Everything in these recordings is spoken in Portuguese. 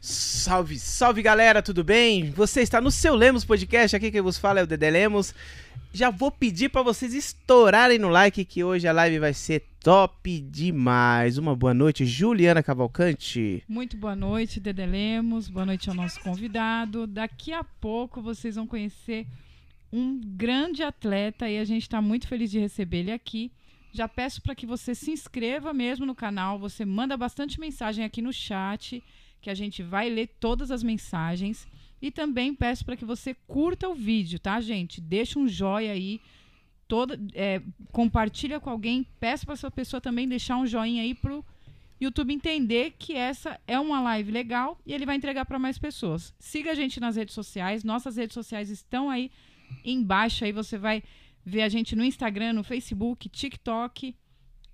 Salve, salve galera, tudo bem? Você está no seu Lemos Podcast, aqui quem vos fala é o Dedé Lemos. Já vou pedir para vocês estourarem no like que hoje a live vai ser top demais. Uma boa noite, Juliana Cavalcante. Muito boa noite, Dedé Lemos. Boa noite ao nosso convidado. Daqui a pouco vocês vão conhecer um grande atleta e a gente está muito feliz de receber ele aqui. Já peço para que você se inscreva mesmo no canal, você manda bastante mensagem aqui no chat, que a gente vai ler todas as mensagens. E também peço para que você curta o vídeo, tá, gente? Deixa um joinha aí, toda, é, compartilha com alguém, peço para essa pessoa também deixar um joinha aí pro YouTube entender que essa é uma live legal e ele vai entregar para mais pessoas. Siga a gente nas redes sociais, nossas redes sociais estão aí embaixo, aí você vai ver a gente no Instagram, no Facebook, TikTok.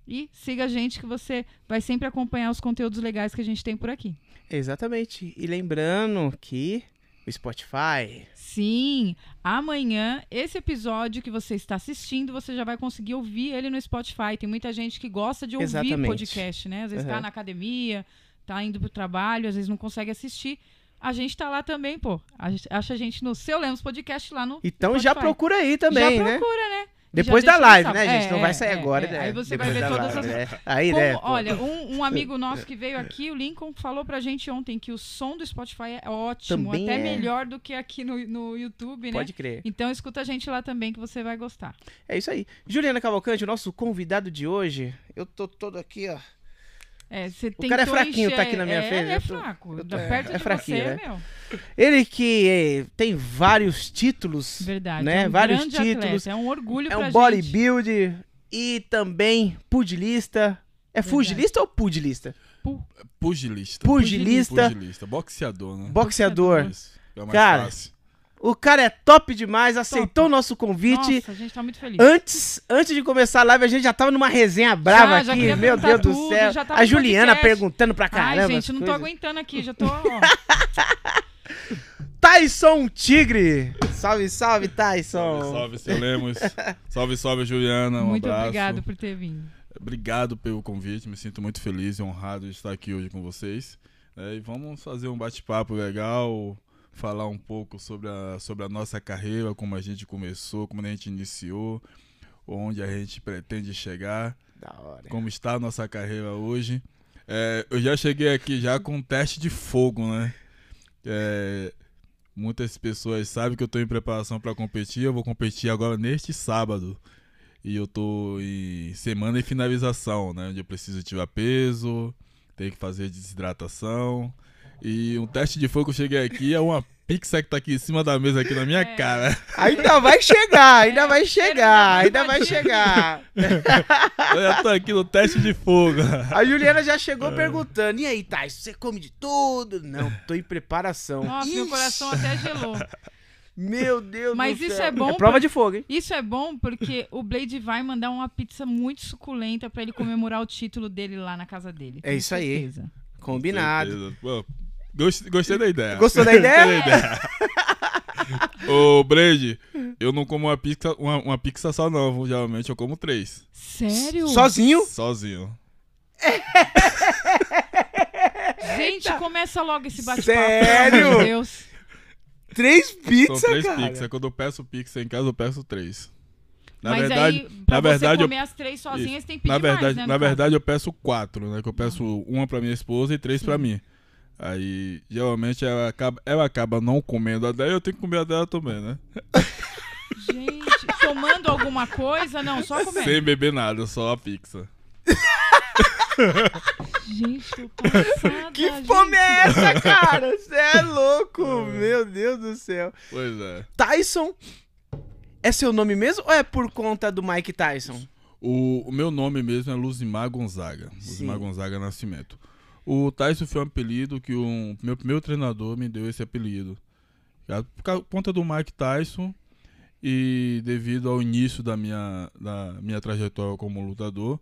E siga a gente que você vai sempre acompanhar os conteúdos legais que a gente tem por aqui. Exatamente. E lembrando que o Spotify. Sim, amanhã esse episódio que você está assistindo, você já vai conseguir ouvir ele no Spotify. Tem muita gente que gosta de ouvir Exatamente. podcast, né? Às vezes está Uhum. na academia, tá indo pro trabalho, às vezes não consegue assistir. A gente tá lá também, pô. A gente- Acha a gente no seu Lemos Podcast lá no Então já Spotify. procura aí também, já né? procura, né? Depois da live, né, gente? Não É, vai sair é, agora, é. né? Aí você Depois vai ver da todas as live, né? Aí, Como- né? olha, um, um amigo nosso que veio aqui, o Lincoln, falou pra gente ontem que o som do Spotify é ótimo, Também até é. melhor do que aqui no, no YouTube, né? Pode crer. Então escuta a gente lá também que você vai gostar. É isso aí. Juliana Cavalcante, o nosso convidado de hoje. Eu tô todo aqui, ó. É, você O cara é fraquinho, tá encher- aqui na minha é, frente, Ele é fraco. eu tô- perto é de fraquinho, você, né? meu. Ele que eh, tem vários títulos. Verdade. Né? É um Vários títulos. atleta, é um orgulho É um bodybuilder e também pugilista. É fugilista ou pugilista? Pugilista. Pugilista. Pugilista. Boxeador, né? Boxeador. Isso. É mais Cara, fácil. O cara é top demais, aceitou o nosso convite. Nossa, a gente tá muito feliz. Antes, antes de começar a live, a gente já tava numa resenha brava Já, já aqui. queria Meu Deus do tudo, céu. já tava A Juliana podcast. perguntando pra caramba. Ai, gente, não tô coisas. aguentando aqui, já tô. Tyson Tigre. Salve, salve, Tyson. Salve, salve, seu Lemos. salve, salve, Juliana. Um muito abraço. obrigado por ter vindo. Obrigado pelo convite. Me sinto muito feliz e honrado de estar aqui hoje com vocês. É, e vamos fazer um bate-papo legal, falar um pouco sobre a, sobre a nossa carreira, como a gente começou, como a gente iniciou, onde a gente pretende chegar, Da hora. como está a nossa carreira hoje. É, eu já cheguei aqui já com um teste de fogo, né? É, muitas pessoas sabem que eu estou em preparação para competir. Eu vou competir agora neste sábado. E eu tô em semana de finalização, né? Onde eu preciso tirar peso, tenho que fazer desidratação. E um teste de fogo eu cheguei aqui é uma pizza que tá aqui em cima da mesa aqui na minha É. cara. Ainda vai chegar, ainda É, vai chegar, ainda vai chegar. Eu já tô aqui no teste de fogo. A Juliana já chegou perguntando: e aí, Tyson, você come de tudo? Não, tô em preparação. Nossa, meu Ixi, coração até gelou. Meu Deus Mas do isso céu. é bom prova pra- de fogo, hein? Isso é bom porque o Blade vai mandar uma pizza muito suculenta pra ele comemorar o título dele lá na casa dele. É isso aí. certeza. Combinado. Certeza. Pô, gostei, gostei da ideia. Gostou da Gostei ideia? da ideia. Ô, Brady, eu não como uma pizza, uma, uma pizza só não. Geralmente eu como três. Sério? Sozinho? Sozinho. Gente, começa logo esse bate-papo. Sério? Pelo amor de Deus. Três São pizzas, três cara. pizzas. Quando eu peço pizza em casa, eu peço três. Na Mas verdade, aí, pra na você verdade, eu- comer as três sozinhas, Isso. tem que pedir na verdade, mais, né? na caso? verdade eu peço quatro, né? Que eu peço uma pra minha esposa e três pra mim. Aí, geralmente ela acaba, ela acaba não comendo a dela, eu tenho que comer a dela também, né? Gente, tomando alguma coisa? Não, só comendo. Sem beber nada, só a pizza. Gente, tô passada, Que gente. fome é essa, cara? Você é louco, meu Deus do céu. Pois é. Tyson é seu nome mesmo ou é por conta do Mike Tyson? O, o meu nome mesmo é Luzimar Gonzaga. Luzimar Gonzaga Nascimento. O Tyson foi um apelido que o meu primeiro treinador me deu esse apelido. Por conta do Mike Tyson e devido ao início da minha, da minha trajetória como lutador,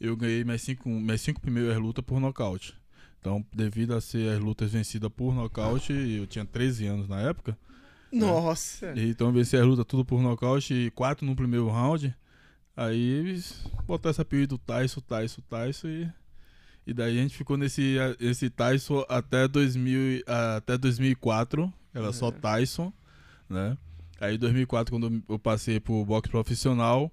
eu ganhei minhas cinco, minhas cinco primeiras lutas por nocaute. Então, devido a ser as lutas vencidas por nocaute, eu tinha 13 anos na época, Nossa. e Então venci a luta tudo por nocaute e quatro no primeiro round. Aí eles botaram esse apelido Tyson, Tyson, Tyson e, E daí a gente ficou nesse esse Tyson até, 2000, até 2004. Era uhum. só Tyson, né? Aí em 2004, quando eu passei pro boxe profissional,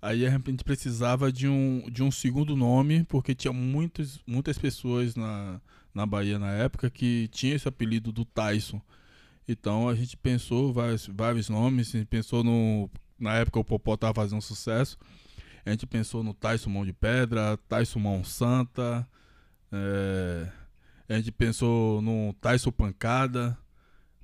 aí a gente precisava de um, de um segundo nome, porque tinha muitos, muitas pessoas na, na Bahia na época que tinha esse apelido do Tyson. Então a gente pensou vários, vários nomes, a gente pensou no. Na época o Popó tava fazendo sucesso. A gente pensou no Tyson Mão de Pedra, Tyson Mão Santa. É, a gente pensou no Tyson Pancada.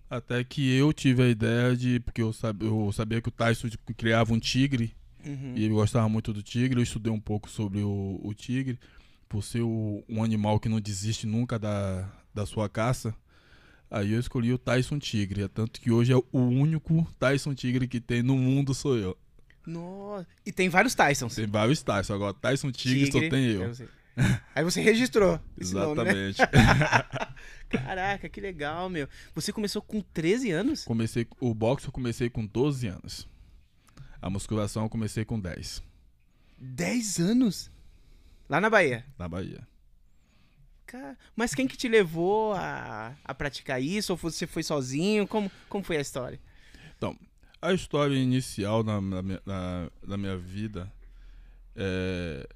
Até que eu tive a ideia de. Porque eu, sabia, eu sabia que o Tyson criava um tigre. Uhum. E ele gostava muito do tigre. Eu estudei um pouco sobre o, o tigre. Por ser o, um animal que não desiste nunca da, da sua caça. Aí eu escolhi o Tyson Tigre. Tanto que hoje é o único Tyson Tigre que tem no mundo sou eu. Nossa. E tem vários Tysons. Tem vários Tyson. Agora, Tyson Tigre, Tigre só tem eu. Aí você registrou. Exatamente. Nome, né? Caraca, que legal, meu. Você começou com 13 anos? Comecei o boxe eu comecei com 12 anos. A musculação eu comecei com 10. 10 anos? Lá na Bahia? Na Bahia. Mas quem que te levou a, a praticar isso? Ou você foi sozinho? Como, como foi a história? Então, a história inicial na, na, na, na minha vida é,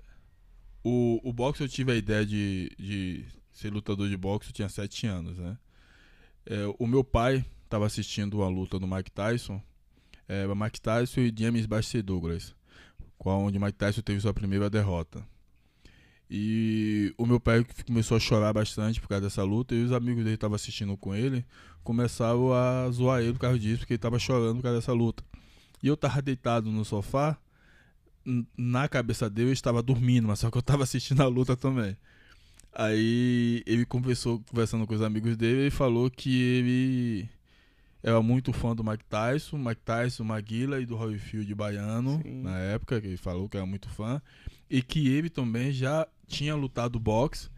o, o boxe eu tive a ideia de, de ser lutador de boxe, eu tinha sete anos, né? É, o meu pai estava assistindo a luta do Mike Tyson, é, Mike Tyson e James Buster Douglas, onde Mike Tyson teve sua primeira derrota. E o meu pai começou a chorar bastante por causa dessa luta, e os amigos dele estavam assistindo com ele, começaram a zoar ele por causa disso, porque ele estava chorando por causa dessa luta. E eu estava deitado no sofá, na cabeça dele eu estava dormindo, mas só que eu estava assistindo a luta também. Aí ele conversou, conversando com os amigos dele e falou que ele era muito fã do Mike Tyson, Mike Tyson, Maguila e do Holyfield baiano, Sim. na época, que ele falou que era muito fã. E que ele também já tinha lutado boxe,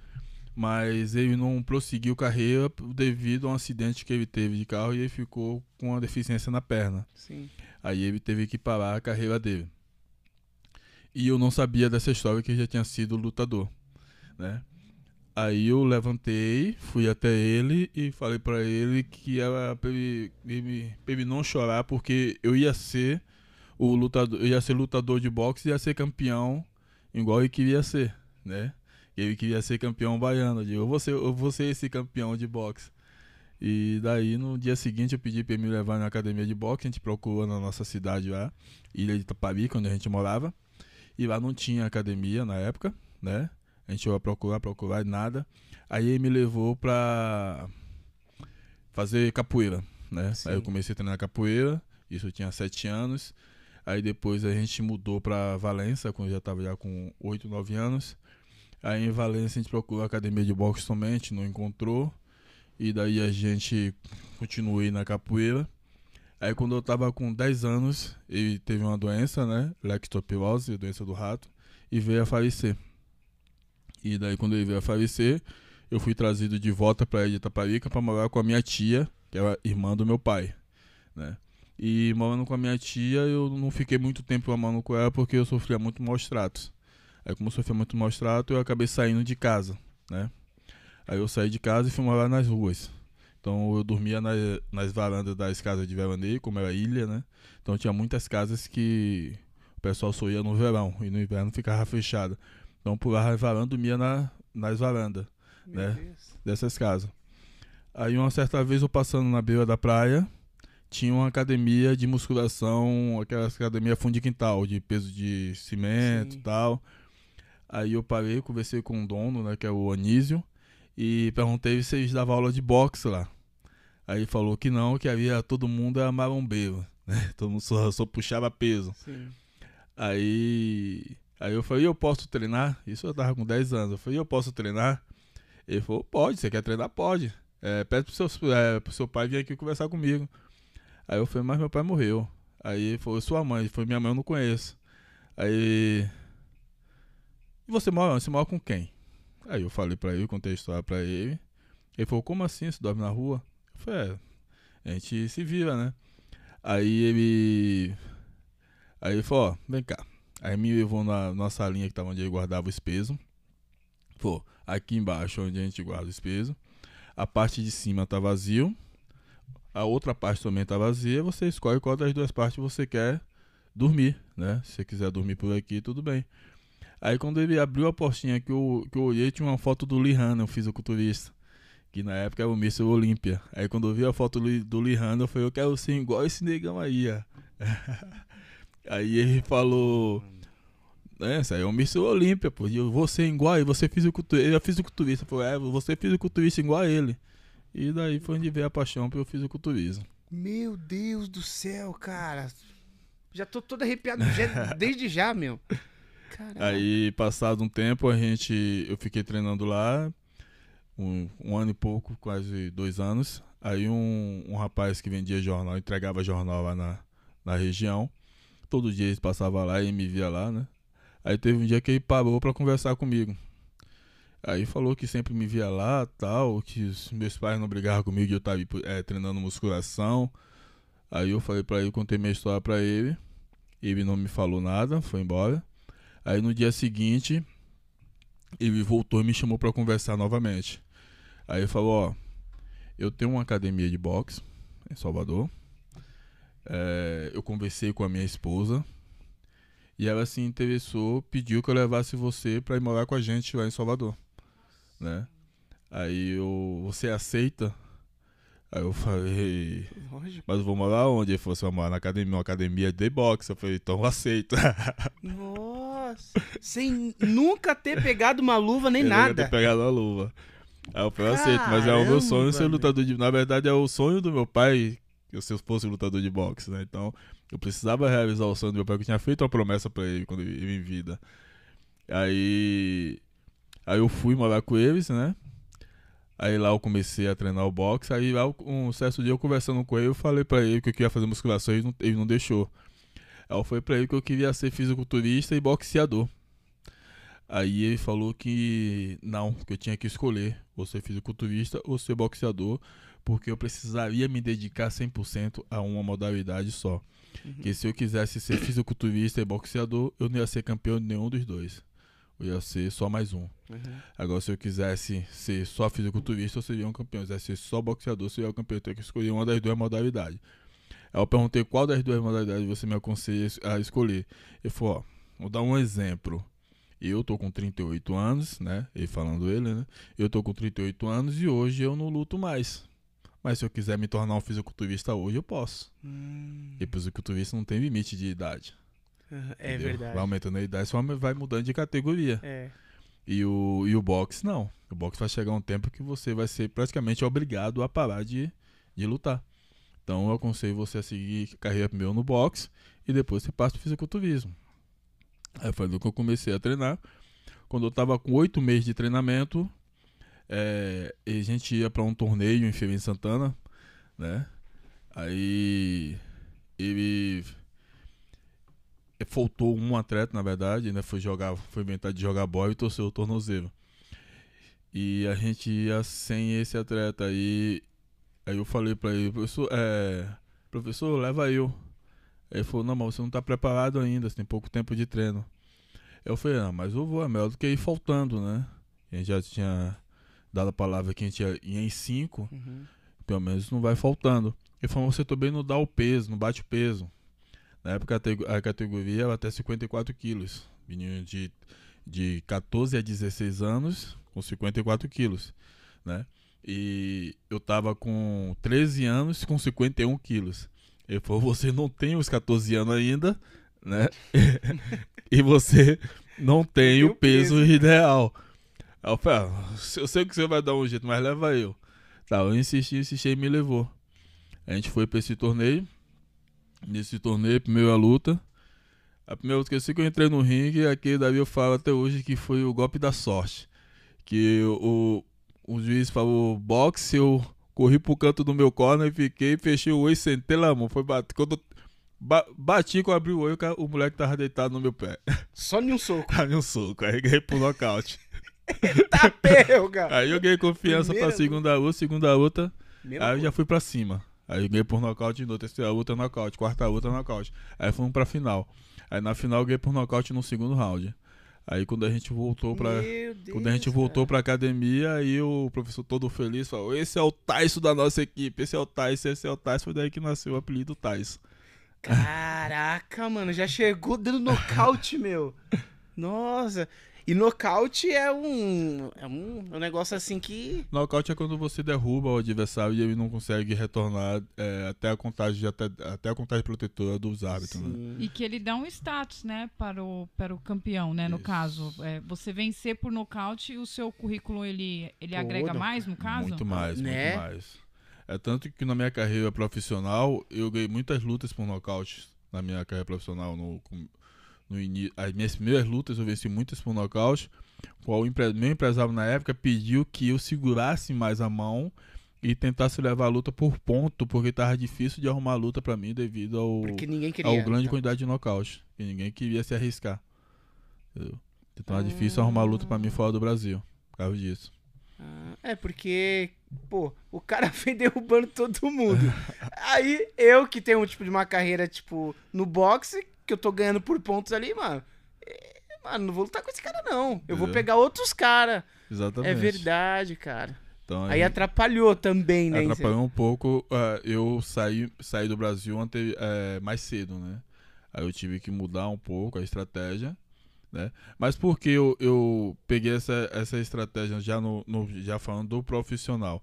mas ele não prosseguiu carreira devido a um acidente que ele teve de carro e ele ficou com uma deficiência na perna. Sim. Aí ele teve que parar a carreira dele. E eu não sabia dessa história que ele já tinha sido lutador, né? Aí eu levantei, fui até ele e falei para ele que era pra ele, pra ele, não chorar porque eu ia ser o lutador, eu ia ser lutador de boxe e ia ser campeão igual ele queria ser, né? Ele queria ser campeão baiano, eu digo, eu vou ser, eu vou ser esse campeão de boxe. E daí no dia seguinte eu pedi para ele me levar na academia de boxe, a gente procurou na nossa cidade lá, Ilha de Itaparica, onde a gente morava. E lá não tinha academia na época, né? A gente ia procurar, procurar, nada. Aí ele me levou pra fazer capoeira, né? Sim. Aí eu comecei a treinar capoeira, isso eu tinha sete anos. Aí depois a gente mudou pra Valença, quando eu já tava já com oito, nove anos. Aí em Valença a gente procurou a academia de boxe somente, não encontrou. E daí a gente continuou na capoeira. Aí quando eu tava com 10 anos, ele teve uma doença, né? Lectopilose, doença do rato, e veio a falecer. E daí quando ele veio a falecer, eu fui trazido de volta para de Itaparica para morar com a minha tia, que era irmã do meu pai, né? E morando com a minha tia, eu não fiquei muito tempo morando com ela porque eu sofria muito maus tratos. Aí como eu sofria muito maus tratos, eu acabei saindo de casa, né? Aí eu saí de casa e fui morar nas ruas. Então eu dormia nas, nas varandas das casas de veraneio, como era ilha, né? Então tinha muitas casas que o pessoal só ia no verão e no inverno ficava fechada. Então pulava a varanda dormia na, nas varandas, né? Deus. Dessas casas. Aí uma certa vez eu passando na beira da praia, tinha uma academia de musculação, aquela academia fundo de quintal, de peso de cimento e tal. Aí eu parei, conversei com o dono, né, que é o Anísio, e perguntei se eles davam aula de boxe lá. Aí falou que não, que havia todo mundo era marombeiro, né? Todo mundo só, só puxava peso. Sim. Aí, aí eu falei, eu posso treinar? Isso eu tava com 10 anos. Eu falei, eu posso treinar? Ele falou, pode, você quer treinar? Pode. É, pede pro seu, é, pro seu pai vir aqui conversar comigo. Aí eu falei, mas meu pai morreu. Aí ele falou, sua mãe. Ele falou, minha mãe eu não conheço. Aí. E você mora? Você mora com quem? Aí eu falei pra ele, contei a história pra ele. Ele falou, como assim? Você dorme na rua? Falei, é, a gente se vira, né? Aí ele. Aí ele falou, ó, vem cá. Aí me levou na nossa linha que tava onde ele guardava os pesos. Pô, aqui embaixo onde a gente guarda os pesos. A parte de cima tá vazio. A outra parte também tá vazia. Você escolhe qual das duas partes você quer dormir, né? Se você quiser dormir por aqui, tudo bem. Aí quando ele abriu a portinha que eu, que eu olhei, tinha uma foto do Lihana, o fisiculturista. Que na época era o Mr. Olímpia. Aí quando eu vi a foto do Lihana, eu falei, eu quero ser igual esse negão aí, ó. aí ele falou. É, isso aí é o Mr. Olímpia, pô. E eu vou ser igual a ele, você fisiculturista. Ele é fisiculturista. Eu falei, é, você é fisiculturista igual a ele. E daí foi onde veio a paixão pelo fisiculturismo. Meu Deus do céu, cara. Já tô todo arrepiado já- desde já, meu. Caramba. Aí, passado um tempo, a gente. Eu fiquei treinando lá. Um, um ano e pouco, quase dois anos. Aí um, um rapaz que vendia jornal, entregava jornal lá na, na região. Todo dia ele passava lá e me via lá, né? Aí teve um dia que ele parou pra conversar comigo. Aí falou que sempre me via lá, tal, que os meus pais não brigavam comigo, eu tava eh, treinando musculação. Aí eu falei pra ele, contei minha história pra ele. Ele não me falou nada, foi embora. Aí no dia seguinte, ele voltou e me chamou pra conversar novamente. Aí ele falou, ó, eu tenho uma academia de boxe em Salvador. É, eu conversei com a minha esposa e ela se interessou, pediu que eu levasse você pra ir morar com a gente lá em Salvador, né? Aí eu, você aceita? Aí eu falei, Lógico. mas eu vou morar onde? Ele falou, você vai morar na academia, uma academia de boxe. Eu falei, então eu aceito. Nossa. Sem nunca ter pegado uma luva nem nada. ter pegado a luva. Aí eu falei, aceito, mas é o meu sonho ser lutador de. Na verdade, é o sonho do meu pai que eu se eu fosse lutador de boxe, né? Então, eu precisava realizar o sonho do meu pai, porque eu tinha feito uma promessa pra ele quando ele em vida. Aí. Aí eu fui morar com eles, né? Aí lá eu comecei a treinar o boxe. Aí lá, um certo dia eu conversando com ele, eu falei pra ele que eu queria fazer musculação e ele não, ele não deixou. Aí eu falei pra ele que eu queria ser fisiculturista e boxeador. Aí ele falou que não, que eu tinha que escolher ou ser fisiculturista ou ser boxeador, porque eu precisaria me dedicar 100% a uma modalidade só. Que se eu quisesse ser fisiculturista e boxeador, eu não ia ser campeão de nenhum dos dois. Eu ia ser só mais um. Uhum. Agora, se eu quisesse ser só fisiculturista, eu seria um campeão. Se eu quisesse ser só boxeador, eu seria um campeão. Eu tenho que escolher uma das duas modalidades. Aí eu perguntei qual das duas modalidades você me aconselha a escolher. Ele falou, ó, vou dar um exemplo. Eu tô com 38 anos, né? Ele falando ele, né? Eu tô com 38 anos e hoje eu não luto mais. Mas se eu quiser me tornar um fisiculturista hoje, eu posso. Hum, E fisiculturista não tem limite de idade. é entendeu? verdade. Vai aumentando a idade, só vai mudando de categoria. É. E o, e o boxe, não. O boxe vai chegar um tempo que você vai ser praticamente obrigado a parar de, de lutar. Então eu aconselho você a seguir carreira primeiro no boxe e depois você passa pro fisiculturismo. Aí foi do que eu comecei a treinar. Quando eu tava com oito meses de treinamento, é, a gente ia para um torneio em Feira Santana, né? Aí ele eh, faltou um atleta, na verdade, né? Foi jogar, foi inventar de jogar bola e torceu o tornozelo. E a gente ia sem esse atleta aí. Aí eu falei pra ele, professor, é, professor, leva eu. Aí ele falou, não, mas você não tá preparado ainda, você tem pouco tempo de treino. Eu falei, não, mas eu vou, é melhor do que ir faltando, né? A gente já tinha dado a palavra que a gente ia, ia em cinco, Uhum. pelo menos não vai faltando. Ele falou, você também não dá o peso, não bate o peso. Na época a categoria era até 54 quilos. Menino de, de 14 a 16 anos com 54 quilos, né? E eu tava com 13 anos com 51 quilos. Ele falou, você não tem os 14 anos ainda, né? e você não tem o peso ideal. Aí eu falei, ah, eu sei que você vai dar um jeito, mas leva eu. Tá, eu insisti, insisti e me levou. A gente foi pra esse torneio. Nesse torneio, primeira luta. A primeira luta que eu sei que eu entrei no ringue, aquele Davi eu falo até hoje que foi o golpe da sorte. Que o, o juiz falou boxe, eu corri pro canto do meu corner e fiquei, fechei o olho, sentei lá, mano. Foi bater. Quando ba- bati, quando abri o olho, o moleque tava deitado no meu pé. Só em um soco. Caiu um soco, aí ganhei pro nocaute. Tá perro, cara. Aí eu ganhei confiança Primeira pra segunda luta, segunda luta. Aí eu já fui pra cima. Aí eu ganhei por nocaute de novo, terceira luta nocaute, quarta luta nocaute. Aí fomos pra final. Aí na final eu ganhei por nocaute no segundo round. Aí quando a gente voltou Deus, Quando a gente voltou pra academia, aí o professor todo feliz falou: Esse é o Tyson da nossa equipe, esse é o Tyson, esse é o Tyson. Foi daí que nasceu o apelido Tyson. Caraca, mano, já chegou dando nocaute, meu. Nossa. E nocaute é um, é um, é um negócio assim que. Nocaute é quando você derruba o adversário e ele não consegue retornar é, até a contagem até, até a contagem protetora dos árbitros. Né? Sim. E que ele dá um status, né, para o, para o campeão, né, no Isso. caso. É, você vencer por nocaute, o seu currículo, ele, ele Todo. agrega mais, no caso? Muito mais, Né? muito mais. É tanto que na minha carreira profissional eu ganhei muitas lutas por nocaute. Na minha carreira profissional, no, com- no ini- as minhas primeiras lutas eu venci muitas por nocaute. Qual o empre- meu empresário na época pediu que eu segurasse mais a mão e tentasse levar a luta por ponto, porque tava difícil de arrumar a luta pra mim devido ao, queria. ao grande então. quantidade de nocaute. E ninguém queria se arriscar. Entendeu? Então é difícil arrumar a luta pra mim fora do Brasil. Por causa disso. Ah, é porque, pô, o cara vem derrubando todo mundo. Aí eu que tenho tipo de uma carreira, tipo, no boxe, que eu tô ganhando por pontos ali, mano. é, Mano, não vou lutar com esse cara, não. Eu vou Entendeu? pegar outros caras. Exatamente. É verdade, cara. Então, Aí atrapalhou também, né? atrapalhou um pouco. ah, eu saí, saí do Brasil ante, eh, mais cedo, né? Aí eu tive que mudar um pouco a estratégia, né? Mas porque eu, eu peguei essa, essa estratégia já, no, no- já falando do profissional.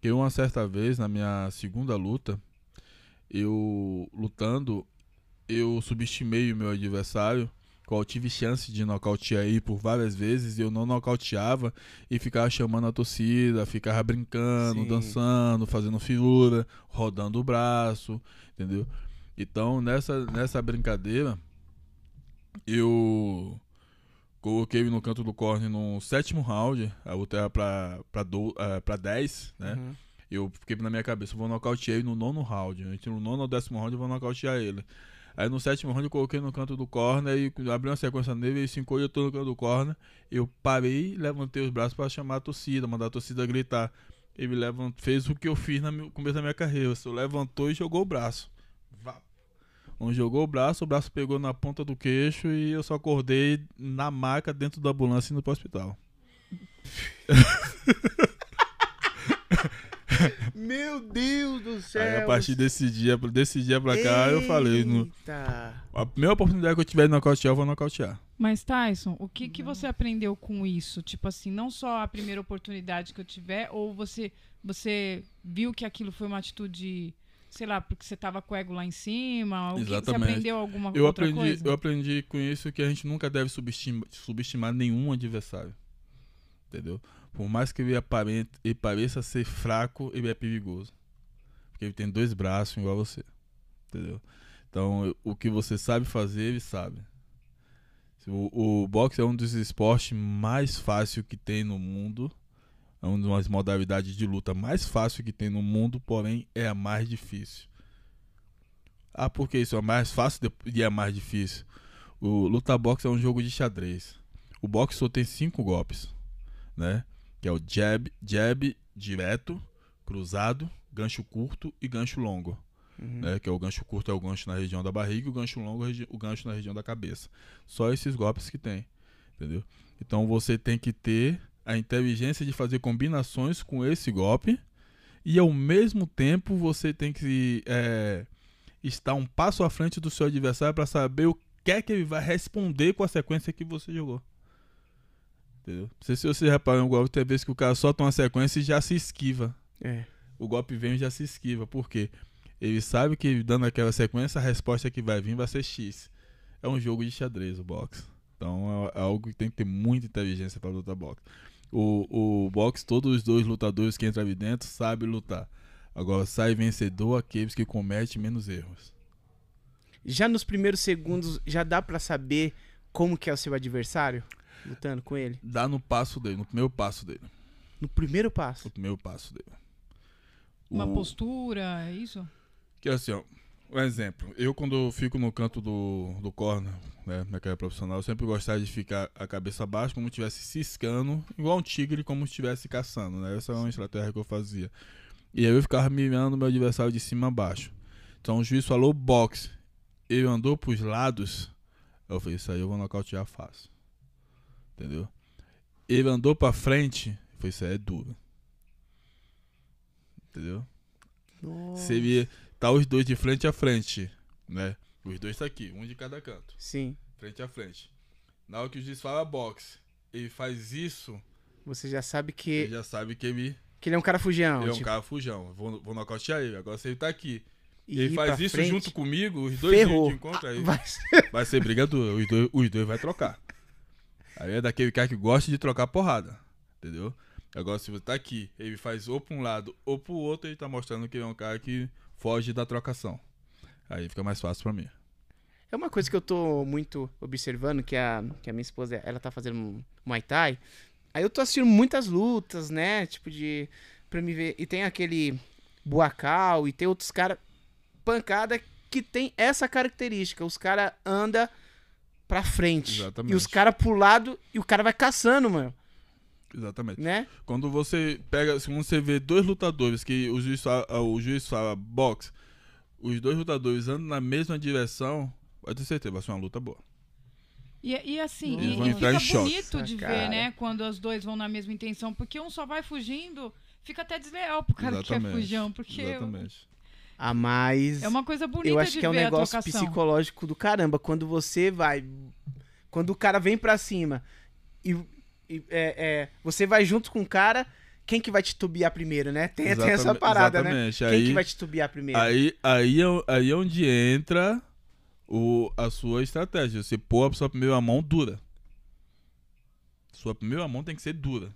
Que uma certa vez, na minha segunda luta, eu lutando, eu subestimei o meu adversário, qual tive chance de nocautear aí por várias vezes, e eu não nocauteava e ficava chamando a torcida, ficava brincando, Sim. dançando, fazendo figura, rodando o braço, entendeu? Então, nessa, nessa brincadeira, eu coloquei no canto do corner no sétimo round, a luta era pra, do, eh, pra 10, né? Uhum. Eu fiquei na minha cabeça, eu vou nocautear ele no nono round. Entre o nono e o décimo round eu vou nocautear ele. Aí no sétimo round eu coloquei no canto do corner e abri uma sequência nele, ele se encolheu no canto do corner. Eu parei, levantei os braços para chamar a torcida, mandar a torcida gritar. Ele levant, fez o que eu fiz no começo da minha carreira. Só levantou e jogou o braço. Vá. Quando jogou o braço, o braço pegou na ponta do queixo e eu só acordei na maca dentro da ambulância indo pro hospital. Meu Deus do céu. Aí a partir desse dia, desse dia pra cá, eu falei, no, Eita. A primeira oportunidade que eu tiver de nocautear, eu vou nocautear. Mas, Tyson, o que, que você aprendeu com isso? Tipo assim, não só a primeira oportunidade que eu tiver, ou você, você viu que aquilo foi uma atitude, sei lá, porque você tava com o ego lá em cima? O que que você Exatamente. aprendeu alguma Eu outra aprendi, coisa? eu aprendi com isso que a gente nunca deve subestima- subestimar nenhum adversário. Entendeu? Por mais que ele, aparente, ele pareça ser fraco, ele é perigoso. Porque ele tem dois braços igual a você. Entendeu? Então, o que você sabe fazer, ele sabe. O, o boxe é um dos esportes mais fáceis que tem no mundo. É uma das modalidades de luta mais fácil que tem no mundo, porém é a mais difícil. Ah, por que isso é mais fácil e é mais difícil? O luta boxe é um jogo de xadrez. O boxe só tem cinco golpes, né? Que é o jab, jab direto, cruzado, gancho curto e gancho longo, Uhum. né? Que é o gancho curto é o gancho na região da barriga e o gancho longo é o gancho na região da cabeça. Só esses golpes que tem, entendeu? Então você tem que ter a inteligência de fazer combinações com esse golpe e ao mesmo tempo você tem que é, estar um passo à frente do seu adversário para saber o que é que ele vai responder com a sequência que você jogou. Entendeu? Não sei se você reparou no golpe, tem vezes que o cara solta uma sequência e já se esquiva. É. O golpe vem e já se esquiva. Por quê? Ele sabe que dando aquela sequência, a resposta que vai vir vai ser X. É um jogo de xadrez o boxe. Então é algo que tem que ter muita inteligência para lutar boxe. O, o boxe, todos os dois lutadores que entram ali dentro sabem lutar. Agora sai vencedor aqueles que cometem menos erros. Já nos primeiros segundos, já dá pra saber como que é o seu adversário? Lutando com ele? Dá no passo dele, no primeiro passo dele. No primeiro passo. No primeiro passo dele. Uma O- postura, é isso? Que assim, ó, um exemplo. Eu, quando fico no canto do, do corner, né, na carreira profissional, eu sempre gostava de ficar a cabeça baixa, como se estivesse ciscando, igual um tigre, como se estivesse caçando, né? Essa é uma estratégia que eu fazia. E aí eu ficava mirando meu adversário de cima a baixo. Então o juiz falou boxe. Ele andou pros lados. Eu falei, isso aí eu vou nocautear fácil. Entendeu? Ele andou pra frente, foi isso aí é duro. Entendeu? Nossa. Se ele tá os dois de frente a frente, né? Os dois tá aqui, um de cada canto, Sim. frente a frente. Na hora que o juiz fala boxe, ele faz isso, Você já sabe que, ele já sabe que ele, que ele é um cara fugião. ele é um tipo, cara fujão. Vou, vou nocautear ele. Agora se ele tá aqui e ele faz isso frente, junto comigo, os dois ferrou. de encontro aí. Vai- Vai ser briga dura. Os dois, os dois vai trocar. Aí é daquele cara que gosta de trocar porrada. Entendeu? Agora, se você tá aqui, ele faz ou pra um lado ou pro outro, ele tá mostrando que ele é um cara que foge da trocação. Aí fica mais fácil pra mim. É uma coisa que eu tô muito observando, que a, que a minha esposa, ela tá fazendo Muay Thai. Aí eu tô assistindo muitas lutas, né? Tipo de. Pra me ver. E tem aquele Buacal e tem outros caras. Pancada que tem essa característica. Os caras andam pra frente. Exatamente. E os caras pro lado e o cara vai caçando, mano. Exatamente. Né? Quando você pega, se você vê dois lutadores que o juiz fala, ah, o juiz fala boxe, os dois lutadores andam na mesma direção, pode ter certeza, vai ser uma luta boa. E, e assim, e, e fica bonito de Ah, ver, cara. né? Quando os dois vão na mesma intenção. Porque um só vai fugindo, fica até desleal pro cara que é Exatamente. fujão. Porque Exatamente. A mais. é uma coisa bonita Eu acho de que é um negócio psicológico do caramba. Quando você vai. Quando o cara vem pra cima e, e, é, é, você vai junto com o cara, quem que vai te tubiar primeiro, né? Tem, tem essa Exatamente, parada, né? exatamente. Quem Aí, que vai te tubiar primeiro? aí, aí, é, aí é onde entra o, a sua estratégia. Você pôr a sua primeira mão dura. Sua primeira mão tem que ser dura.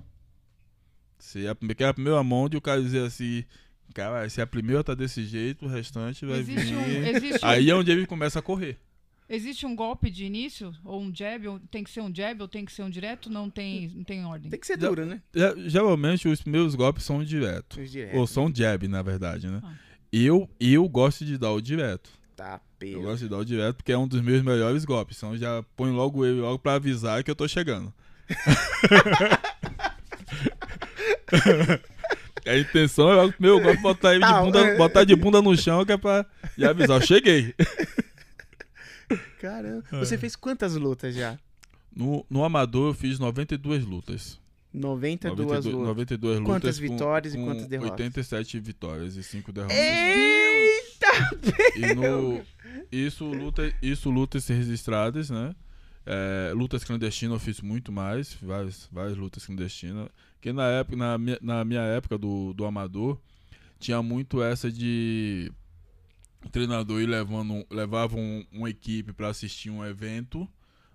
Se a, primeira- que é a primeira mão de o cara dizer assim, cara, se a primeira tá desse jeito, o restante vai Existe vir. um, existe, um, Aí é onde ele começa a correr. existe um golpe de início? Ou um jab? Ou tem que ser um jab ou tem que ser um direto? Não tem, não tem ordem. Tem que ser duro, né? Geralmente os primeiros golpes são direto. Direto. Ou são jab, na verdade, né? Ah. Eu, eu gosto de dar o direto. Tá, Eu pelo. gosto de dar o direto porque é um dos meus melhores golpes. Então já põe logo ele logo pra avisar que eu tô chegando. a intenção é logo o meu golpe botar ele de Tá, bunda, é. botar de bunda no chão que é pra já avisar. Eu cheguei. Caramba. É. Você fez quantas lutas já? No, no Amador eu fiz 92 lutas. 92 92, lutas. 92 lutas. Quantas com- vitórias e com quantas derrotas? 87 vitórias e 5 derrotas. Eita! E no, isso, luta, isso lutas registradas, né? É, lutas clandestinas eu fiz muito mais, várias, várias lutas clandestinas. Porque na época, na minha, na minha época do, do amador, tinha muito essa de o treinador ir levando, levava um- uma equipe para assistir um evento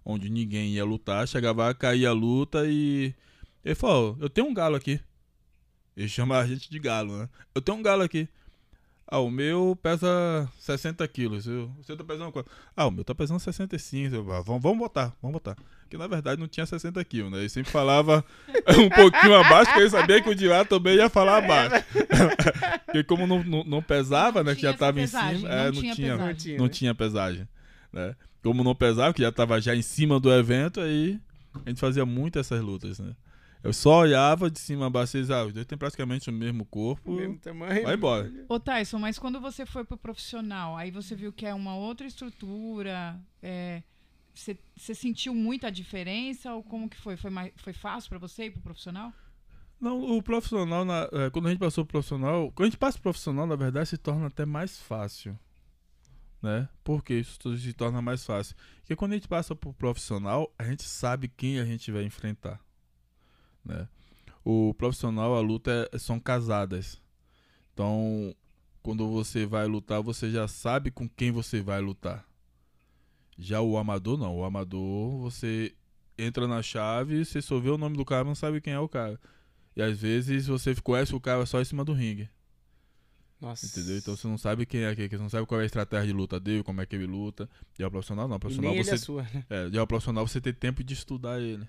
onde ninguém ia lutar, chegava lá, caía a luta e ele falou, eu tenho um galo aqui. Ele chama a gente de galo, né? Eu tenho um galo aqui. Ah, o meu pesa 60 quilos. Você tá pesando quanto? Ah, o meu tá pesando 65. Eu, ah, vamos, vamos botar, vamos botar. Porque na verdade não tinha 60 quilos, né? Ele sempre falava um pouquinho abaixo, porque ele sabia que o de lá também ia falar abaixo. porque como não, não, não pesava, Não né? Que já tinha tava em cima. não é, não tinha. Não tinha, não né? tinha pesagem. Né? Como não pesava, que já tava já em cima do evento, aí a gente fazia muito essas lutas, né? Eu só olhava de cima a baixo e dizia, ah, os dois têm praticamente o mesmo corpo. O mesmo tamanho. Vai embora. Ô, Tyson, mas quando você foi pro profissional, aí você viu que é uma outra estrutura, é, você sentiu muita diferença ou como que foi? Foi, mais, foi fácil pra você ir pro profissional? Não, o profissional, na- é, quando a gente passou pro profissional, quando a gente passa pro profissional, na verdade, se torna até mais fácil. Né? Por que isso se torna mais fácil? Porque quando a gente passa pro profissional, a gente sabe quem a gente vai enfrentar. Né? O profissional, a luta é- são casadas. Então, quando você vai lutar, você já sabe com quem você vai lutar. Já o amador, não. O amador, você entra na chave, você só vê o nome do cara, não sabe quem é o cara. E às vezes você conhece o cara só em cima do ringue. Nossa. Entendeu? Então você não sabe quem é aquele, você não sabe qual é a estratégia de luta dele, como é que ele luta. E é o profissional não. O profissional você. é sua, né? É, o profissional você tem tempo de estudar ele.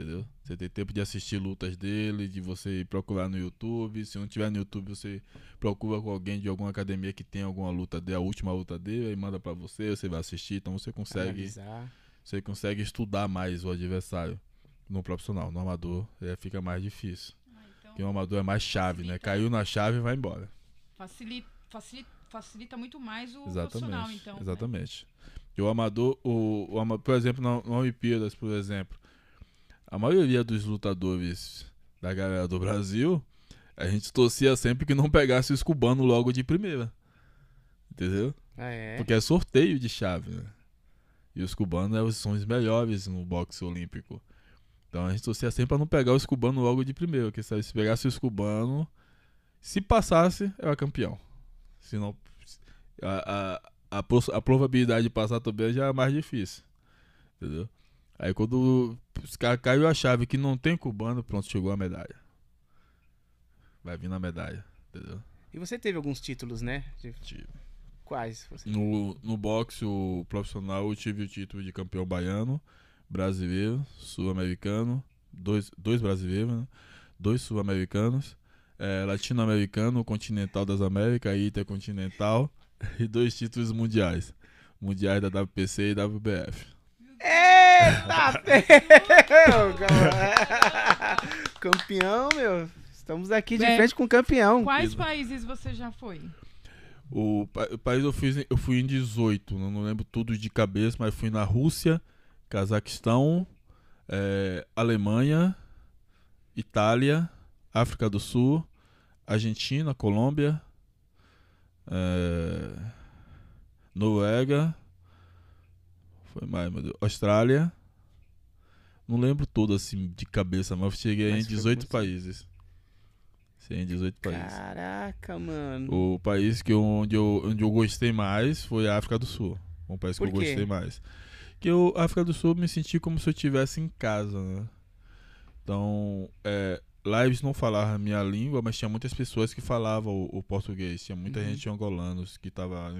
Entendeu? Você tem tempo de assistir lutas dele, de você procurar no YouTube. Se não tiver no YouTube, você procura com alguém de alguma academia que tem alguma luta dele, a última luta dele, aí manda pra você, você vai assistir. Então você consegue, Analisar. você consegue estudar mais o adversário no profissional. No amador é, fica mais difícil. Porque o amador é mais chave, né? Caiu na chave e vai embora. Facilita, facilita, facilita muito mais o profissional, Exatamente. então. né? exatamente. E o amador, o, o ama- por exemplo, na, na Olimpíadas, por exemplo, a maioria dos lutadores da galera do Brasil, a gente torcia sempre que não pegasse os cubanos logo de primeira. Entendeu? Ah, é? Porque é sorteio de chave, né? E os cubanos são os melhores no boxe olímpico. Então a gente torcia sempre pra não pegar os cubanos logo de primeiro. Porque se se pegasse os cubanos, se passasse, era campeão. Se não. A, a, a, a probabilidade de passar também já é mais difícil. Entendeu? Aí quando caiu a chave que não tem cubano, pronto, chegou a medalha. Vai vir na medalha. Entendeu? E você teve alguns títulos, né? De- Tive. Quais? No, no boxe o profissional eu tive o título de campeão baiano, brasileiro, sul-americano, dois, dois brasileiros, né? dois sul-americanos, eh, latino-americano, continental das Américas, intercontinental e dois títulos mundiais. Mundiais da WPC e WBF. Eita, meu! campeão, meu. Estamos aqui de É. frente com o campeão. Quais países você já foi? O, o país eu fui, eu fui em 18, não, não lembro tudo de cabeça, mas fui na Rússia, Cazaquistão, eh, Alemanha, Itália, África do Sul, Argentina, Colômbia, eh, Noruega, foi mais, meu Deus, Austrália. Não lembro tudo assim de cabeça, mas eu cheguei Mas em foi 18 com- países. Em 18 países. Caraca, mano. O país que eu, onde, eu, onde eu gostei mais foi a África do Sul. Um país que Por eu quê? gostei mais. Que eu, a África do Sul, eu me senti como se eu estivesse em casa, né? Então, é, lá eles não falavam a minha língua, mas tinha muitas pessoas que falavam o, o português. Tinha muita Uhum. gente angolanos que tava...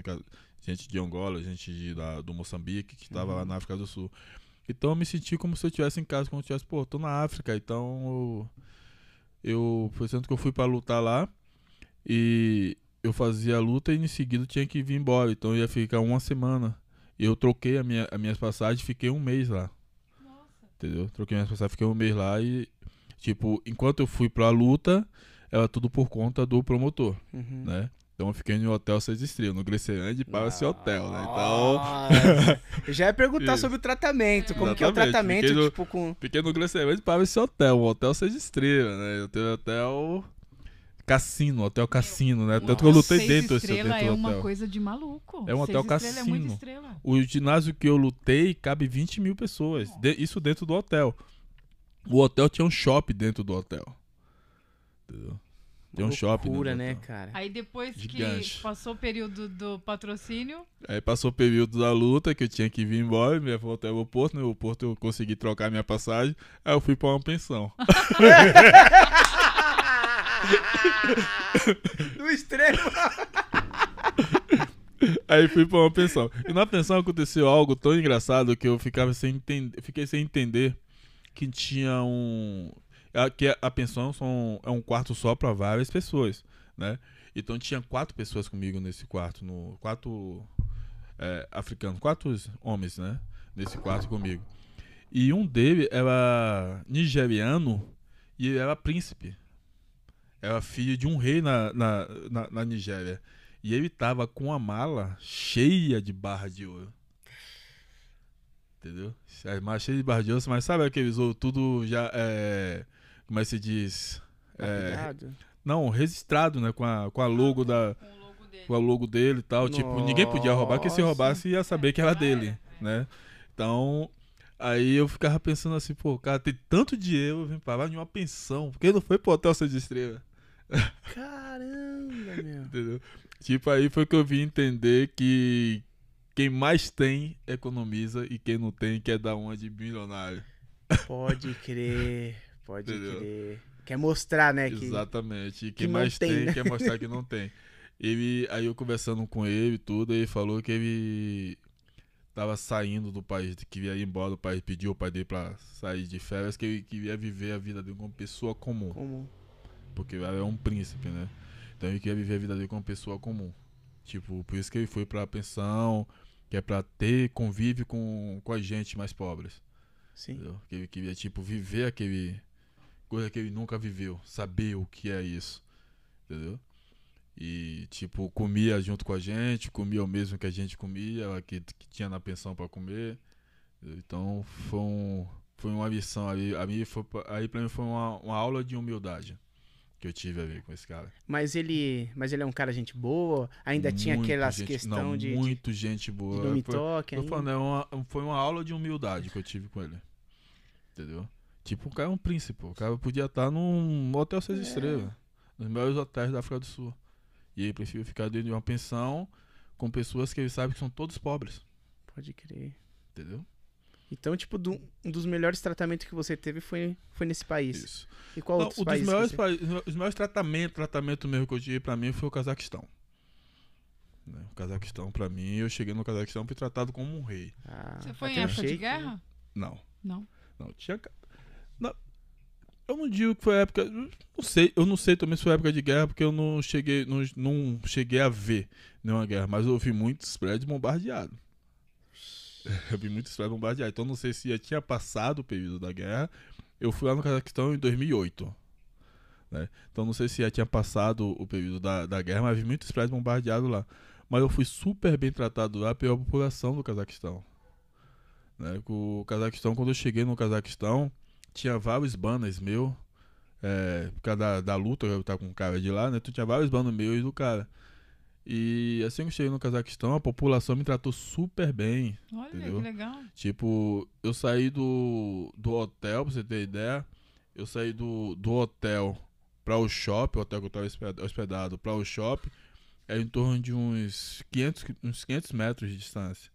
Gente de Angola, gente de, da, do Moçambique que estava lá Uhum. na África do Sul. Então eu me senti como se eu estivesse em casa, como se eu estivesse, pô, tô na África, então eu, foi tanto que eu fui pra lutar lá e eu fazia a luta e em seguida tinha que vir embora, então eu ia ficar uma semana. Eu troquei a minha, as minhas passagens, fiquei um mês lá, Nossa. entendeu? Troquei minhas passagens, fiquei um mês lá e tipo, enquanto eu fui pra luta, era tudo por conta do promotor, Uhum. né? Então eu fiquei no hotel seis estrelas, no Grecirande para esse hotel, né? Então, já ia perguntar Isso. sobre o tratamento. Como que é o Exatamente, tratamento, fiquei no- tipo, com. Fiquei no Grecirante para esse hotel, um hotel seis estrelas, né? Eu tenho hotel cassino, hotel cassino, né? Tanto que eu lutei dentro desse estrela dentro é do uma hotel. coisa de maluco. É um hotel É cassino. estrela. O ginásio que eu lutei cabe 20 mil pessoas. De- isso dentro do hotel. O hotel tinha um shopping dentro do hotel. Entendeu? Tem um shopping. Loucura, dentro do né, hotel. cara? Aí depois Gigante. que passou o período do patrocínio, Aí passou o período da luta que eu tinha que vir embora, me levou até o aeroporto. No aeroporto eu consegui trocar minha passagem. Aí eu fui pra uma pensão. No extremo. Aí fui pra uma pensão. E na pensão aconteceu algo tão engraçado que eu ficava sem entender, fiquei sem entender que tinha um a- que a pensão são, é um quarto só pra várias pessoas, né? Então tinha quatro pessoas comigo nesse quarto, no quatro é, africanos, quatro homens, né? Nesse quarto comigo. E um deles era nigeriano e ele era príncipe. Era filho de um rei na, na, na, na Nigéria. E ele tava com a mala cheia de barra de ouro. Entendeu? As malas cheias de barra de ouro, mas sabe aqueles ouro tudo já é. Como é que se diz? É, não, registrado, né? Com a, com a logo da. com o logo dele. Com a logo dele e tal. Tipo, ninguém podia roubar, porque se Nossa. roubasse ia saber que era dele, né? Então. Aí eu ficava pensando assim, pô, cara tem tanto dinheiro, vem pagar de uma pensão. Por que não foi pro hotel seis estrelas? Caramba, meu. Entendeu? Tipo, aí foi que eu vim entender que quem mais tem economiza e quem não tem quer dar uma de milionário. Pode crer. Pode Entendeu? crer. Quer mostrar, né? Que... Exatamente. E que quem não mais tem, tem, né? quer mostrar que não tem. Ele, aí eu conversando com ele e tudo, ele falou que ele tava saindo do país, que ia ir embora do país, pediu o pai dele pra sair de férias, que ele queria viver a vida dele como pessoa comum. Como? Porque ele é um príncipe, né? Então ele queria viver a vida dele como pessoa comum. Tipo, por isso que ele foi pra pensão, que é pra ter convívio com, com a gente mais pobres. Sim. Entendeu? Que ele queria, tipo, viver aquele. coisa que ele nunca viveu. Saber o que é isso. Entendeu? E, tipo, comia junto com a gente, comia o mesmo que a gente comia, que, que tinha na pensão pra comer. entendeu? Então foi um, foi uma lição ali. A mim foi, aí pra mim foi uma, uma aula de humildade que eu tive a ver com esse cara. Mas ele, mas ele é um cara gente boa? Ainda tinha Muito aquelas gente- questão não, de, de, Muito gente boa. de não me Foi- toque Tô ainda? falando, é uma, foi uma aula de humildade que eu tive com ele. Entendeu? Tipo, o cara é um príncipe. O cara podia estar num hotel seis É. estrelas. Nos melhores hotéis da África do Sul. E ele preferiu ficar dentro de uma pensão com pessoas que ele sabe que são todos pobres. Pode crer. Entendeu? Então, tipo, do- um dos melhores tratamentos que você teve foi, foi nesse país. Isso. E qual Não, outros países? melhores, você- países- os melhores tratamentos, tratamento mesmo que eu tive pra mim foi o Cazaquistão. Né, O Cazaquistão, pra mim, eu cheguei no Cazaquistão e fui tratado como um rei. Ah, Você foi em época de que- guerra? Não. Não. Não, tinha. Não, eu não digo que foi época. Não sei, eu não sei também se foi época de guerra, porque eu não cheguei, não, não cheguei a ver nenhuma guerra, mas eu vi muitos prédios bombardeados. Eu vi muitos prédios bombardeados. Então não sei se já tinha passado o período da guerra. Eu fui lá no Cazaquistão em 2008. Né? Então não sei se já tinha passado o período da, da guerra, mas vi muitos prédios bombardeados lá. Mas eu fui super bem tratado lá pela população do Cazaquistão. Né? O Cazaquistão, quando eu cheguei no Cazaquistão, tinha vários banners meus. É, por causa da, da luta, eu tava com um cara de lá, né? Tu tinha vários banners meus e do cara. E assim que eu cheguei no Cazaquistão, a população me tratou super bem. Olha, Entendeu? que legal. Tipo, eu saí do, do hotel, pra você ter ideia. Eu saí do, do hotel pra o shopping, o hotel que eu tava hosped- hospedado, pra o shopping, é em torno de uns 500, qui- uns 500 metros de distância,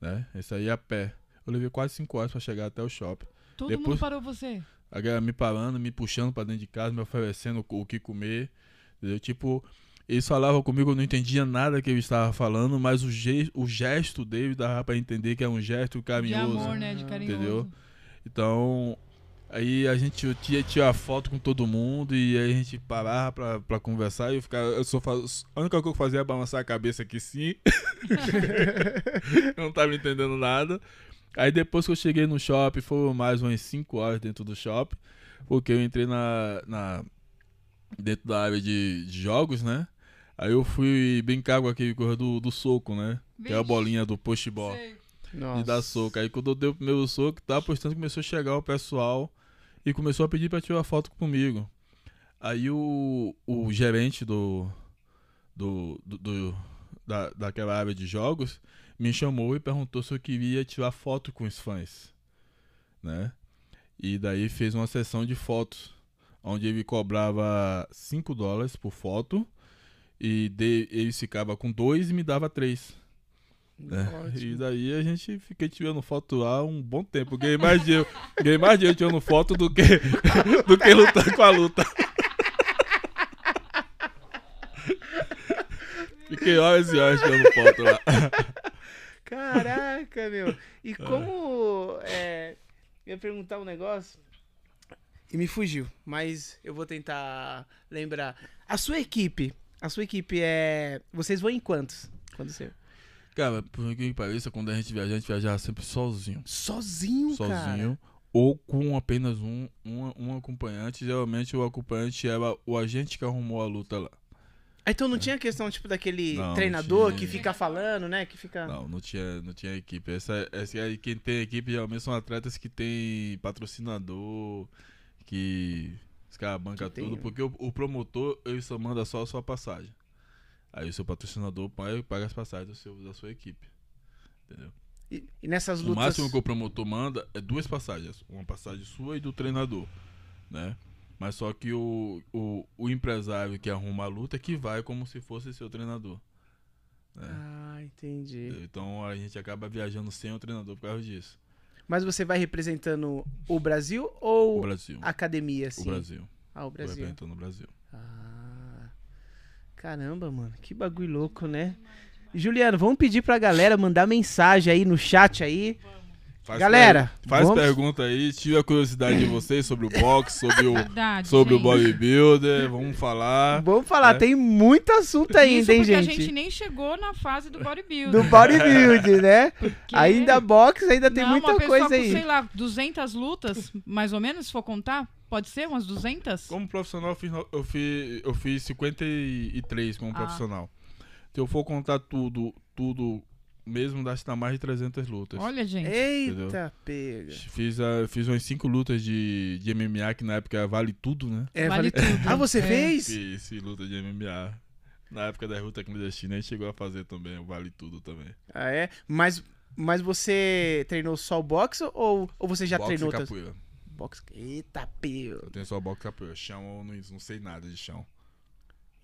né? Isso aí a pé. Eu levei quase 5 horas pra chegar até o shopping. Todo Depois- mundo parou você. A galera me parando, me puxando pra dentro de casa, me oferecendo o que comer. Entendeu? Tipo, eles falavam comigo, eu não entendia nada que eles estavam falando, mas o, ge o gesto deles dava pra entender que é um gesto De carinhoso. amor, né? De carinhoso. Entendeu? Então, aí a gente tinha tirar foto com todo mundo e aí a gente parava pra, pra conversar e eu ficava. Eu só faz... A única coisa que eu fazia era balançar a cabeça aqui sim. eu não tava entendendo nada. Aí depois que eu cheguei no shopping, foram mais umas 5 horas dentro do shopping. Porque eu entrei na. na dentro da área de, de jogos, né? Aí eu fui brincar com aquele coisa do, do soco, né? Que é a bolinha do. Nossa. de dar soco. Aí quando eu dei o primeiro soco, tava postando, começou a chegar o pessoal e começou a pedir pra tirar foto comigo. Aí o, o gerente do, do, do, do- da, daquela área de jogos me chamou e perguntou se eu queria tirar foto com os fãs, né? E daí fez uma sessão de fotos, onde ele cobrava 5 dólares por foto e de, ele ficava com dois e me dava três. Ótimo. E daí a gente fiquei tirando foto lá um bom tempo. Ganhei mais dinheiro, ganhei mais dinheiro tirando foto do que, do que lutando com a luta. Fiquei horas e horas tirando foto lá. Caraca, meu. E como. É, eu ia perguntar um negócio e me fugiu, mas eu vou tentar lembrar. A sua equipe. A sua equipe é. Vocês vão em quantos? Quando você. Cara, por que pareça, quando a gente viaja, a gente viajava sempre sozinho. Sozinho, cara. sozinho. Ou com apenas um, um, um acompanhante. Geralmente o acompanhante era o agente que arrumou a luta lá. Ah, Então não tinha questão, tipo, daquele Não, não treinador tinha. que fica falando, né? Que fica. Não, não tinha, não tinha equipe. Essa, essa quem tem equipe geralmente são atletas que tem patrocinador, que caras bancam tem, tudo, né? porque o, o promotor ele só manda só a sua passagem. Aí o seu patrocinador paga, as passagens do seu, da sua equipe. Entendeu? E, e nessas O lutas. máximo que o promotor manda é duas passagens. Uma passagem sua e do treinador, né? Mas só que o, o, o empresário que arruma a luta é que vai como se fosse seu treinador. né? Ah, entendi. Então a gente acaba viajando sem o treinador por causa disso. Mas você vai representando o Brasil ou O Brasil. academia, assim? O Brasil. Ah, o Brasil. representando o Brasil. Ah. Caramba, mano. Que bagulho louco, né? Juliano, vamos pedir pra galera mandar mensagem aí no chat aí. Faz Galera, per- faz vamos- pergunta aí, tive a curiosidade de vocês sobre o boxe, sobre o, Verdade. sobre o bodybuilder, vamos falar. Vamos falar, É. tem muito assunto ainda, Isso hein, porque gente? a gente nem chegou na fase do bodybuilding. Do bodybuilding, né? porque- Ainda boxe, ainda tem Não, muita uma coisa com, aí. sei lá, 200 lutas, mais ou menos, se for contar. Pode ser umas 200? Como profissional, eu fiz, eu fiz, eu fiz 53 como Ah. profissional. Se eu for contar tudo, tudo mesmo dá tá mais de 300 lutas. Olha, gente. Eita, pega. Fiz, a, fiz umas 5 lutas de, de MMA, que na época vale tudo, né? É, Vale vale- tudo. Ah, você É. fez? Fiz, fiz luta de MMA. Na época da luta clandestina, a gente chegou a fazer também, o vale tudo também. Ah, é? Mas, mas você treinou só o boxe ou, ou você já Boxe treinou e outras? capoeira. Boxe. Eita, pega. Eu tenho só boxe e capoeira. Chão, eu não, não sei nada de chão.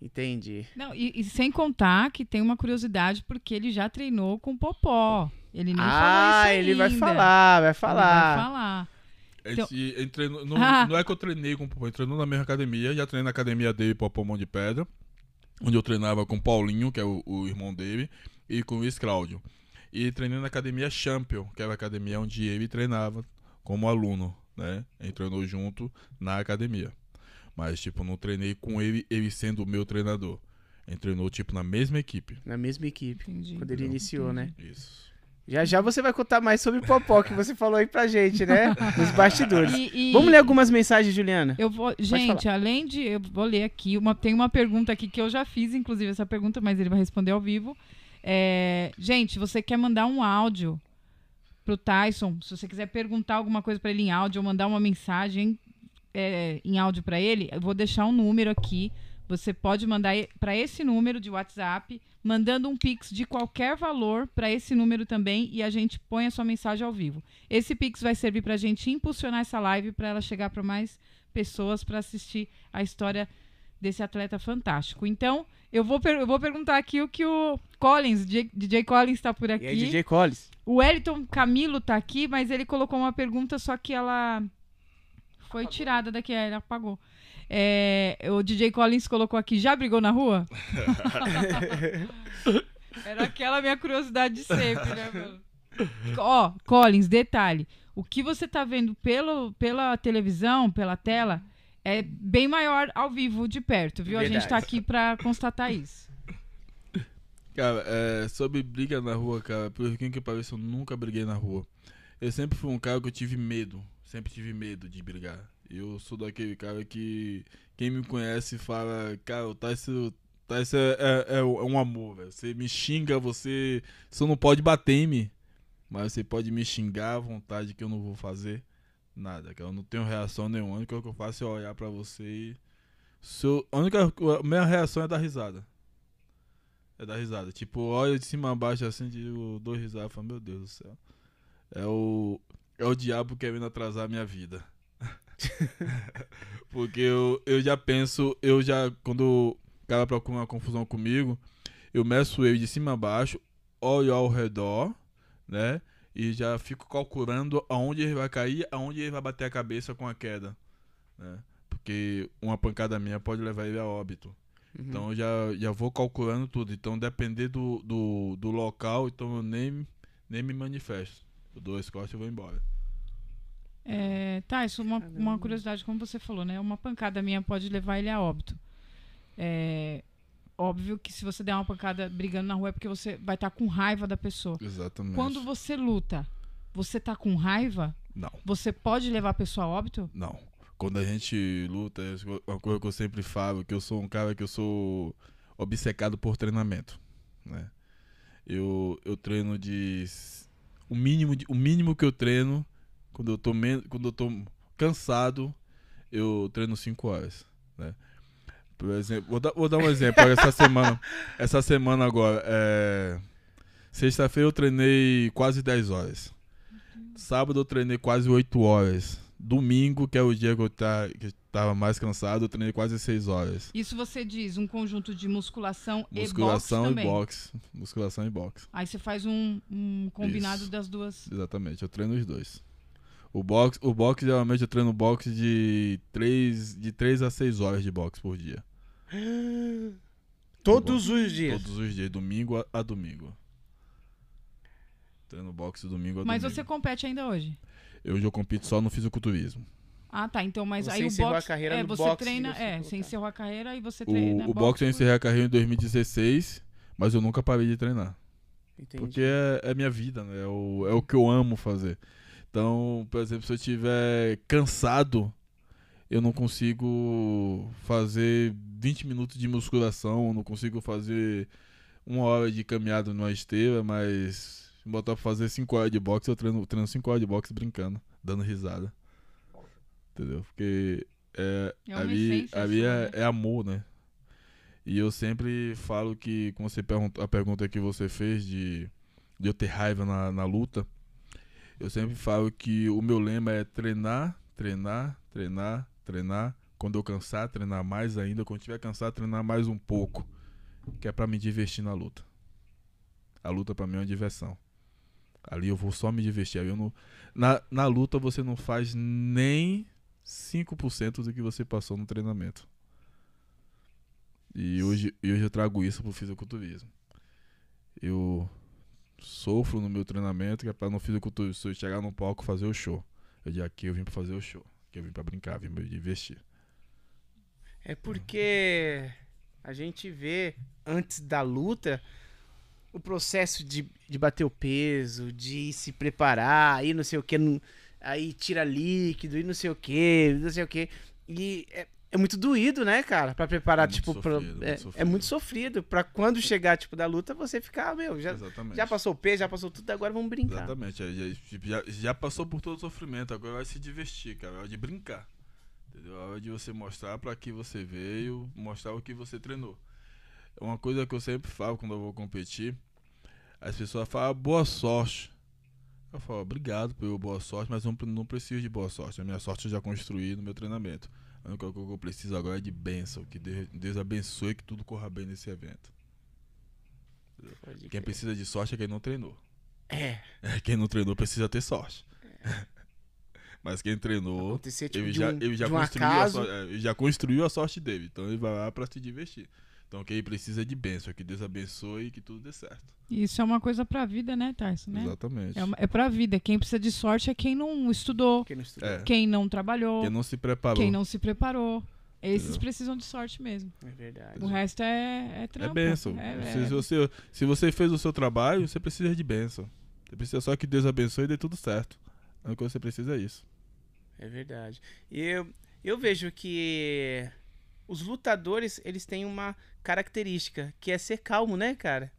Entendi. Não, e, e sem contar que tem uma curiosidade, porque ele já treinou com o Popó. Ele nem falou Ah, isso ele vai falar, vai Ele falar. vai falar. Então- entreinou- não, Ah. não é que eu treinei com o Popó, eu treinou na mesma academia. Já treinei na academia dele, Popó Mão de Pedra. Onde eu treinava com o Paulinho, que é o, o irmão dele, e com o Luiz Cláudio. E treinei na academia Champion, que era a academia onde ele treinava como aluno, né? Treinou junto na academia. Mas, tipo, não treinei com ele, ele sendo o meu treinador. Gente treinou, tipo, na mesma equipe. Na mesma equipe. Entendi. Quando ele Não. iniciou, né? Isso. Já já você vai contar mais sobre o Popó que você falou aí pra gente, né? Nos bastidores. E- e- Vamos ler algumas mensagens, Juliana? Eu vou, gente, além de. Eu vou ler aqui. Uma, tem uma pergunta aqui que eu já fiz, inclusive, essa pergunta, mas ele vai responder ao vivo. É, gente, você quer mandar um áudio pro Tyson? Se você quiser perguntar alguma coisa pra ele em áudio ou mandar uma mensagem é, em áudio pra ele, eu vou deixar um número aqui. Você pode mandar para esse número de WhatsApp, mandando um pix de qualquer valor para esse número também e a gente põe a sua mensagem ao vivo. Esse pix vai servir para a gente impulsionar essa live para ela chegar para mais pessoas para assistir a história desse atleta fantástico. Então, eu vou, eu vou perguntar aqui o que o Collins, DJ, DJ Collins está por aqui. E aí, DJ Collins? O Wellington Camilo tá aqui, mas ele colocou uma pergunta, só que ela foi tirada daqui, é, ele apagou. É, o DJ Collins colocou aqui, já brigou na rua? Era aquela minha curiosidade de sempre, né, mano? Ó, Collins, detalhe. O que você tá vendo pelo, pela televisão, pela tela, é bem maior ao vivo, de perto, viu? A gente tá Verdade. aqui pra constatar isso. Cara, é, sobre briga na rua, cara, por quem que pareça, eu nunca briguei na rua. Eu sempre fui um cara que eu tive medo, sempre tive medo de brigar. Eu sou daquele cara que quem me conhece fala, cara, o Tyson, Tyson é, é- é um amor, velho. Você me xinga, você só não pode bater em mim, mas você pode me xingar à vontade que eu não vou fazer nada, que eu não tenho reação nenhuma. A única que eu faço é olhar pra você e se eu- a única a minha reação é dar risada. É dar risada. Tipo, olha de cima a baixo assim, digo, dou risada, falo, meu Deus do céu. É o. É o diabo querendo atrasar a minha vida. Porque eu, eu já penso, eu já, quando o cara procura uma confusão comigo, eu meço ele de cima a baixo, olho ao redor, né? E já fico calculando aonde ele vai cair, aonde ele vai bater a cabeça com a queda. Né? Porque uma pancada minha pode levar ele a óbito. Uhum. Então eu já, já vou calculando tudo. Então, depender do, do, do local, então eu nem, nem me manifesto. Eu dou as costas e vou embora. É, tá, isso é uma, uma curiosidade, como você falou, né? Uma pancada minha pode levar ele a óbito. É óbvio que se você der uma pancada brigando na rua é porque você vai estar com raiva da pessoa. Exatamente. Quando você luta, você tá com raiva, Não, você pode levar a pessoa a óbito? não. Quando a gente luta, é uma coisa que eu sempre falo, que eu sou um cara que eu sou obcecado por treinamento, né? Eu, eu treino de o mínimo de, o mínimo que eu treino quando eu tô quando eu tô cansado, eu treino 5 horas, né? Por exemplo, vou dar, vou dar um exemplo, essa semana, essa semana agora, é, sexta-feira eu treinei quase 10 horas. Sábado eu treinei quase 8 horas. Domingo, que é o dia que eu tá, que tava mais cansado, eu treinei quase 6 horas. Isso você diz um conjunto de musculação, Musculação e e boxe também. boxe. Musculação e boxe. Aí você faz um, um combinado Isso. das duas. Exatamente, eu treino os dois. O boxe, o boxe geralmente eu treino boxe de 3, de 3 a 6 horas de boxe por dia. Todos os dias. Todos os dias, domingo a, a domingo. Treino boxe domingo a Mas domingo. você compete ainda hoje? Eu já compito só no fisiculturismo. Ah, tá. Então, mas Você aí o encerrou a boxe. carreira é, no você boxe, treina. você É, colocar. você encerrou a carreira e você treina. O, o boxe eu encerrei a carreira em 2016, mas eu nunca parei de treinar. Entendi. Porque é, é minha vida, né? É o, é o que eu amo fazer. Então, por exemplo, se eu estiver cansado, eu não consigo fazer 20 minutos de musculação, eu não consigo fazer uma hora de caminhada numa esteira, mas se botar pra fazer 5 horas de boxe, eu treino 5 treino cinco horas de boxe brincando, dando risada. Entendeu? Porque é, É é, né? é amor, né? E eu sempre falo que, como você perguntou, a pergunta que você fez de, de eu ter raiva na, na luta, eu sempre falo que o meu lema é treinar, treinar, treinar, treinar. Quando eu cansar, treinar mais ainda. Quando tiver cansado, treinar mais um pouco. Que é pra me divertir na luta. A luta pra mim é uma diversão. Ali eu vou só me divertir. Eu não... na, na luta você não faz nem 5% do que você passou no treinamento. E hoje, e hoje eu trago isso pro fisiculturismo. Eu sofro no meu treinamento que é pra no fisiculturismo se eu chegar no palco fazer o show. Eu digo aqui eu vim pra fazer o show. Aqui eu vim pra brincar, vim pra me divertir. É porque a gente vê antes da luta o processo de, de bater o peso, de se preparar, aí não sei o que, aí tira líquido, e não sei o que, não sei o que. E é, é muito doído, né, cara? Pra preparar, É muito tipo, pra- sofrido, muito é, é sofrido. muito sofrido. Pra quando chegar, tipo, da luta, você ficar, meu, já, Exatamente. já passou o peso, já passou tudo, agora vamos brincar. Exatamente. é, Já, tipo, já, já passou por todo o sofrimento, agora vai se divertir, cara. É hora de brincar. Entendeu? É hora de você mostrar pra que você veio, mostrar o que você treinou. É uma coisa que eu sempre falo quando eu vou competir. As pessoas falam, "Ah, boa sorte. Eu falo, obrigado pelo boa sorte, mas não, não preciso de boa sorte. A minha sorte eu já construí no meu treinamento. A única coisa que eu preciso agora é de bênção. Que Deus, abençoe que tudo corra bem nesse evento. Pode Quem precisa de sorte é quem não treinou. É, É, Quem não treinou precisa ter sorte. Mas quem treinou, tipo, ele já, um, ele já um construiu a acaso. sorte, ele já construiu a sorte dele. Então ele vai lá pra se divertir. Então quem precisa de bênção, que Deus abençoe e que tudo dê certo. Isso é uma coisa pra vida, né, Tarso? Né? Exatamente. É, uma, é pra vida. Quem precisa de sorte é quem não estudou, Quem não estudou. É. quem não trabalhou, Quem não se preparou. quem não se preparou. Esses Entendeu? precisam de sorte mesmo. É verdade. O resto é, é É trampo. bênção. É- Se, é- se você, se você fez o seu trabalho, você precisa de bênção. Você precisa só que Deus abençoe e dê tudo certo. Coisa que você precisa é isso. É verdade. E eu, eu vejo que os lutadores, eles têm uma característica, que é ser calmo, né, cara?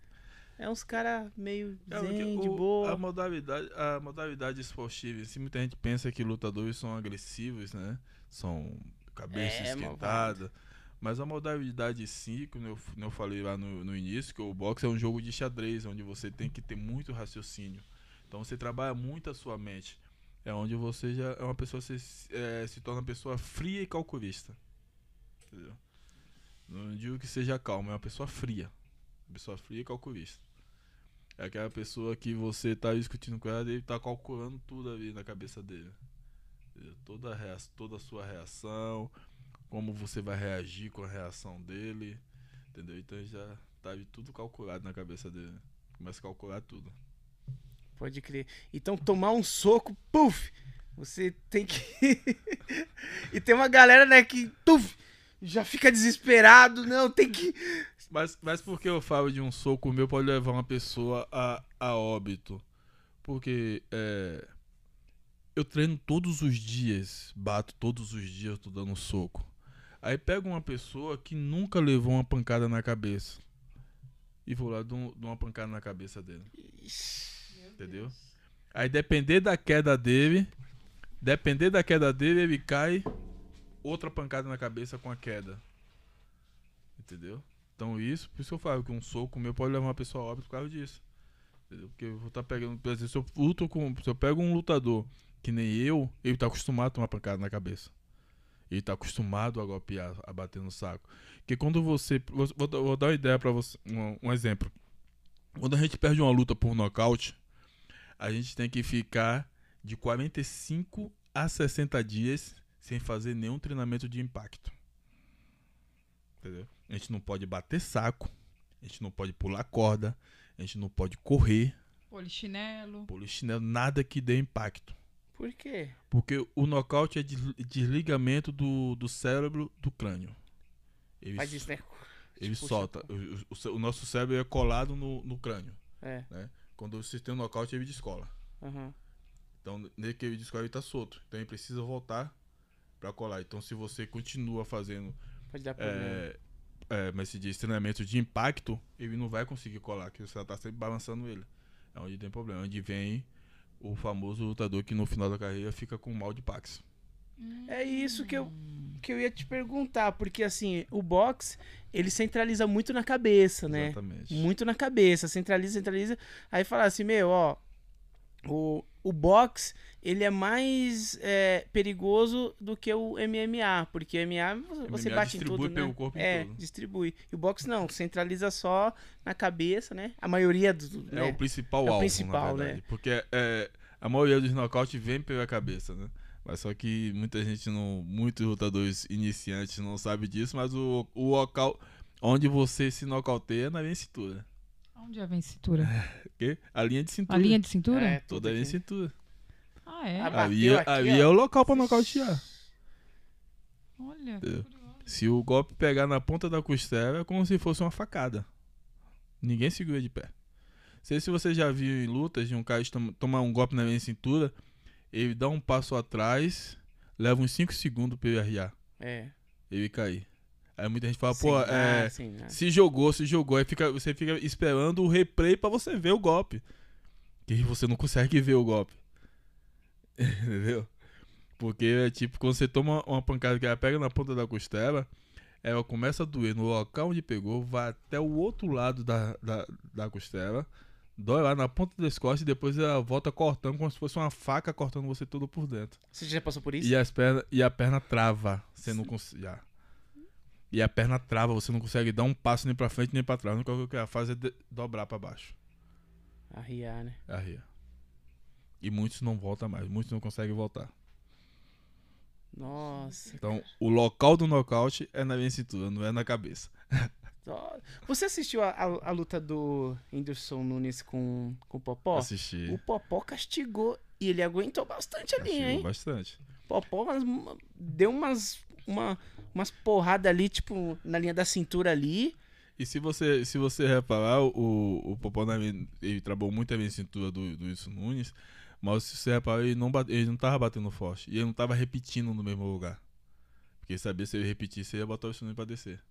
É uns cara meio É, zen, de o- boa. A modalidade, a modalidade esportiva, si, muita gente pensa que lutadores são agressivos, né? São cabeça É, esquentada. Mas a modalidade em si, como eu, como eu falei lá no, no início, que o boxe é um jogo de xadrez, onde você tem que ter muito raciocínio. Então você trabalha muito a sua mente. É onde você já é uma pessoa, se- é, se torna uma pessoa fria e calculista. Entendeu? Não digo que seja calma, é uma pessoa fria. Uma pessoa fria e calculista. É aquela pessoa que você tá discutindo com ela e ele tá calculando tudo ali na cabeça dele. Toda a, toda a sua reação, como você vai reagir com a reação dele. Entendeu? Então já tá tudo calculado na cabeça dele. Começa a calcular tudo. Pode crer. Então tomar um soco, puf! Você tem que. e tem uma galera, né, que! Já fica desesperado, não, tem que. Mas, mas por que eu falo de um soco meu pode levar uma pessoa a, a óbito? Porque é, eu treino todos os dias, bato todos os dias, tô dando soco. Aí pego uma pessoa que nunca levou uma pancada na cabeça. E vou lá dou, dou uma pancada na cabeça dele. Entendeu? Aí depender da queda dele, depender da queda dele, ele cai, outra pancada na cabeça com a queda. Entendeu? Então isso, por isso que eu falo que um soco meu pode levar uma pessoa a óbito por causa disso. Entendeu? Porque eu vou estar pegando, por exemplo, se eu luto com, se eu pego um lutador que nem eu, ele tá acostumado a tomar pancada na cabeça. Ele tá acostumado a golpear, a bater no saco. Porque quando você, vou, vou dar uma ideia para você, um, um exemplo. Quando a gente perde uma luta por nocaute, a gente tem que ficar de 45 a 60 dias sem fazer nenhum treinamento de impacto. Entendeu? A gente não pode bater saco, a gente não pode pular corda, a gente não pode correr, Polichinelo. polichinelo, nada que dê impacto. Por quê? Porque o nocaute é des- desligamento do, do cérebro do crânio. Ele, Faz isso, né? ele Puxa, solta. pô. O, o- o nosso cérebro é colado no, no crânio. É. Quando você tem um nocaute, ele descola. aham. Então, nele que ele descola, ele tá solto. Então, ele precisa voltar pra colar. Então, se você continua fazendo Pode dar problema. é, é, mas se diz treinamento de impacto, ele não vai conseguir colar, que você tá sempre balançando ele. É onde tem problema, onde vem o famoso lutador que no final da carreira fica com mal de Pax. É isso que eu, que eu ia te perguntar, porque assim, o box, ele centraliza muito na cabeça, né? Exatamente. Muito na cabeça, centraliza, centraliza. Aí fala assim, meu, ó, o, o box, ele é mais é, perigoso do que o MMA, porque o MMA você MMA bate em distribui tudo, pelo né? corpo é, todo. distribui. E o box não, centraliza só na cabeça, né? A maioria do, É né? o principal É o alvo, principal, na verdade. Porque é, a maioria dos nocaute vem pela cabeça, né? Mas só que muita gente não. Muitos lutadores iniciantes não sabem disso, mas o, o local onde você se nocauteia é na de cintura. Onde é a cintura? Porque a linha de cintura. A linha de cintura? É, Toda a linha de cintura. Ah, é? Ah, Ali, é- aqui, ali é o local pra nocautear. Olha, É. curioso. Se o golpe pegar na ponta da costela, é como se fosse uma facada. Ninguém segura de pé. Não sei se você já viu em lutas de um cara tom- tomar um golpe na minha cintura, ele dá um passo atrás, leva uns 5 segundos pra ele arriar, É. ele cair. Aí muita gente fala, Sem pô, nada, é, sem nada. se jogou, se jogou. Aí fica, você fica esperando o replay pra você ver o golpe. Que você não consegue ver o golpe. Entendeu? Porque é tipo, quando você toma uma pancada que ela pega na ponta da costela, ela começa a doer no local onde pegou, vai até o outro lado da, da, da costela, dói lá na ponta das costas e depois ela volta cortando como se fosse uma faca cortando você todo por dentro. Você já passou por isso? E, as perna, e a perna trava. Você não consegue. já. E a perna trava, você não consegue dar um passo nem pra frente nem pra trás. Coisa que ela faz é de- dobrar pra baixo. Arriar, né? É a ria. E muitos não voltam mais, muitos não conseguem voltar. Nossa. Então, o local do nocaute é na minha cintura, não é na cabeça. Você assistiu a, a- a luta do Whindersson Nunes com, com o Popó? Assisti. O Popó castigou e ele aguentou bastante ali, Castigou hein? bastante. Popó mas, deu umas, uma, umas porradas ali, tipo, na linha da cintura ali. E se você, se você reparar, o, o Popó ele trabalhou muito a minha cintura do, do Wilson Nunes, mas se você reparar, ele não, bate, ele não tava batendo forte. E ele não tava repetindo no mesmo lugar. Porque ele sabia se ele repetisse, ele ia botar o Wilson Nunes pra descer.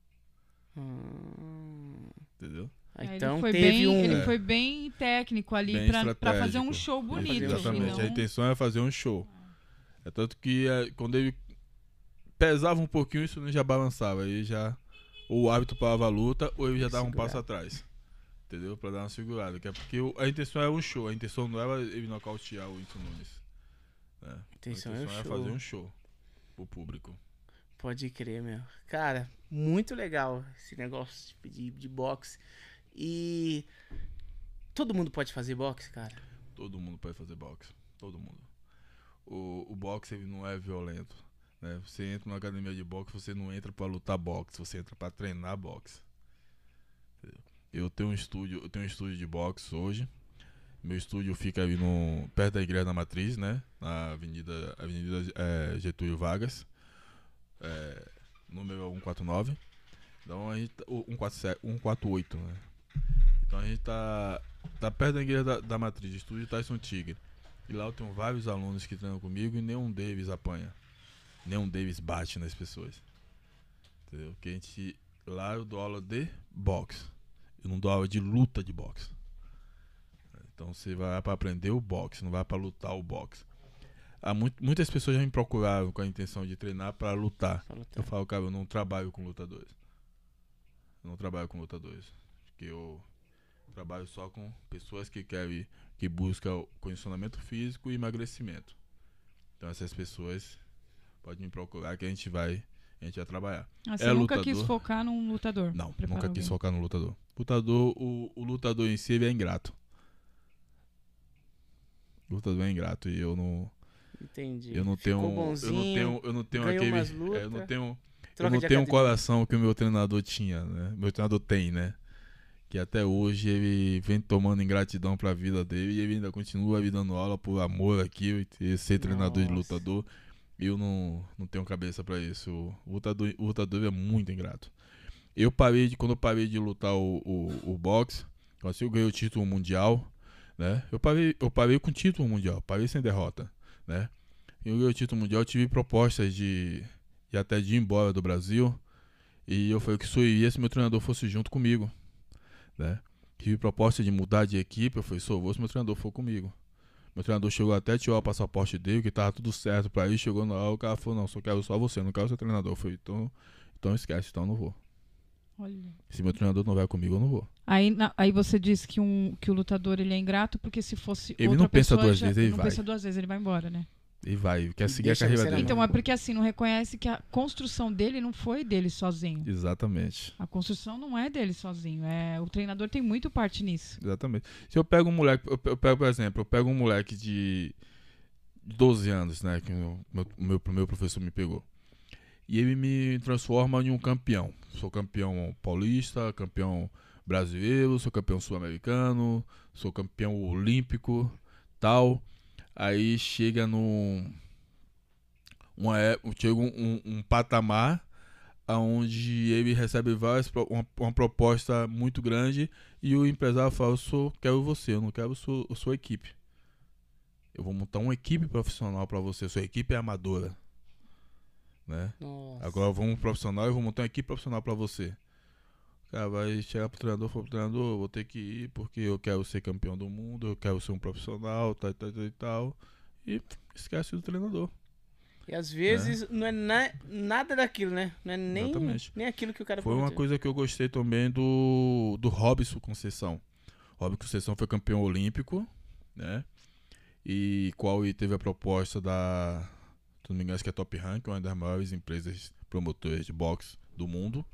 Hum, Entendeu? É, então ele foi teve bem, um. Ele É. foi bem técnico ali Bem pra, pra fazer um show bonito. fazer um Exatamente. senão- A intenção é fazer um show. É tanto que é, quando ele pesava um pouquinho, isso já balançava. Aí já. Ou o hábito parava a luta, ou ele já dava um passo atrás. Entendeu? Pra dar uma segurada. Que é porque a intenção era um show. A intenção não era ele nocautear o Wilson Nunes. né? A intenção a é intenção era show. fazer um show pro público. Pode crer, meu. Cara, muito legal esse negócio de, de boxe. E. Todo mundo pode fazer boxe, cara? Todo mundo pode fazer boxe. Todo mundo. O, o boxe ele não é violento. Né? Você entra numa academia de boxe, você não entra pra lutar boxe, você entra pra treinar boxe. Eu tenho um estúdio, eu tenho um estúdio de boxe hoje. Meu estúdio fica ali no perto da igreja da Matriz, né? Na Avenida, Avenida eh, Getúlio Vargas. É, número 149. Então a gente tá- o 147, 148, né? Então a gente tá tá perto da igreja da, da Matriz, estúdio Tyson Tigre. E lá eu tenho vários alunos que treinam comigo e nenhum deles apanha. Nenhum deles bate nas pessoas. Entendeu? Porque a gente. Lá eu dou aula de boxe. Eu não dou aula de luta de boxe. Então você vai para aprender o boxe, não vai para lutar o boxe. Há muito- muitas pessoas já me procuraram com a intenção de treinar para lutar. Tá. Eu falo, cara, eu não trabalho com lutadores. Eu não trabalho com lutadores. Porque eu trabalho só com pessoas que querem, que buscam condicionamento físico e emagrecimento. Então essas pessoas podem me procurar que a gente vai, a gente vai trabalhar. Ah, você É nunca lutador? quis focar num lutador? Não, Preparar nunca alguém. quis focar no lutador. Lutador, o, o lutador em si ele é ingrato. O lutador é ingrato e eu não, Entendi. eu não Ficou tenho, eu bonzinho, não tenho, eu não tenho aquele, é, eu não tenho eu não de tenho um coração que o meu treinador tinha, né? Meu treinador tem, né? Que até hoje ele vem tomando ingratidão pra vida dele e ele ainda continua me dando aula por amor aqui, ser treinador de Nossa. lutador. Eu não, não tenho cabeça pra isso. O lutador, o lutador é muito ingrato. Eu parei de, quando eu parei de lutar o, o, o boxe, assim eu ganhei o título mundial, né? Eu parei, eu parei com título mundial, parei sem derrota, né? Eu ganhei o título mundial, tive propostas de, de até de ir embora do Brasil. E eu falei que só iria se meu treinador fosse junto comigo, né? Tive proposta de mudar de equipe, eu falei, só vou se meu treinador for comigo. Meu treinador chegou até tirar o passaporte dele, que tava tudo certo pra ir, chegou na hora, o cara falou, não, só quero só você, não quero seu treinador. Eu falei, então, então esquece, então eu não vou. Olha. Se meu treinador não vai comigo, eu não vou. Aí, na- aí você disse que, um, que o lutador ele é ingrato porque se fosse Ele não pensa pessoa, duas já- vezes, ele não vai. pensa duas vezes, ele vai embora, né? E vai, quer seguir a carreira dele. Então é porque assim, não reconhece que a construção dele não foi dele sozinho. Exatamente. A construção não é dele sozinho. É, o treinador tem muito parte nisso. Exatamente. Se eu pego um moleque, eu pe- eu pego, por exemplo, eu pego um moleque de 12 anos, né, que o meu, meu, meu professor me pegou. E ele me transforma em um campeão. Sou campeão paulista, campeão brasileiro, sou campeão sul-americano, sou campeão olímpico, tal. Aí chega num uma, é- chega um, um, um patamar onde ele recebe várias uma, uma proposta muito grande e o empresário fala, eu sou, quero você, eu não quero sua, a sua equipe. Eu vou montar uma equipe profissional para você, sua equipe é amadora. Né? Nossa. Agora vamos profissional, eu vou montar uma equipe profissional para você. Cara vai chegar pro treinador, falar pro treinador, vou ter que ir porque eu quero ser campeão do mundo, eu quero ser um profissional, tal, tal, tal e tal. E esquece do treinador. E às vezes não é na- nada daquilo, né? Não é nem, Exatamente. nem aquilo que o cara Foi uma coisa que eu gostei também do, do Robson Conceição. Robson Conceição foi campeão olímpico, né? E qual teve a proposta da, se não me engano, acho que é Top Rank, uma das maiores empresas promotoras de boxe do mundo,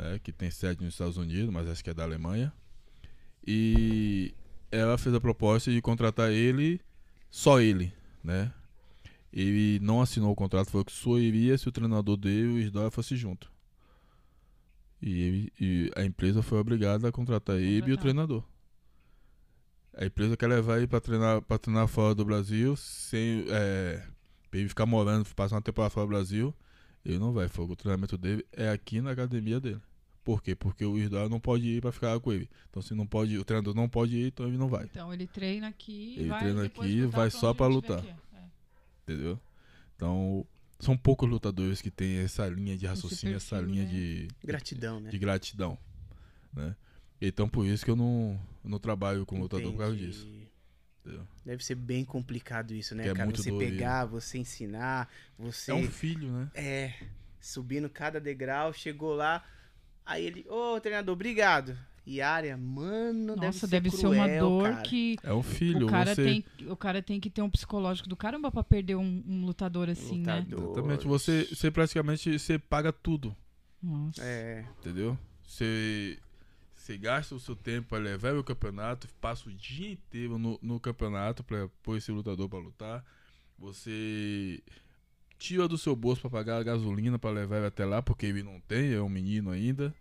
né? Que tem sede nos Estados Unidos, mas acho que é da Alemanha. E ela fez a proposta de contratar ele, só ele, né? Ele não assinou o contrato, falou que só iria se o treinador dele e o Isdóia fosse junto. E, e a empresa foi obrigada a contratar ele e o Contratar. treinador. A empresa quer levar ele pra treinar, pra treinar fora do Brasil, sem. É, ele ficar morando, passar uma temporada fora do Brasil. Ele não vai, foi o treinamento dele é aqui na academia dele. Por quê? Porque o Isdóia não pode ir pra ficar com ele. Então se não pode, o treinador não pode ir, então ele não vai. Então ele treina aqui, Ele vai treina aqui, vai pra só ele lutar. É. Entendeu? Então, são poucos lutadores que têm essa linha de raciocínio, essa perfil, linha né? de, Gratidão, né? de gratidão, né? Então por isso que eu não, eu não trabalho com lutador por causa Entendi. disso. entendeu? Deve ser bem complicado isso, né, Que é cara? você dolorido. pegar, você ensinar, você É um filho, né? é, subindo cada degrau, chegou lá, aí ele, ô treinador, obrigado. E área, mano, deve Nossa, ser deve ser uma cruel, dor cara. que É um filho. o cara, você, tem, o cara tem que ter um psicológico do caramba pra perder um, um lutador assim, né? Exatamente. Você, você praticamente você paga tudo, Nossa. É, entendeu? Você, você gasta o seu tempo para levar o campeonato, passa o dia inteiro no, no campeonato para pôr esse lutador para lutar. Você tira do seu bolso para pagar a gasolina para levar ele até lá, porque ele não tem, é um menino ainda.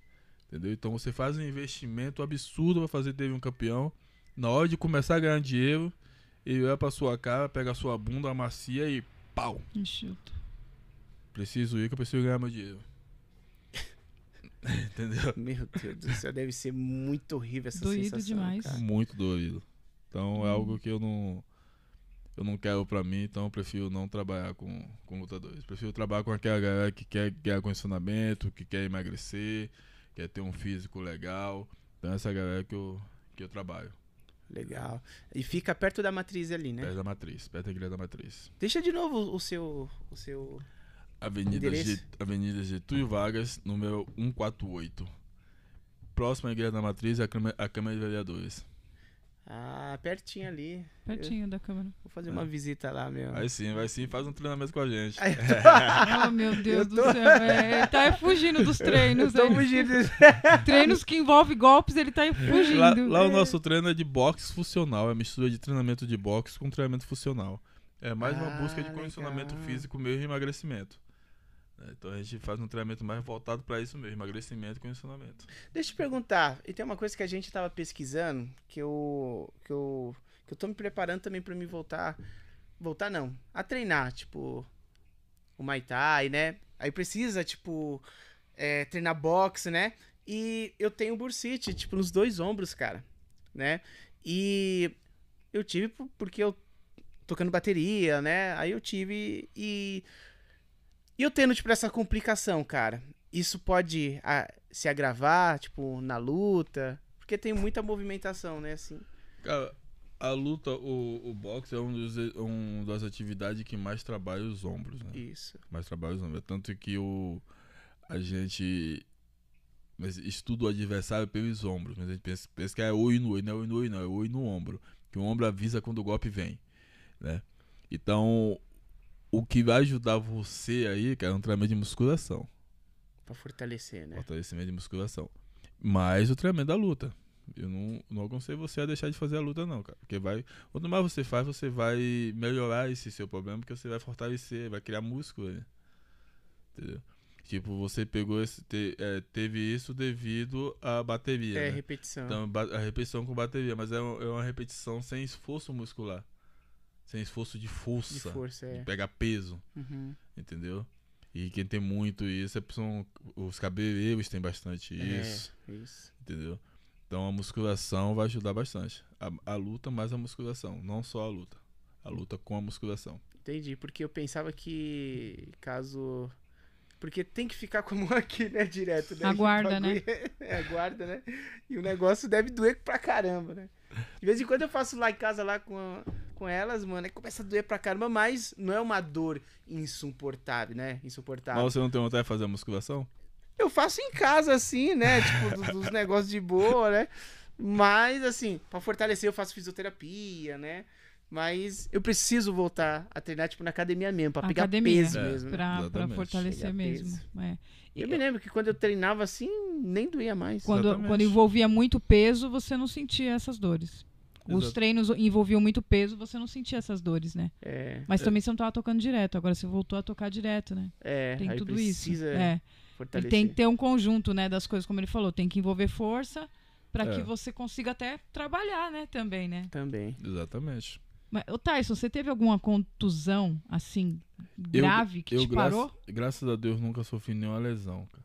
Entendeu? Então você faz um investimento absurdo para fazer dele um campeão. Na hora de começar a ganhar dinheiro, ele vai pra sua cara, pega a sua bunda macia e pau. Enxuto. Preciso ir que eu preciso ganhar meu dinheiro. Entendeu? meu Deus do céu, deve ser muito horrível essa Doído sensação, demais. cara. Muito doído. Então é Hum. algo que eu não eu não quero pra mim, então eu prefiro não trabalhar com, com lutadores. Prefiro trabalhar com aquela galera que quer ganhar condicionamento, que quer emagrecer, quer ter um físico legal. Então essa é galera que eu, que eu trabalho. Legal. E fica perto da matriz ali, né? Perto da matriz, perto da igreja da matriz. Deixa de novo o seu o seu Avenida? Get, Avenida Getúlio Vargas, número 148. Próxima à igreja da matriz é a Câmara, a Câmara de Vereadores. Ah, pertinho ali. Pertinho da câmera. Vou fazer uma visita lá, meu. Vai sim, vai sim, faz um treinamento com a gente. Aí, Oh, meu Deus tô- do céu. é, ele tá fugindo dos treinos. Tô né? fugindo. Treinos que envolvem golpes, ele tá fugindo. Lá, lá o nosso treino é de boxe funcional, é mistura de treinamento de boxe com treinamento funcional. É mais uma Ah, busca de condicionamento legal. físico mesmo e emagrecimento. É, Então a gente faz um treinamento mais voltado para isso mesmo, emagrecimento e condicionamento. Deixa eu te perguntar, e tem uma coisa que a gente tava pesquisando, que eu que eu que eu tô me preparando também pra me voltar voltar não, a treinar, tipo o Muay Thai, né? Aí precisa, tipo, é, treinar boxe, né? E eu tenho bursite, tipo, nos dois ombros, cara, né? E eu tive por- porque eu tocando bateria, né? Aí eu tive e e eu tendo, tipo, essa complicação, cara. isso pode ah, se agravar, tipo, na luta? Porque tem muita movimentação, né, assim. Cara, a luta, o, o boxe é um, dos, um das atividades que mais trabalha os ombros, né? Isso. Mais trabalha os ombros. Tanto que o, a gente estuda o adversário pelos ombros. Mas a gente pensa, pensa que é oi no oi, não é oi no oi, não, é oi no ombro. Que o ombro avisa quando o golpe vem, né? Então, o que vai ajudar você aí, cara, é um treinamento de musculação. Pra fortalecer, né? Fortalecimento de musculação. Mais o treinamento da luta. Eu não, não aconselho você a deixar de fazer a luta, não, cara. Porque vai. Quanto mais você faz, você vai melhorar esse seu problema, porque você vai fortalecer, vai criar músculo. Né? Entendeu? Tipo, você pegou esse. Te, é, teve isso devido à bateria. É, né? repetição. Então, a repetição com bateria, mas é, é uma repetição sem esforço muscular. Sem esforço de força. de força, é. de pegar peso. Uhum. Entendeu? E quem tem muito isso é são os cabeleireiros têm bastante isso. É, isso. Entendeu? Então a musculação vai ajudar bastante. A, a luta mais a musculação, não só a luta. A luta com a musculação. Entendi, porque eu pensava que caso. Porque tem que ficar com a mão aqui, né? Direto, né? Aguarda, bagulho- É, aguarda, né? E o negócio deve doer pra caramba, né? De vez em quando eu faço lá em casa lá com, a- com elas, mano, aí começa a doer pra caramba, mas não é uma dor insuportável, né? Insuportável. Mas você não tem vontade de fazer a musculação? Eu faço em casa, assim, né? Tipo, dos, dos negócios de boa, né? Mas, assim, pra fortalecer, eu faço fisioterapia, né? Mas eu preciso voltar a treinar, tipo, na academia mesmo, pra pegar Academia. peso É. mesmo. né? Pra, pra fortalecer Pegar mesmo. É. E Eu me lembro que quando eu treinava assim, nem doía mais. quando, Exatamente. quando envolvia muito peso, você não sentia essas dores. Os Exato. treinos envolviam muito peso, você não sentia essas dores, né? É, Mas também você não tava tocando direto, agora você voltou a tocar direto, né? é, Tem aí tudo precisa isso. É. E fortalecer. tem que ter um conjunto, né, das coisas, como ele falou, tem que envolver força pra É. que você consiga até trabalhar, né, também, né? Também. Exatamente. Mas, ô Tyson, você teve alguma contusão, assim, Eu- grave que eu, te graças, parou? graças a Deus, nunca sofri nenhuma lesão, cara.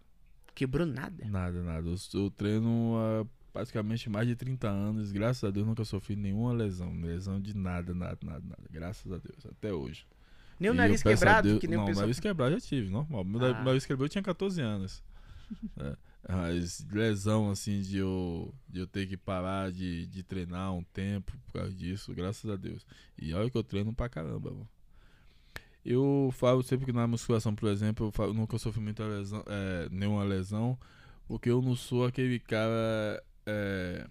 Quebrou nada. Nada, nada. Eu, eu treino há praticamente mais de 30 anos. Graças a Deus, nunca sofri nenhuma lesão. Lesão de nada, nada, nada, nada. Graças a Deus, até hoje. Nem o nariz quebrado, Deus- que nem não, o pessoal. nariz quebrado já tive, normal. Meu Ah. na- nariz quebrou eu tinha 14 anos. É, Mas lesão, assim, de eu, de eu ter que parar de, de treinar um tempo por causa disso, graças a Deus. E olha que eu treino pra caramba, mano. Eu falo sempre que na musculação, por exemplo, eu falo, nunca sofri muita lesão, é, nenhuma lesão, porque eu não sou aquele cara é,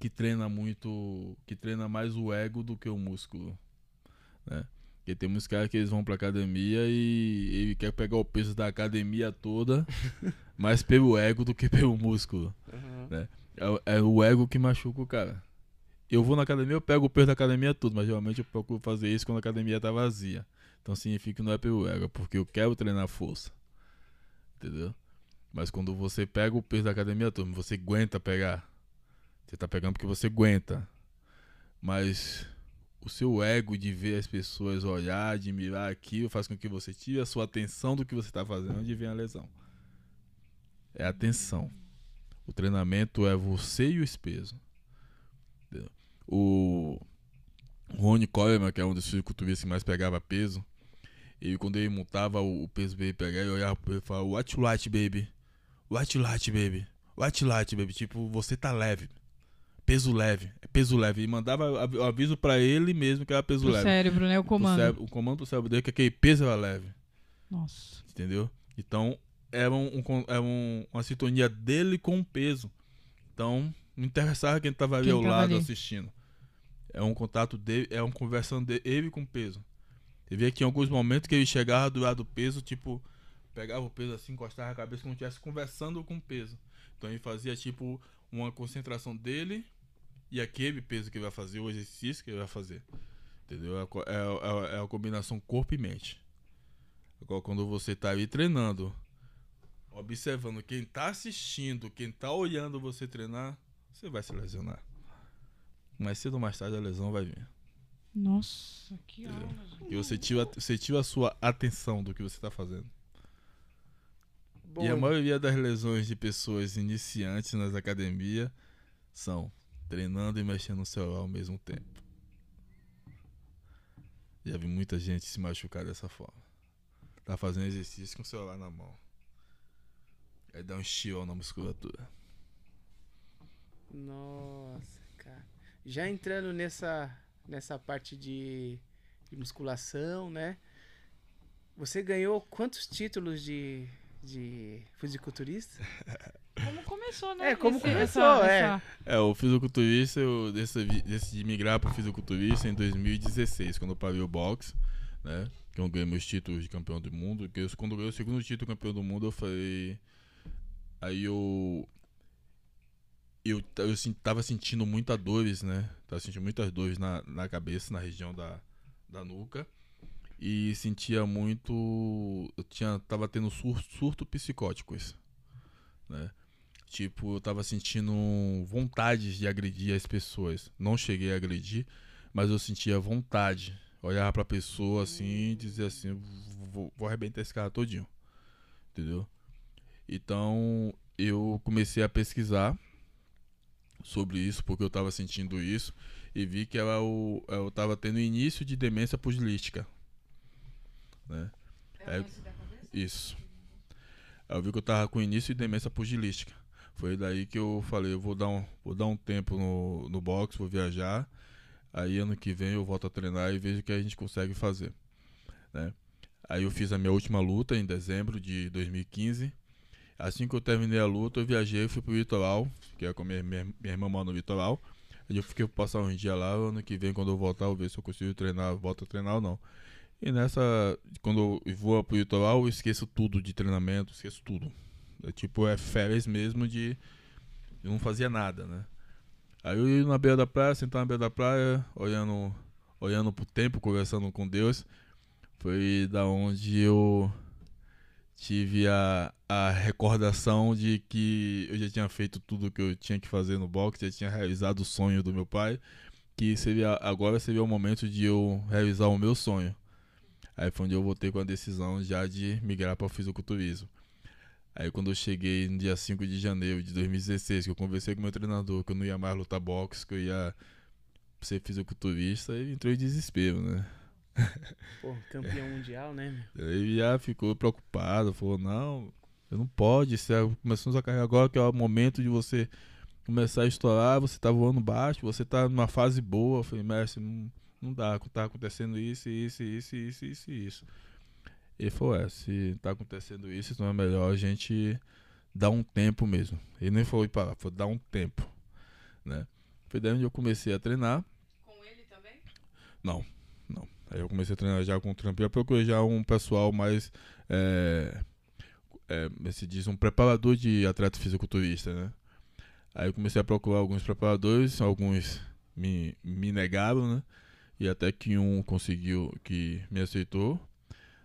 que treina muito, que treina mais o ego do que o músculo, né? Porque tem muitos caras que eles vão pra academia e ele quer pegar o peso da academia toda, mais pelo ego do que pelo músculo. Uhum. É, o- é o ego que machuca o cara. Eu vou na academia, eu pego o peso da academia tudo, mas geralmente eu procuro fazer isso quando a academia tá vazia. Então significa que não é pelo ego, é porque eu quero treinar força. Entendeu? Mas quando você pega o peso da academia toda, você aguenta pegar. Você tá pegando porque você aguenta. Mas o seu ego de ver as pessoas olhar, admirar aquilo, faz com que você tire a sua atenção do que você está fazendo, onde vem a lesão. É atenção. O treinamento é você e o peso. O Rony Coleman, que é um dos fisiculturistas que mais pegava peso, ele quando ele montava o, o peso pra ele pegar, ele olhava pra ele e falava, what you like, baby? You like, baby? You like, baby? Tipo, você tá leve. Peso leve. É peso leve. E mandava o aviso pra ele mesmo que era peso Pro leve. cérebro, né? O comando. cérebro- o comando pro cérebro dele que aquele peso era leve. Nossa. Entendeu? Então, era, um, um con- era um- uma sintonia dele com o peso. Então, não interessava quem estava ali Quem ao tava lado ali. assistindo. É um contato dele, é uma conversão dele com o peso. Você vê que em alguns momentos que ele chegava do lado do peso, tipo, pegava o peso assim, encostava a cabeça como se estivesse conversando com o peso. Então ele fazia tipo uma concentração dele e aquele peso que ele vai fazer, o exercício que ele vai fazer. Entendeu? É, é, é, é a combinação corpo e mente. Agora, quando você tá ali treinando, observando quem tá assistindo, quem tá olhando você treinar, você vai se lesionar. Mais cedo ou mais tarde a lesão vai vir. Nossa, que Entendeu? aula. Porque você tira, você tira a sua atenção do que você tá fazendo. Bom, E a maioria das lesões de pessoas iniciantes nas academias são treinando e mexendo no celular ao mesmo tempo. Já vi muita gente se machucar dessa forma. Tá fazendo exercício com o celular na mão. Aí dá um chill na musculatura. Nossa, cara. Já entrando nessa, nessa parte de, de musculação, né? Você ganhou quantos títulos de, de fisiculturista? Como começou, né? É, como Esse- começou, é. essa- É, o fisiculturista, eu decidi, decidi migrar pro fisiculturista em 2016, quando eu parei o boxe, né? Que eu ganhei meus títulos de campeão do mundo. Que eu, quando eu ganhei o segundo título de campeão do mundo, eu falei. Aí eu. Eu, eu sen- tava sentindo muitas dores, né? Tava sentindo muitas dores na, na cabeça, na região da, da nuca. E sentia muito. Eu tinha, tava tendo sur, surto psicóticos, né? Tipo, eu tava sentindo vontade de agredir as pessoas. Não cheguei a agredir, mas eu sentia vontade. Olhar pra pessoa assim e dizer assim, vou, vou arrebentar esse cara todinho. Entendeu? Então, eu comecei a pesquisar sobre isso, porque eu tava sentindo isso. E vi que era o, eu tava tendo início de demência pugilística. Né? É, isso. Aí eu vi que eu tava com início de demência pugilística. Foi daí que eu falei, eu vou dar um, vou dar um tempo no, no box, vou viajar. Aí ano que vem eu volto a treinar e vejo o que a gente consegue fazer. Né? Aí eu fiz a minha última luta em dezembro de 2015. Assim que eu terminei a luta, eu viajei, fui pro litoral, que é com minha, minha, minha irmã mora no litoral. Aí eu fiquei passar uns dias lá, ano que vem, quando eu voltar, eu ver se eu consigo treinar, volto a treinar ou não. E nessa, quando eu vou pro litoral, eu esqueço tudo de treinamento, esqueço tudo. É, tipo, é férias mesmo de. Eu não fazia nada, né? Aí eu ia na beira da praia, sentar na beira da praia, olhando, olhando pro tempo, conversando com Deus. Foi da onde eu tive a, a recordação de que eu já tinha feito tudo que eu tinha que fazer no boxe, já tinha realizado o sonho do meu pai, que seria agora seria o momento de eu realizar o meu sonho. Aí foi onde eu voltei com a decisão já de migrar para o fisiculturismo. Aí quando eu cheguei no dia 5 de janeiro de 2016, que eu conversei com o meu treinador, que eu não ia mais lutar boxe, que eu ia ser fisiculturista, ele entrou em desespero, né? Pô, campeão mundial, né? Ele já ficou preocupado, falou, não, você não pode, você é- começamos a carregar agora que é o momento de você começar a estourar, você tá voando baixo, você tá numa fase boa. Eu falei, mestre, não, não dá, tá acontecendo isso, isso, isso, isso, isso, isso. Ele falou, é, se tá acontecendo isso, então é melhor a gente dar um tempo mesmo. Ele nem falou ir parar, falou dar um tempo, né? Foi daí onde eu comecei a treinar. Com ele também? Não, não. Aí eu comecei a treinar já com o trampo. Eu procurei já um pessoal mais. É, é, como se diz, um preparador de atleta fisiculturista, né? Aí eu comecei a procurar alguns preparadores, alguns me, me negaram, né? E até que um conseguiu, que me aceitou,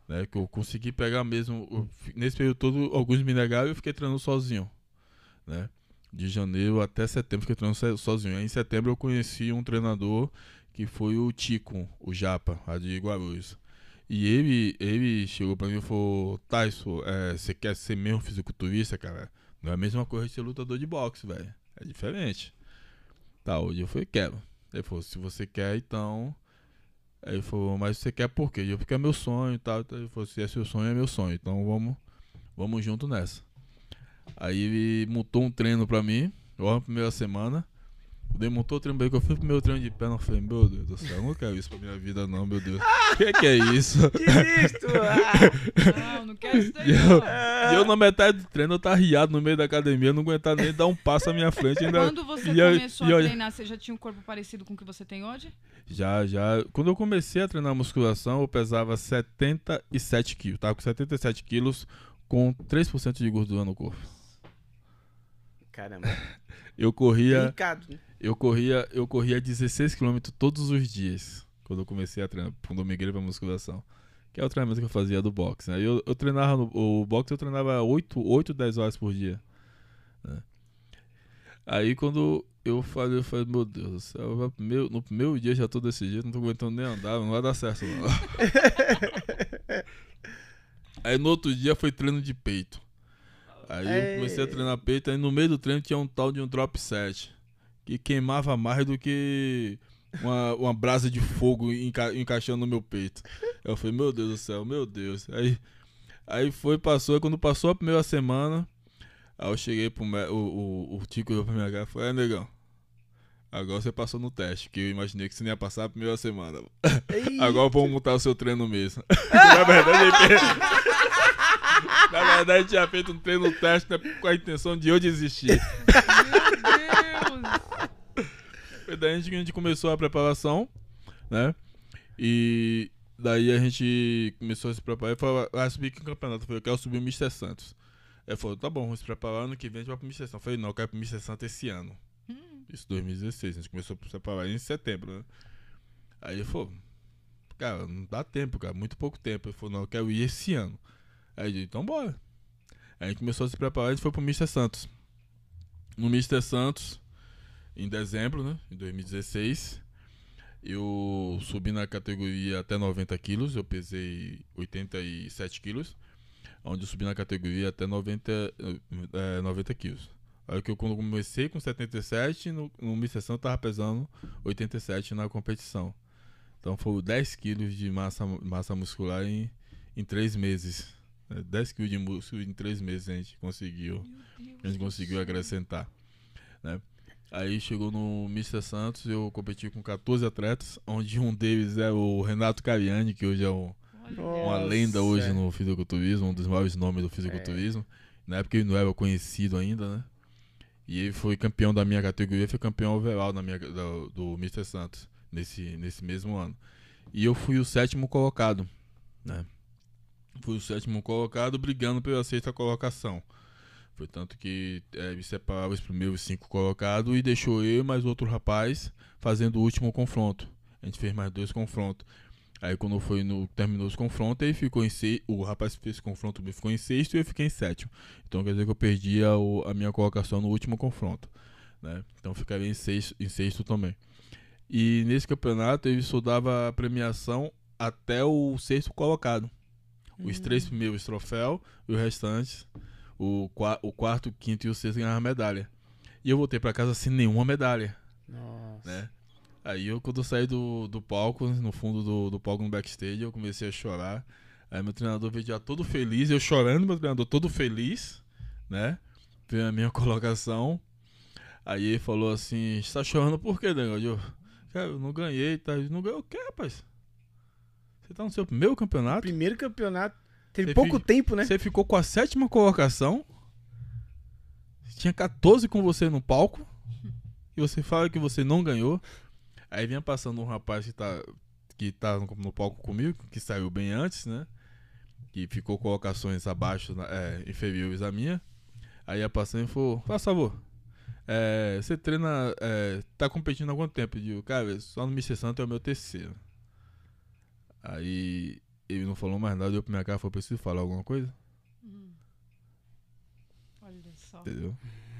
né? Que eu consegui pegar mesmo. eu Nesse período todo, alguns me negaram e eu fiquei treinando sozinho, né? De janeiro até setembro fiquei treinando so- sozinho. Aí em setembro eu conheci um treinador que foi o Tico, o Japa, a de Guarulhos. E ele, ele chegou pra mim e falou, Tyson, é, você quer ser mesmo fisiculturista, cara? Não é a mesma coisa de ser lutador de boxe, velho. É diferente. Tá, hoje eu falei, quero. Ele falou, se você quer, então. Aí ele falou, mas você quer por quê? Eu porque é meu sonho e tal. Ele falou, se é seu sonho, é meu sonho. Então vamos, vamos junto nessa. Aí ele montou um treino pra mim, logo na primeira semana. Quando ele montou o treino que eu fui pro meu treino de perna, eu falei, meu Deus do céu, eu não quero isso pra minha vida não, meu Deus. O que, que é isso? Desisto! Ah, Não, não quero isso daí. E eu, não. e eu na metade do treino, eu tava riado no meio da academia, não aguentava nem dar um passo à minha frente. Ainda, Quando você e eu- começou e a treinar, você já tinha um corpo parecido com o que você tem hoje? Já, já. Quando eu comecei a treinar musculação, eu pesava 77 quilos. Tava com 77 quilos, com 3% de gordura no corpo. Caramba. Eu corria, Delicado, né? Eu corria, eu corria 16 km todos os dias. Quando eu comecei a treinar, quando eu migrei pra musculação. Que é o treinamento que eu fazia do boxe. Né? Eu, eu treinava no o boxe, eu treinava 8, 8 10 horas por dia. né? Aí quando eu falei, eu falei, meu Deus do céu, meu- no primeiro dia já tô desse jeito, não tô aguentando nem andar, não vai dar certo não. aí no outro dia foi treino de peito. Aí eu comecei a É. treinar peito, aí no meio do treino tinha um tal de um drop set. Que queimava mais do que uma, uma brasa de fogo enca- encaixando no meu peito. Eu falei, meu Deus do céu, meu Deus. Aí, aí foi, passou, aí quando passou a primeira semana, Aí eu cheguei pro o, o, o Tico olhou pra minha cara e falou, é negão. Agora você passou no teste, que eu imaginei que você não ia passar a primeira semana. Ei, Agora vamos montar o seu treino mesmo. Na verdade. Na verdade, tinha feito um treino teste né, com a intenção de eu desistir. Foi daí a gente, a gente começou a preparação, né? E daí a gente começou a se preparar e falou, ah, subir no campeonato. Eu falei, eu quero subir o Mr. Santos. Ele falou, tá bom, vamos se preparar, ano que vem a gente vai pro Mr. Santos. Eu falei, não, eu quero pro Mr. Santos esse ano. Hum. Isso 2016, a gente começou a se preparar em setembro, né? Aí ele falou, cara, não dá tempo, cara, muito pouco tempo. Ele falou, não, eu quero ir esse ano. Aí eu disse, então bora. Aí a gente começou a se preparar e a gente foi pro Mr. Santos. No Mr. Santos, em dezembro, né? Em 2016. Eu subi na categoria até 90 quilos, eu pesei 87 quilos, onde eu subi na categoria até 90, eh, 90 quilos. Aí que eu quando comecei com 77, no, no Mr. Santos eu tava pesando 87 na competição. Então foram 10 quilos de massa, massa muscular em, em 3 meses. né? 10 quilos de músculo em 3 meses a gente conseguiu a gente conseguiu acrescentar, né? Aí chegou no Mr. Santos, eu competi com 14 atletas, onde um deles é o Renato Cariani, que hoje é um- uma lenda hoje no fisiculturismo, um dos maiores nomes do fisiculturismo. Na época ele não era conhecido ainda, né? E ele foi campeão da minha categoria, foi campeão overall da minha, do, do Mr. Santos, nesse, nesse mesmo ano. E eu fui o sétimo colocado, né? Fui o sétimo colocado, brigando pela sexta colocação. Foi tanto que é, separava os primeiros cinco colocados e deixou eu e mais outro rapaz fazendo o último confronto. A gente fez mais dois confrontos. Aí quando foi no, terminou os confrontos, ele ficou em sexto. O rapaz que fez confronto comigo ficou em sexto e eu fiquei em sétimo. Então quer dizer que eu perdi a, o- a minha colocação no último confronto. Né? Então ficaria em sexto, em sexto também. E nesse campeonato ele só dava a premiação até o sexto colocado. Os três primeiros troféus e os restantes, o, o quarto, o quinto e o sexto ganhavam medalha. E eu voltei pra casa sem nenhuma medalha, Nossa. né? Aí eu, quando eu saí do, do palco, no fundo do, do palco no backstage, eu comecei a chorar. Aí meu treinador veio já todo feliz, eu chorando, meu treinador todo feliz, né? Pela minha colocação. Aí ele falou assim, você tá chorando por quê, Daniel? Eu, cara, eu não ganhei, tá? Eu não ganhou o quê, rapaz? Você tá no seu primeiro campeonato? Primeiro campeonato. Teve Você pouco fica- tempo, né? Você ficou com a sétima colocação. Tinha 14 com você no palco. E você fala que você não ganhou. Aí vinha passando um rapaz que tá, que tá no, no palco comigo, que saiu bem antes, né? Que ficou colocações abaixo, é, inferiores à minha. Aí ia passando e falou: Faz favor. é, você treina. É, tá competindo há quanto tempo? Eu digo, cara, só no Mr. Santo é o meu terceiro. Aí ele não falou mais nada, deu pra minha cara e falou: Preciso falar alguma coisa? Hum. Olha só. Entendeu?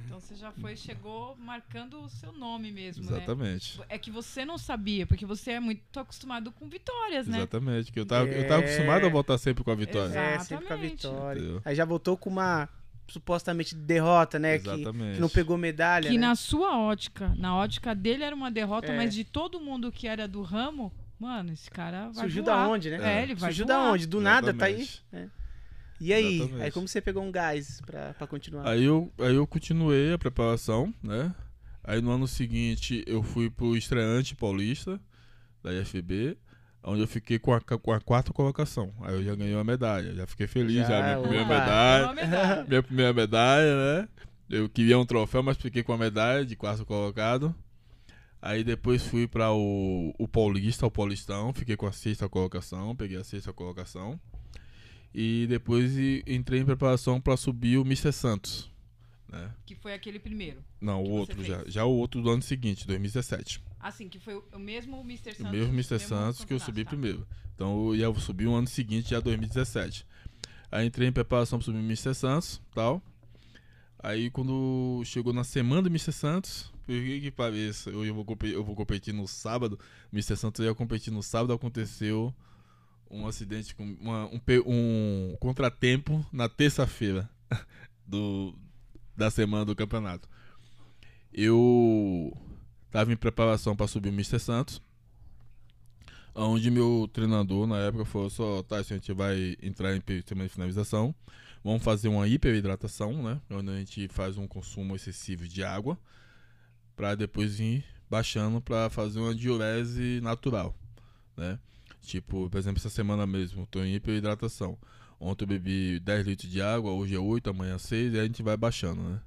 Então você já foi, chegou marcando o seu nome mesmo, né? Exatamente. É que você não sabia, porque você é muito acostumado com vitórias, né? Exatamente. Que eu tava, eu tava É. acostumado a voltar sempre com a vitória. Exato. É, sempre com a Exatamente. vitória. Entendeu? Aí já voltou com uma supostamente derrota, né? Que, Exatamente. que não pegou medalha. Que né? na sua ótica, na ótica dele era uma derrota, É. mas de todo mundo que era do ramo, mano, esse cara vai Surgiu voar. da onde, né? É, ele vai Surgiu voar. da onde? Do nada tá aí. Exatamente. E aí? Exatamente. Aí como você pegou um gás pra, pra continuar? Aí eu, aí eu continuei a preparação, né? Aí no ano seguinte eu fui pro estreante paulista da IFB, onde eu fiquei com a, com a quarta colocação. Aí eu já ganhei uma medalha, já fiquei feliz, já, Já, minha primeira medalha. Uma medalha. Minha primeira medalha, né? Eu queria um troféu, mas fiquei com a medalha de quarto colocado. Aí depois fui para o, o Paulista, o Paulistão, fiquei com a sexta colocação, peguei a sexta colocação. E depois entrei em preparação para subir o Mr. Santos, né? Que foi aquele primeiro. Não, o outro já, já o outro do ano seguinte, 2017. Assim, que foi o- mesmo Mr. Santos. O mesmo Mr. Santos que eu subi tá. primeiro. Então eu ia subir o ano seguinte, já 2017. Aí entrei em preparação para subir o Mr. Santos tal. Aí quando chegou na semana do Mr. Santos, por que que pareça, eu, vou, eu vou competir no sábado, Mr. Santos ia competir no sábado, aconteceu um acidente, com uma- um, um contratempo na terça-feira do, da semana do campeonato. Eu tava em preparação para subir o Mr. Santos, Onde meu treinador na época falou só, tá, a gente vai entrar em sistema de finalização, vamos fazer uma hiperidratação, né? Onde a gente faz um consumo excessivo de água, para depois ir baixando para fazer uma diurese natural, né? Tipo, por exemplo, essa semana mesmo, estou em hiperidratação. Ontem eu bebi 10 litros de água, hoje é 8, amanhã 6, e a gente vai baixando, né?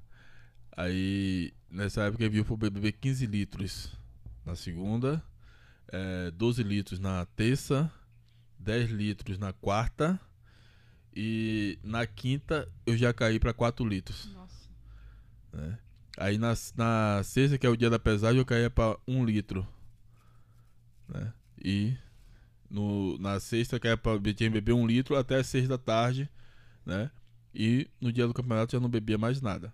Aí, nessa época, eu vi para beber 15 litros na segunda, é, 12 litros na terça, 10 litros na quarta, e na quinta eu já caí para 4 litros. Nossa. Né? Aí na, na sexta, que é o dia da pesagem, eu caía para 1 litro. Né? E no, na sexta, que é pra tinha beber um litro até as seis da tarde, né? E no dia do campeonato já não bebia mais nada.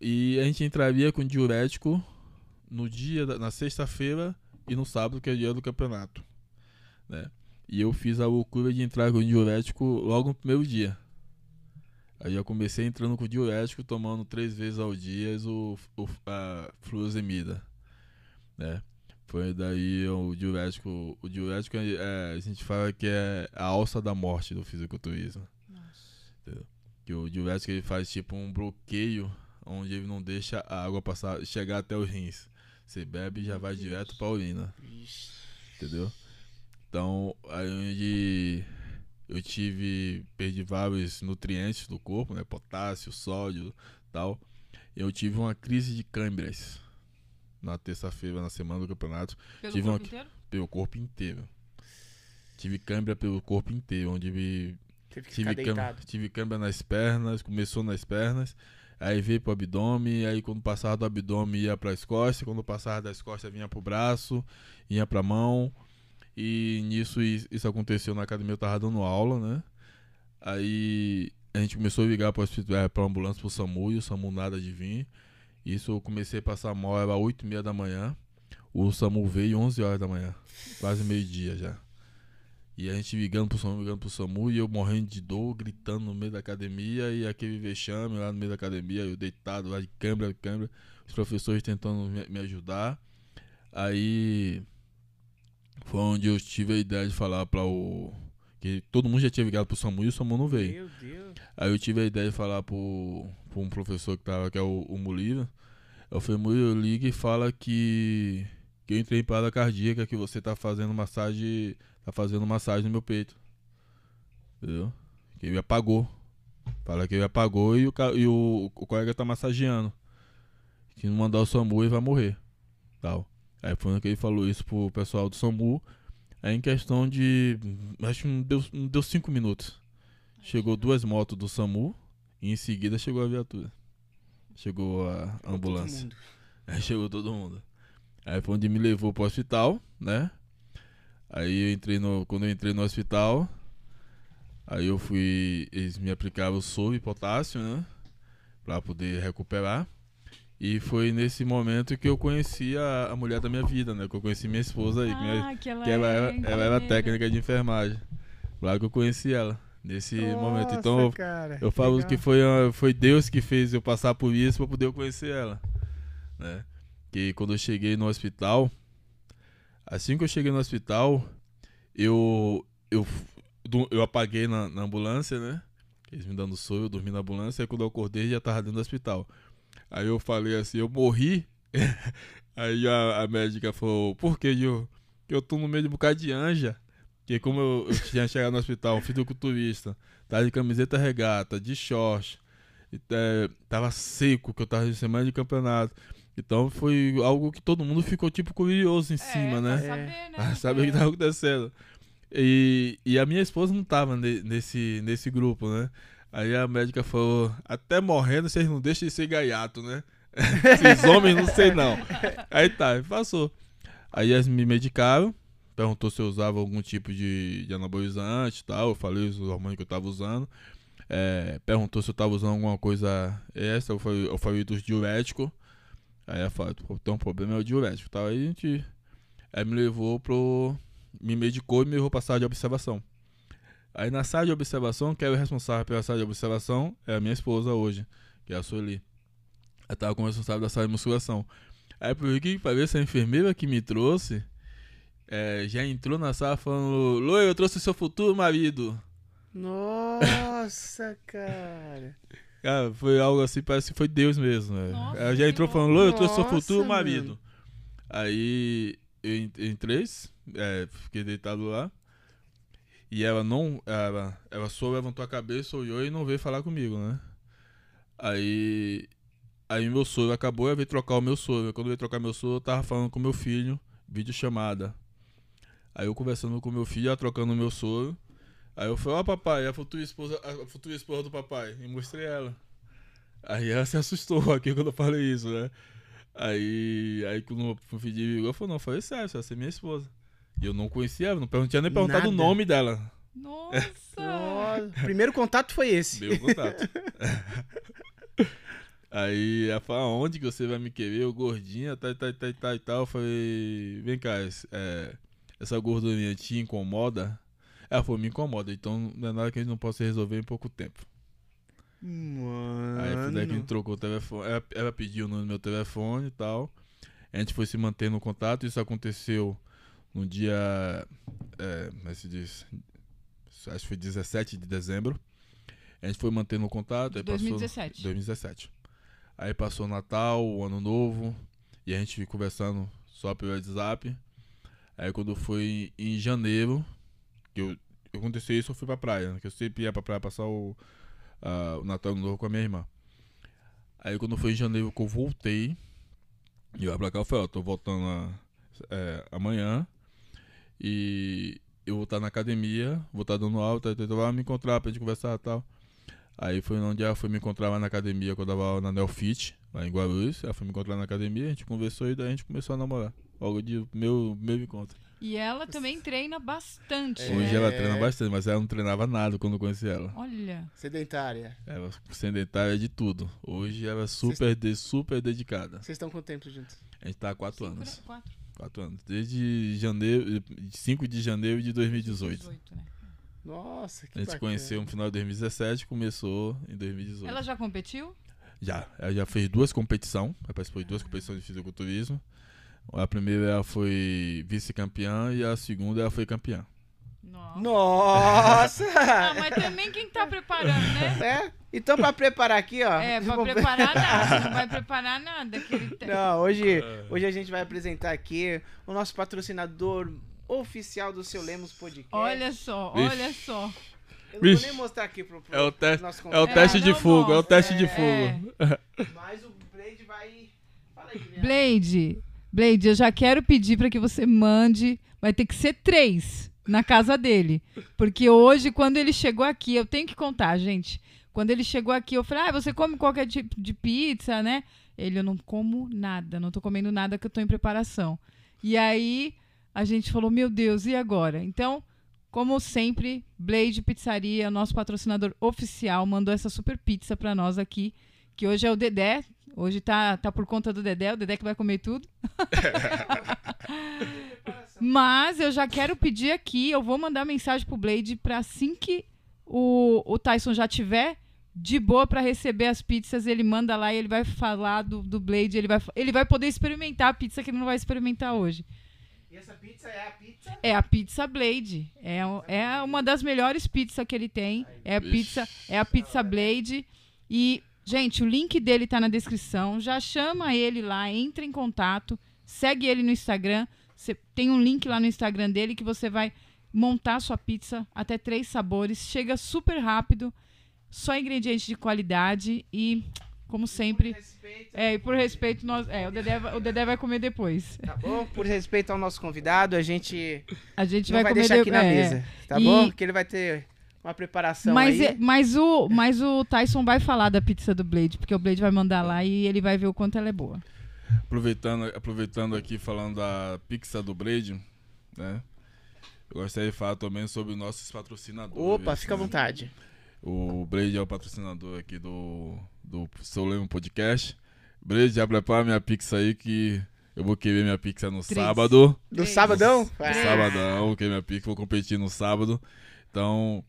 E a gente entraria com diurético no dia da, na sexta-feira e no sábado, que é o dia do campeonato, né? E eu fiz a loucura de entrar com diurético logo no primeiro dia. Aí eu comecei entrando com diurético, tomando três vezes ao dia o, o a fluosemida, né? Foi daí o diurético. O diurético é, a gente fala que é a alça da morte do fisiculturismo. Nossa. Que o diurético ele faz tipo um bloqueio onde ele não deixa a água passar, chegar até os rins. Você bebe e já vai direto pra urina. Entendeu? Então, aí onde eu tive, perdi vários nutrientes do corpo, né? Potássio, sódio tal. Eu tive uma crise de câimbras na terça-feira, na semana do campeonato. Pelo tive corpo uma, inteiro? Pelo corpo inteiro. Tive câimbra pelo corpo inteiro, onde Teve que tive, ficar câimbra, tive câimbra nas pernas, começou nas pernas, aí veio pro abdômen, aí quando passava do abdômen ia para as costas, quando passava das costas vinha pro braço, ia pra mão. E nisso is- isso aconteceu na academia, eu tava dando aula, né? Aí a gente começou a ligar para a ambulância pro SAMU e o SAMU nada de vir. Isso eu comecei a passar mal, era 8 e meia da manhã. O SAMU veio 11 horas da manhã, quase meio-dia já. E a gente ligando pro SAMU, ligando pro SAMU, e eu morrendo de dor, gritando no meio da academia, e aquele vexame lá no meio da academia, eu deitado lá de câmera, câmera, os professores tentando me, me ajudar. Aí foi onde eu tive a ideia de falar para o. Que todo mundo já tinha ligado pro SAMU e o SAMU não veio. Meu Deus. Aí eu tive a ideia de falar pro, pro um professor que tava, que é o, o Molina. Eu falei, Murilo, liga e fala que, que eu entrei em parada cardíaca, que você tá fazendo massagem. Tá fazendo massagem no meu peito. Entendeu? Que ele apagou. Fala que ele apagou e o, e o, o colega tá massageando. Que não mandar o SAMU ele vai morrer. Tal. Aí foi que ele falou isso pro pessoal do SAMU. Aí em questão de. Acho que não deu, não deu cinco minutos. Chegou duas motos do SAMU e em seguida chegou a viatura. Chegou a ambulância. Aí chegou todo mundo. Aí foi onde me levou pro hospital, né? Aí eu entrei no. Quando eu entrei no hospital, aí eu fui. Eles me aplicaram soro e potássio, né? Pra poder recuperar. E foi nesse momento que eu conheci a, a mulher da minha vida, né? Que eu conheci minha esposa aí. que minha- Ah, que ela, que ela é era, ela era técnica de enfermagem. Lá que eu conheci ela, nesse momento. Então Nossa, eu, cara, eu falo legal. que foi, foi Deus que fez eu passar por isso pra poder eu conhecer ela. Né? Que quando eu cheguei no hospital, assim que eu cheguei no hospital, eu eu, eu apaguei na, na ambulância, né? Eles me dando soro, eu dormi na ambulância, aí quando eu acordei já tava dentro do hospital. Aí eu falei assim, eu morri. aí a, a médica falou, por que eu, eu tô no meio de um bocado de anja? Porque como eu, eu tinha chegado no hospital, um fisiculturista, tava de camiseta regata, de short, e, é, tava seco, que eu tava de semana de campeonato. Então foi algo que todo mundo ficou tipo curioso em É, cima, né? saber, né? Saber o que tava acontecendo. E, e a minha esposa não tava ne- nesse, nesse grupo, né? Aí a médica falou, até morrendo vocês não deixam de ser gaiato, né? Esses homens não sei não. Aí tá, passou. Aí eles me medicaram, perguntou se eu usava algum tipo de, de anabolizante e tal. Eu falei os hormônios que eu tava usando. É, perguntou se eu tava usando alguma coisa extra, eu falei, eu falei dos diuréticos. Aí ela falou, então o problema é o diurético, tá? Aí a gente Aí me levou pro. Me medicou e me levou pra sala de observação. Aí na sala de observação, quem é o responsável pela sala de observação é a minha esposa hoje, que é a Sueli. Ela tava como responsável da sala de musculação. Aí por que que pareça a enfermeira que me trouxe, é, já entrou na sala falando: Loi, eu trouxe o seu futuro marido. Nossa, cara. Cara, foi algo assim, parece que foi Deus mesmo. né? Nossa, Ela já que entrou falando: Loi, eu trouxe o seu futuro mano. marido. Aí eu en- entrei, é, fiquei deitado lá. E ela não. Ela, ela só levantou a cabeça, olhou e não veio falar comigo, né? Aí. Aí meu soro acabou e ela veio trocar o meu soro. Quando veio trocar meu soro, eu tava falando com meu filho, vídeo chamada. Aí eu conversando com meu filho, ela trocando o meu soro. Aí eu falei, ó papai, a futura esposa, a futura esposa do papai. E mostrei ela. Aí ela se assustou aqui quando eu falei isso, né? Aí, aí quando o filho ligou, eu falei, não, eu falei sério, você ser minha esposa. E eu não conhecia ela, não, tinha nem perguntado o Nada. nome dela. Nossa! Nossa. Primeiro contato foi esse. Meu contato. Aí ela falou, aonde que você vai me querer? Eu gordinha, tá, tá, tá, tá e tal. Eu falei, vem cá, é, essa gordurinha te incomoda? Ela falou, me incomoda, então não é nada que a gente não possa resolver em pouco tempo. Mano. Aí foi daí que a gente trocou o telefone. Ela, ela pediu o número do meu telefone e tal. A gente foi se mantendo no contato. Isso aconteceu no dia. É, como é se diz? Acho que foi 17 de dezembro. A gente foi mantendo o contato. De aí passou- 2017. 2017. Aí passou o Natal, o Ano Novo. E a gente conversando só pelo WhatsApp. Aí quando foi em janeiro, que eu, aconteceu isso, eu fui pra praia. né, Que eu sempre ia pra praia passar o, ah, o Natal Ano Novo com a minha irmã. Aí quando foi em janeiro que eu voltei, e eu pra cá, eu falei, ó, tô voltando a- é, amanhã. E eu vou estar na academia, vou estar dando aula, tá, tá, tá, vai me encontrar pra gente conversar e tal. Aí foi onde ela foi me encontrar lá na academia, quando eu dava aula na Nelfit, lá em Guarulhos. Ela foi me encontrar na academia, a gente conversou e daí a gente começou a namorar. Logo de meu, meu encontro. E ela também treina bastante. É. Hoje ela treina bastante, mas ela não treinava nada quando eu conheci ela. Olha. Sedentária. Ela sedentária de tudo. Hoje ela é super, de, super dedicada. Vocês estão com tempo juntos? A gente tá há quatro Cinco, anos. né? Quatro. Quatro anos. Desde janeiro, 5 de janeiro de 2018. 18, né? Nossa, que A gente se bacana. conheceu no final de 2017 começou em 2018. Ela já competiu? Já. Ela já fez duas competições. Ela participou de duas competições de fisiculturismo. A primeira ela foi vice-campeã e a segunda ela foi campeã. Nossa. Nossa! Ah, mas também quem tá preparando, né? É? Então, pra preparar aqui, ó. É, pra vou- preparar nada. Não vai preparar nada. Te- Não, hoje, hoje a gente vai apresentar aqui o nosso patrocinador oficial do seu Lemos Podcast. Olha só, Vixe. olha só. Eu não vou Vixe. nem mostrar aqui pro, pro É o, te nosso é o teste de não fogo, é o teste de é. fogo. mas o Blade vai... Fala aí, Guilherme. Blade, Blade, eu já quero pedir pra que você mande. Vai ter que ser três na casa dele. Porque hoje, quando ele chegou aqui, eu tenho que contar, gente. Quando ele chegou aqui, eu falei, ah, você come qualquer tipo de pizza, né? Ele, eu não como nada, não tô comendo nada que eu tô em preparação. E aí, a gente falou, meu Deus, e agora? Então, como sempre, Blade Pizzaria, nosso patrocinador oficial, mandou essa super pizza pra nós aqui, que hoje é o Dedé. Hoje tá, tá por conta do Dedé, o Dedé que vai comer tudo. Mas eu já quero pedir aqui, eu vou mandar mensagem pro Blade pra assim que o, o Tyson já tiver de boa pra receber as pizzas, ele manda lá e ele vai falar do, do Blade, ele vai, ele vai poder experimentar a pizza que ele não vai experimentar hoje. E essa pizza é a pizza... É a Pizza Blade. É, é uma das melhores pizzas que ele tem. É a pizza, é a Pizza Blade. E, gente, o link dele tá na descrição. Já chama ele lá, entra em contato, segue ele no Instagram. Você tem um link lá no Instagram dele que você vai montar sua pizza até três sabores. Chega super rápido, só ingredientes de qualidade e, como sempre, Respeito, é, e por respeito nós, é, o Dedé, vai- o Dedé vai comer depois. Tá bom? Por respeito ao nosso convidado, a gente A gente vai, vai, deixar de- aqui na é, mesa, tá E- bom? Que ele vai ter uma preparação Mas, aí. é- mas, o, mas o Tyson vai falar da pizza do Blade, porque o Blade vai mandar lá e ele vai ver o quanto ela é boa. Aproveitando, aproveitando aqui, falando da pizza do Blade, né? Eu gostaria de falar também sobre os nossos patrocinadores. Opa, fica à né? vontade. O Blade é o patrocinador aqui do, do Seu Lemo Podcast. Blade, já prepara minha pizza aí que eu vou querer minha pizza no Três. sábado. Do Três. sabadão? No Ah, sabadão, vou querer minha pizza, vou competir no sábado. Então,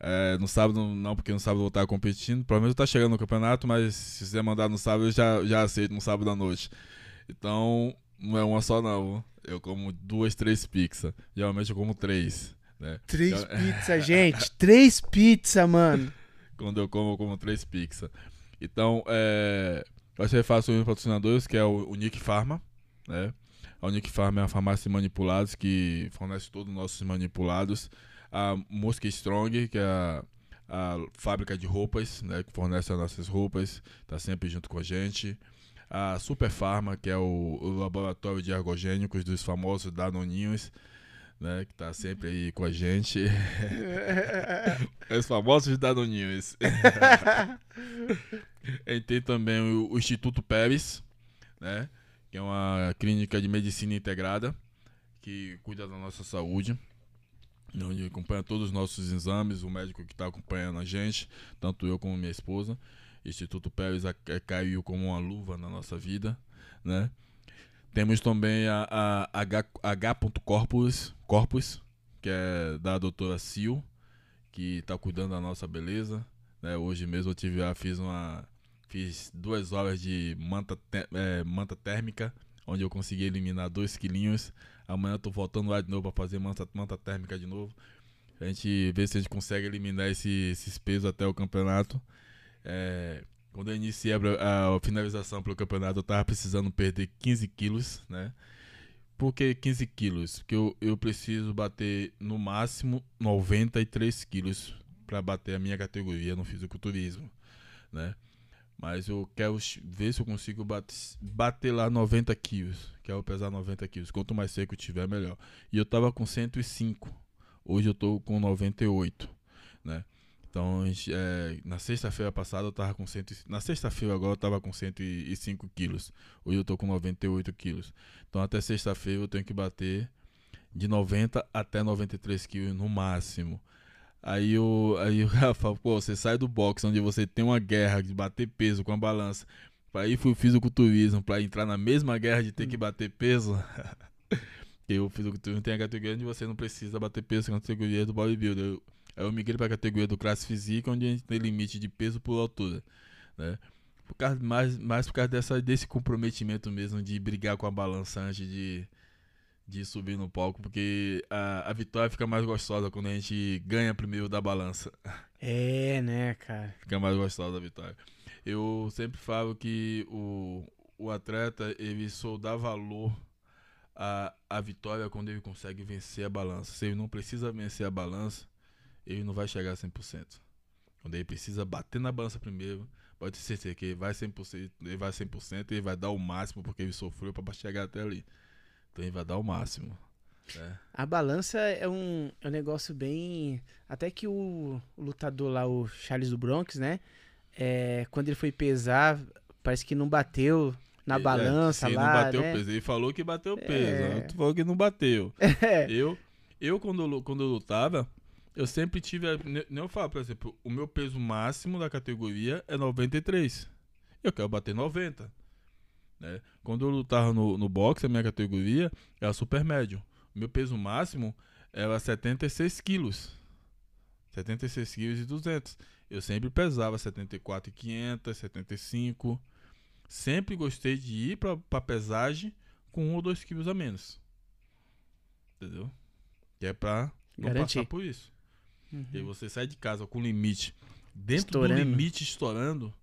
é, no sábado não, porque no sábado eu vou estar competindo. Provavelmente eu estar chegando no campeonato, mas se você mandar no sábado, eu já, já aceito no sábado à noite. Então, não é uma só não. eu como duas, três pizzas. Geralmente eu como três, né? Três Então- pizzas, gente. Três pizzas, mano. Quando eu como, eu como três pizzas. Então, é, vai ser fácil os patrocinadores, que é o, o Nick Pharma, né? A Unique Pharma é uma farmácia de manipulados que fornece todos os nossos manipulados. A Mosca Strong, que é a, a fábrica de roupas, né? Que fornece as nossas roupas, tá sempre junto com a gente. A Super Pharma, que é o, o laboratório de ergogênicos dos famosos Danoninhos, né? Que tá sempre aí com a gente. Os famosos Danoninhos. E tem também o, o Instituto Pérez, né? Que é uma clínica de medicina integrada que cuida da nossa saúde. Onde acompanha todos os nossos exames, o médico que está acompanhando a gente, tanto eu como minha esposa. Instituto Pérez é- caiu como uma luva na nossa vida, né? Temos também a, a H, H. Corpus, Corpus, que é da doutora Sil, que está cuidando da nossa beleza. Né? Hoje mesmo eu tive, fiz uma, fiz duas horas de manta, eh, manta térmica, onde eu consegui eliminar dois quilinhos. Amanhã eu tô voltando lá de novo para fazer manta, manta térmica de novo. A gente vê se a gente consegue eliminar esse- esses pesos até o campeonato. É, quando eu iniciei a, a finalização pelo campeonato, eu tava precisando perder 15 quilos, né? Por que 15 quilos? Porque eu, eu preciso bater no máximo 93 quilos para bater a minha categoria no fisiculturismo, né? Mas eu quero ver se eu consigo bater, bater lá 90 quilos. Quero pesar 90 quilos. Quanto mais seco tiver, melhor. E eu tava com 105. Hoje eu tô com 98, né? Então, é, na sexta-feira passada eu tava com 100, e- na sexta-feira agora eu tava com 105 quilos. Hoje eu tô com 98 quilos. Então até sexta-feira eu tenho que bater de 90 até 93 quilos no máximo. Aí o, aí o cara fala, pô, você sai do boxe onde você tem uma guerra de bater peso com a balança. Pra ir pro fisiculturismo, pra entrar na mesma guerra de ter que bater peso. Porque o fisiculturismo tem a categoria onde você não precisa bater peso com a categoria do bodybuilder. Eu, aí eu migrei pra categoria do classe física, onde a gente tem limite de peso por altura, né? Por causa, mais, mais por causa dessa, desse comprometimento mesmo de brigar com a balança antes de, de subir no palco, porque a, a vitória fica mais gostosa quando a gente ganha primeiro da balança. É, né, cara? Fica mais gostosa da vitória. Eu sempre falo que o, o atleta, ele só dá valor à, à vitória quando ele consegue vencer a balança. Se ele não precisa vencer a balança, ele não vai chegar a 100%. Quando ele precisa bater na balança primeiro, pode certeza que ele vai 100%, ele vai 100% e ele vai dar o máximo porque ele sofreu para chegar até ali. Então ele vai dar o máximo. né? A balança é um, é um negócio bem. Até que o, o lutador lá, o Charles do Bronx, né? É, quando ele foi pesar, parece que não bateu na É, balança se lá. não bateu né? peso. Ele falou que bateu É. peso. Tu falou que não bateu. É. Eu, eu quando, quando eu lutava, eu sempre tive. Nem eu falo, por exemplo, o meu peso máximo da categoria é 93. Eu quero bater 90. Né? Quando eu lutava no, no boxe, a minha categoria era super médio. O meu peso máximo era 76 quilos. 76 quilos e 200. Eu sempre pesava 74 e 500, 75. Sempre gostei de ir pra, pra pesagem com 1 ou 2 quilos a menos. Entendeu? Que é pra não Garantir. passar por isso. Uhum. E você sai de casa com o limite dentro Estourando. do limite estourando,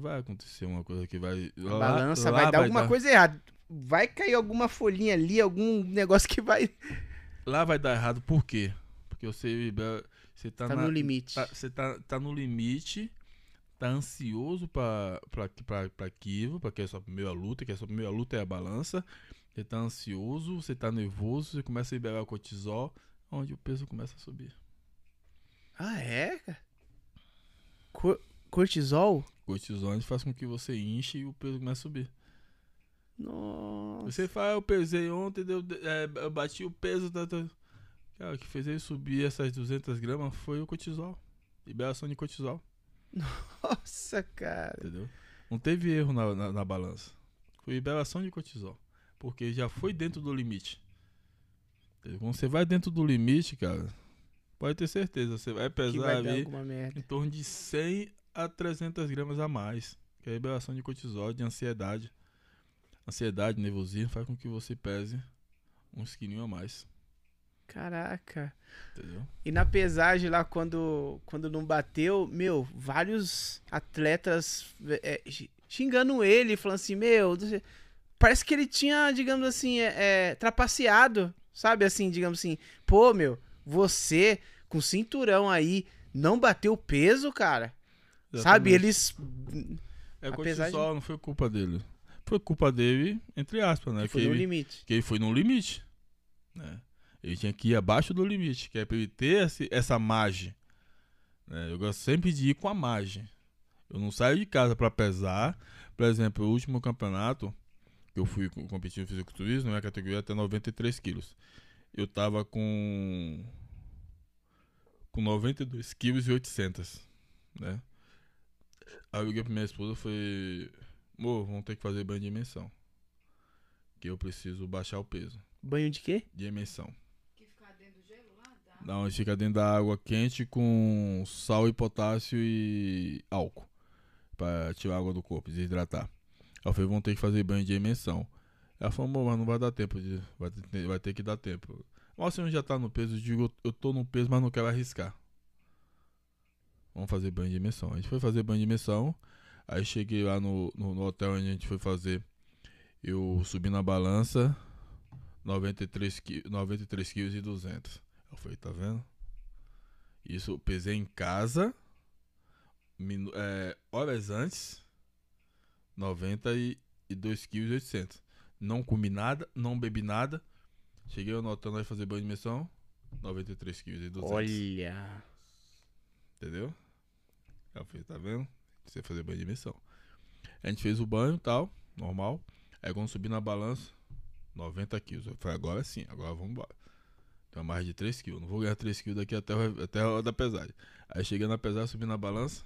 vai acontecer uma coisa que vai. A balança vai dar alguma coisa errada. Vai cair alguma folhinha ali, algum negócio que vai. Lá vai dar errado, por quê? Porque você, você tá, Tá na- no limite. tá- você tá, tá no limite, tá ansioso pra, pra, pra, pra aquilo, pra que é a sua primeira luta, que a sua primeira luta é a balança. Você tá ansioso, você tá nervoso, você começa a liberar o cortisol, onde o peso começa a subir. Ah, é? cara? Cor- cortisol? Cortisol a gente faz com que você enche e o peso começa a subir. Nossa. Você fala, eu pesei ontem, deu, é, eu bati o peso. Tá, tá. Cara, o que fez ele subir essas 200 gramas foi o cortisol. Liberação de cortisol, Nossa, cara. entendeu? Não teve erro na, na, na balança. Foi liberação de cortisol. Porque já foi dentro do limite. Entendeu? Quando você vai dentro do limite, cara, pode ter certeza. Você vai pesar vai ali em torno de 100 a 300 gramas a mais. Que é a liberação de cortisol, de ansiedade. ansiedade, nervosismo faz com que você pese uns quilinhos a mais. Caraca. Entendeu? E na pesagem lá, quando, quando não bateu, meu, vários atletas é, xingando ele, falando assim, meu, parece que ele tinha, digamos assim, é, é, trapaceado, sabe? Assim, digamos assim, pô, meu, você com cinturão aí não bateu peso, cara. Exatamente. Sabe? Eles. É coisa só, não foi culpa dele. Foi culpa dele, entre aspas, né? Que foi que no ele, limite. Que ele foi no limite. Né? Ele tinha que ir abaixo do limite, que é pra ele ter esse, essa margem. Né? Eu gosto sempre de ir com a margem. Eu não saio de casa para pesar. Por exemplo, o último campeonato que eu fui competir no fisiculturismo, minha categoria até 93 quilos. Eu tava com com 92 quilos e 800, né? Aí eu liguei pra minha esposa e falei, amor, vamos ter que fazer banho de dimensão. Que eu preciso baixar o peso. Banho de quê? De emissão. Não, fica dentro da água quente com sal e potássio e álcool. Pra tirar a água do corpo, desidratar. Aí eu falei, vão ter que fazer banho de emissão. Ela falou, mas não vai dar tempo. De, vai, ter, vai ter que dar tempo. Mas você já tá no peso, eu digo, eu tô no peso, mas não quero arriscar. Vamos fazer banho de imersão. A gente foi fazer banho de imersão. Aí cheguei lá no, no, no hotel onde a gente foi fazer. Eu subi na balança. 93 quilos 93 quilos e 200. Eu falei, tá vendo? Isso eu pesei em casa, é, horas antes, 92 quilos e 800. Não comi nada, não bebi nada. Cheguei anotando aí fazer banho de imersão, 93 quilos e 200. Olha! Entendeu? Eu falei, tá vendo? Você fazer banho de imersão. A gente fez o banho e tal, normal. Aí quando subi na balança, 90 quilos. Eu falei, agora sim, agora vamos embora. Então mais de 3 quilos. Não vou ganhar 3 quilos daqui até, até a hora da pesagem. Aí cheguei na pesagem, subi na balança,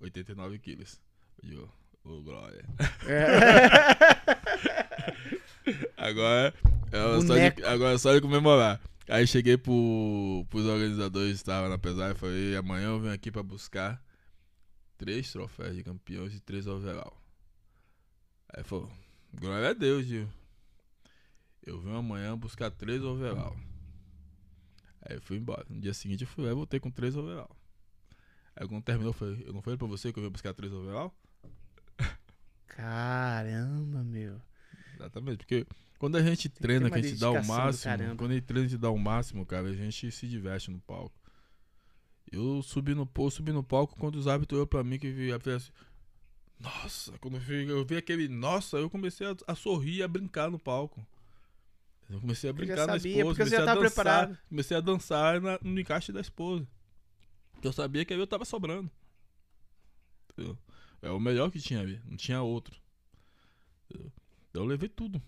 89 quilos. Eu, ô, glória. É. agora, é só de, agora é só de comemorar. Aí cheguei pro, pros organizadores que estavam na pesagem e falei, amanhã eu venho aqui pra buscar três troféus de campeões e três overall. Aí falou, glória a Deus, Gil. Eu venho amanhã buscar três overall. Aí eu fui embora. No dia seguinte eu fui lá e voltei com três overall. Aí quando terminou, eu falei, eu não falei pra você que eu ia buscar três overall? Caramba, meu. Exatamente, porque quando a gente treina, que a gente dá o máximo, quando a gente treina, a gente dá o máximo, cara, a gente se diverte no palco. Eu subi no, subi no palco quando os hábitos olhou pra mim que via assim, nossa, quando eu vi, eu vi aquele nossa, eu comecei a, a sorrir, a brincar no palco. Eu comecei a brincar na esposa. Porque você já tava dançar, preparado. Comecei a dançar na, no encaixe da esposa. Eu sabia que eu tava sobrando. Entendeu? É o melhor que tinha ali. Não tinha outro. Entendeu? Então eu levei tudo.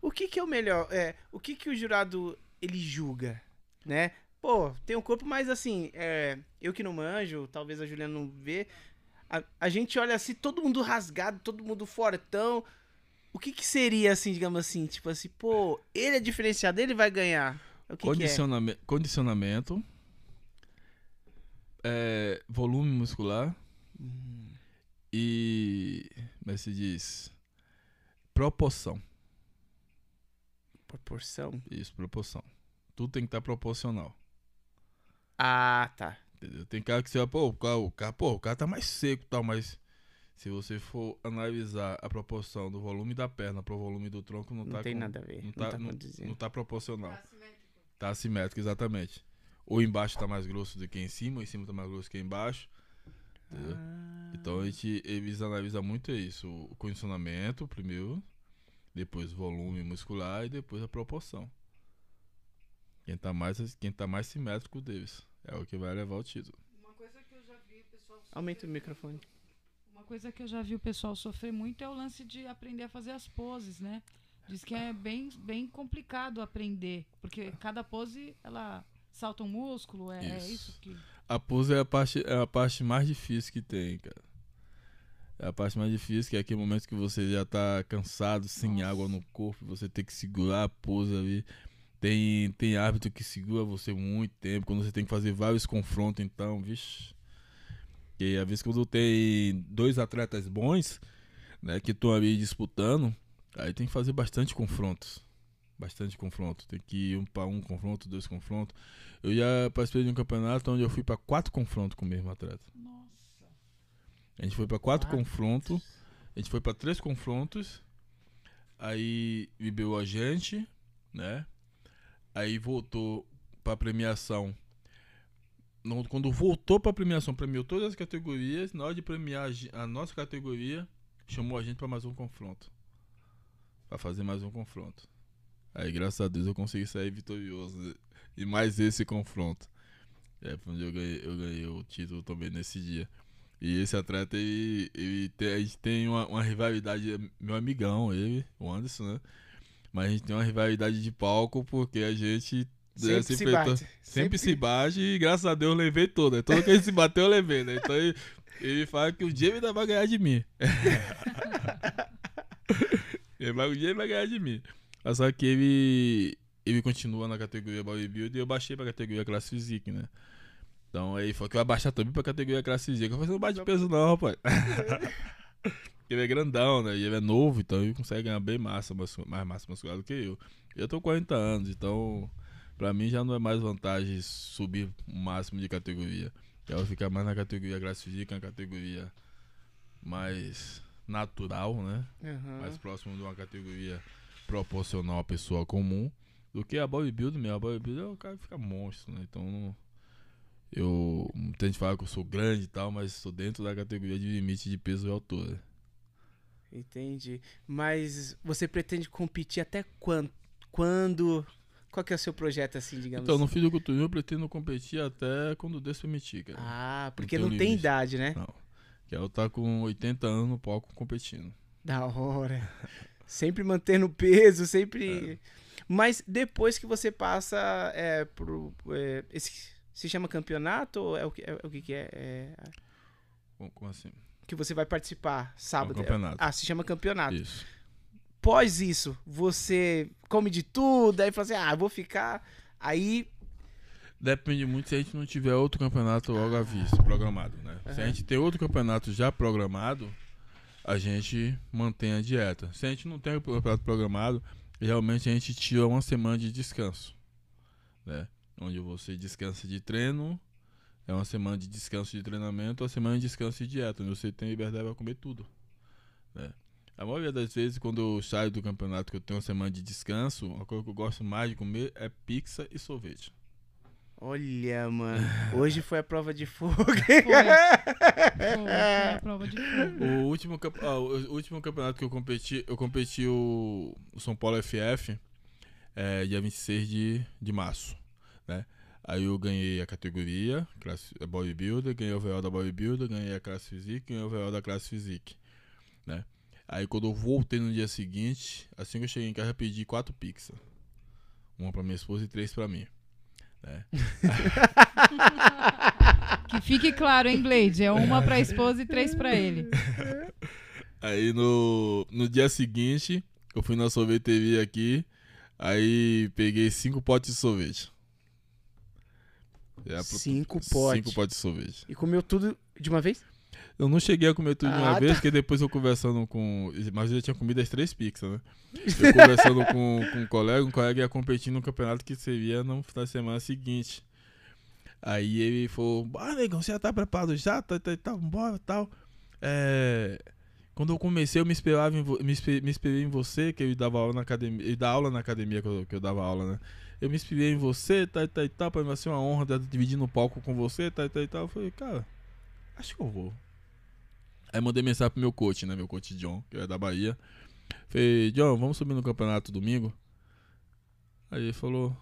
O que que é o melhor? É, o que que o jurado ele julga, né? Pô, tem um corpo mais assim, é, eu que não manjo, talvez a Juliana não vê. A, a gente olha assim, todo mundo rasgado, todo mundo fortão o que, que seria, assim, digamos assim, tipo assim, pô, ele é diferenciado, ele vai ganhar. O que que é? Condicionamento, é, volume muscular hum. e, como é se diz? Proporção. Proporção? Isso, proporção. Tudo tem que estar proporcional. Ah, tá. Entendeu? Tem cara que você vai, pô, o cara, o cara, pô, o cara tá mais seco e tal, mas se você for analisar a proporção do volume da perna para o volume do tronco, não, não tá tem com, nada a ver. Não, tá, não, tá não, não tá proporcional. Tá assimétrico. Tá assimétrico, exatamente. Ou embaixo tá mais grosso do que em cima, ou em cima tá mais grosso que embaixo. Ah. Então a gente, eles analisam muito isso. O condicionamento primeiro, depois o volume muscular e depois a proporção. Quem tá mais, quem tá mais simétrico deles é o que vai levar o título. Uma coisa que eu já vi, pessoal. Aumenta o microfone coisa que eu já vi o pessoal sofrer muito é o lance de aprender a fazer as poses, né? Diz que é bem, bem complicado aprender, porque cada pose ela salta um músculo, é isso, é isso que. A pose é a parte é a parte mais difícil que tem, cara. É a parte mais difícil, que é aquele momento que você já tá cansado, sem Nossa. água no corpo, você tem que segurar a pose ali. Tem, tem árbitro que segura você muito tempo, quando você tem que fazer vários confrontos, então, vixe. Porque às vezes quando tem dois atletas bons, né, que estão ali disputando, Aí tem que fazer bastante confrontos. Bastante confronto. Tem que ir um para um confronto, dois confrontos. Eu já participei de um campeonato onde eu fui para quatro confrontos com o mesmo atleta. Nossa. A gente foi para quatro Quatro? confrontos. A gente foi para três confrontos. Aí liberou a gente, né? Aí voltou pra premiação. Não, quando voltou pra premiação, premiou todas as categorias. Na hora de premiar a nossa categoria, chamou a gente pra mais um confronto. Pra fazer mais um confronto. Aí, graças a Deus, eu consegui sair vitorioso. E mais esse confronto. É, foi onde eu ganhei, eu ganhei o título também nesse dia. E esse atleta, ele, ele tem, a gente tem uma, uma rivalidade, meu amigão, ele, o Anderson, né? Mas a gente tem uma rivalidade de palco porque a gente Sempre né, se bate. sempre se bate e graças a Deus eu levei toda. Todo que a gente se bateu, eu levei, né? Então ele, ele fala que o dia ele ainda vai ganhar de mim. ele vai, um dia ele vai ganhar de mim. Só que ele, ele continua na categoria bodybuilder e eu baixei pra categoria classe physique, né? Então aí falou que eu ia baixar também pra categoria classe physique. Eu falei, não bate peso não, rapaz. ele é grandão, né? E ele é novo, então ele consegue ganhar bem massa, mais massa muscular do que eu. Eu tô com 40 anos, então pra mim já não é mais vantagem subir o máximo de categoria. Eu vou ficar mais na categoria physique, na categoria mais natural, né? Aham. mais próximo de uma categoria proporcional à pessoa comum do que a bodybuilder mesmo. A bodybuilder é o cara que fica monstro, né? Então não- eu muita gente fala que eu sou grande e tal, mas estou dentro da categoria de limite de peso e altura. Entendi. Mas você pretende competir até quando? Quando? Qual que é o seu projeto, assim, digamos Então, no assim? fisiculturismo eu pretendo competir até quando Deus permitir, cara. Ah, porque tem não tem idade, né? Não. Que eu tá com 80 anos no palco competindo. Da hora. sempre mantendo peso, sempre. É. Mas depois que você passa é, pro. é, esse, se chama campeonato ou é o que, é, o que, que é? É, Como, como assim? Que você vai participar sábado. É um campeonato. Ah, se chama campeonato. Isso. Pós isso, você come de tudo, aí fala assim, ah, vou ficar. Aí. Depende muito se a gente não tiver outro campeonato logo à vista, programado, né? Se a gente tem outro campeonato já programado, a gente mantém a dieta. Se a gente não tem o campeonato programado, realmente a gente tira uma semana de descanso, né? Onde você descansa de treino, é uma semana de descanso de treinamento, uma semana de descanso de dieta, onde você tem liberdade para comer tudo, né? A maioria das vezes, quando eu saio do campeonato que eu tenho uma semana de descanso, a coisa que eu gosto mais de comer é pizza e sorvete. Olha, mano. Hoje foi a prova de fogo. Foi. Foi, a prova de fogo. O último, ah, o último campeonato que eu competi, eu competi o, o São Paulo FF, é, dia 26 de, de março, né? Aí eu ganhei a categoria, classe bodybuilder, ganhei o VO da bodybuilder, ganhei a classe physique, ganhei o VO da classe physique, né? Aí quando eu voltei no dia seguinte, assim que eu cheguei em casa, eu pedi quatro pizzas. Uma pra minha esposa e três pra mim. Né? Que fique claro, hein, Blade? É uma pra esposa e três pra ele. Aí no, no dia seguinte, eu fui na sorveteria aqui, aí peguei cinco potes de sorvete. Pro- Cinco potes. Cinco potes de sorvete. E comeu tudo de uma vez? Eu não cheguei a comer tudo de uma Ah, vez, tá. porque depois eu conversando com. Mas eu já tinha comido as três pizzas, né? Eu conversando com, com um colega, um colega ia competir no campeonato que seria no, na semana seguinte. Aí ele falou: Ah, negão, você já tá preparado já? Tá, tá, tá, bora tal. É, Quando eu comecei, eu me esperava em vo- me, me esperei em você, que ele dava aula na academia. Ele dá aula na academia que eu, que eu dava aula, né? Eu me inspirei em você, tal e tal, pra mim vai ser uma honra estar dividindo o palco com você, tal e tal. Eu falei, cara, acho que eu vou. Aí mandei mensagem pro meu coach, né? Meu coach John, que é da Bahia. Falei, John, vamos subir no campeonato domingo? Aí ele falou,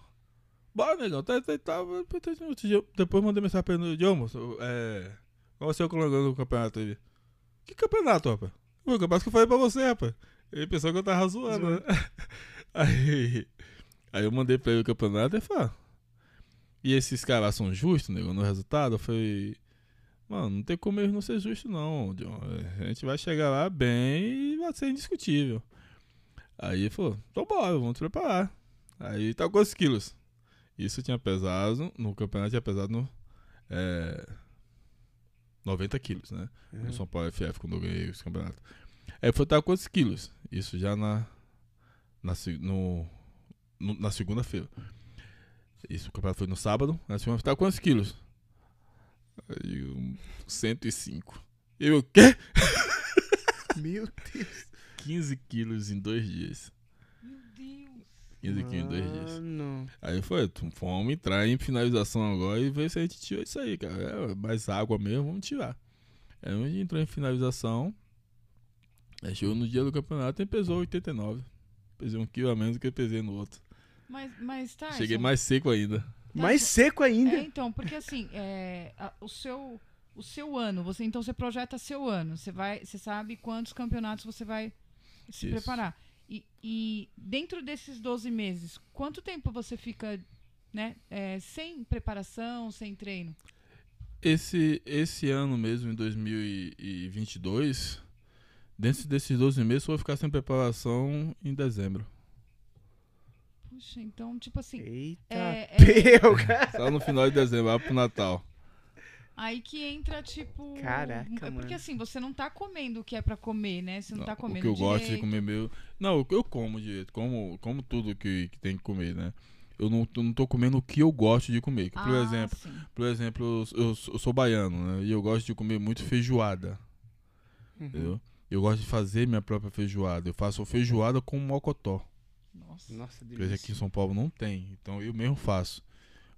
bora, negão, tá, tá, tá. Depois mandei mensagem pra ele, John, moço, é. Qual vai ser o colocando no campeonato aí? Que campeonato, rapaz? O campeonato que eu falei pra você, rapaz. Ele pensou que eu tava zoando, né? Aí, aí eu mandei pra ele o campeonato e falou, ah, e esses caras são justos, nego, no resultado? Eu falei, mano, não tem como eles não ser justos não, John. A gente vai chegar lá bem e vai ser indiscutível. Aí ele falou, então bora, vamos te preparar. Aí tá quantos quilos? Isso tinha pesado, no campeonato tinha pesado no, é, 90 quilos, né? No São Paulo FF, quando eu ganhei esse campeonato. Aí foi tá quantos quilos? Isso já na, na, no, no- na segunda-feira. Isso, o campeonato foi no sábado. Na segunda tá quantos quilos? Aí, um, 105. Eu, o quê? Meu Deus. 15 quilos em dois dias. Meu Deus. 15 quilos em dois dias. Mano. Aí foi, vamos entrar em finalização agora e ver se a gente tira isso aí, cara. É mais água mesmo, vamos tirar. Aí a gente entrou em finalização. Aí chegou no dia do campeonato e pesou 89. Pesei um quilo a menos do que eu pesei no outro. Mas, mas tá. Cheguei mais seco ainda. Mais seco ainda. É, então, porque assim, é, a- o seu o seu ano, você então você projeta seu ano, você vai, você sabe quantos campeonatos você vai se Isso. preparar. E, e dentro desses 12 meses, quanto tempo você fica, né, é, sem preparação, sem treino? Esse, esse ano mesmo, em 2022, dentro desses 12 meses, eu vou ficar sem preparação em dezembro. Puxa, então, tipo assim, Eita. é, é. Só no final de dezembro, lá pro Natal. aí que entra, tipo. Caraca, é Porque mano. assim, você não tá comendo o que é pra comer, né? Você não, tá o comendo que eu gosto de direito. comer meu. Não, o eu como direito, como, como tudo que, que tem que comer, né? Eu não, eu não tô comendo o que eu gosto de comer. Que, por Ah, exemplo, sim. por exemplo, eu, eu sou- eu sou baiano, né? E eu gosto de comer muito feijoada, Uhum. entendeu? Eu gosto de fazer minha própria feijoada. Eu faço feijoada com mocotó. Nossa. Nossa, Coisa delícia. aqui em São Paulo não tem. Então eu mesmo faço.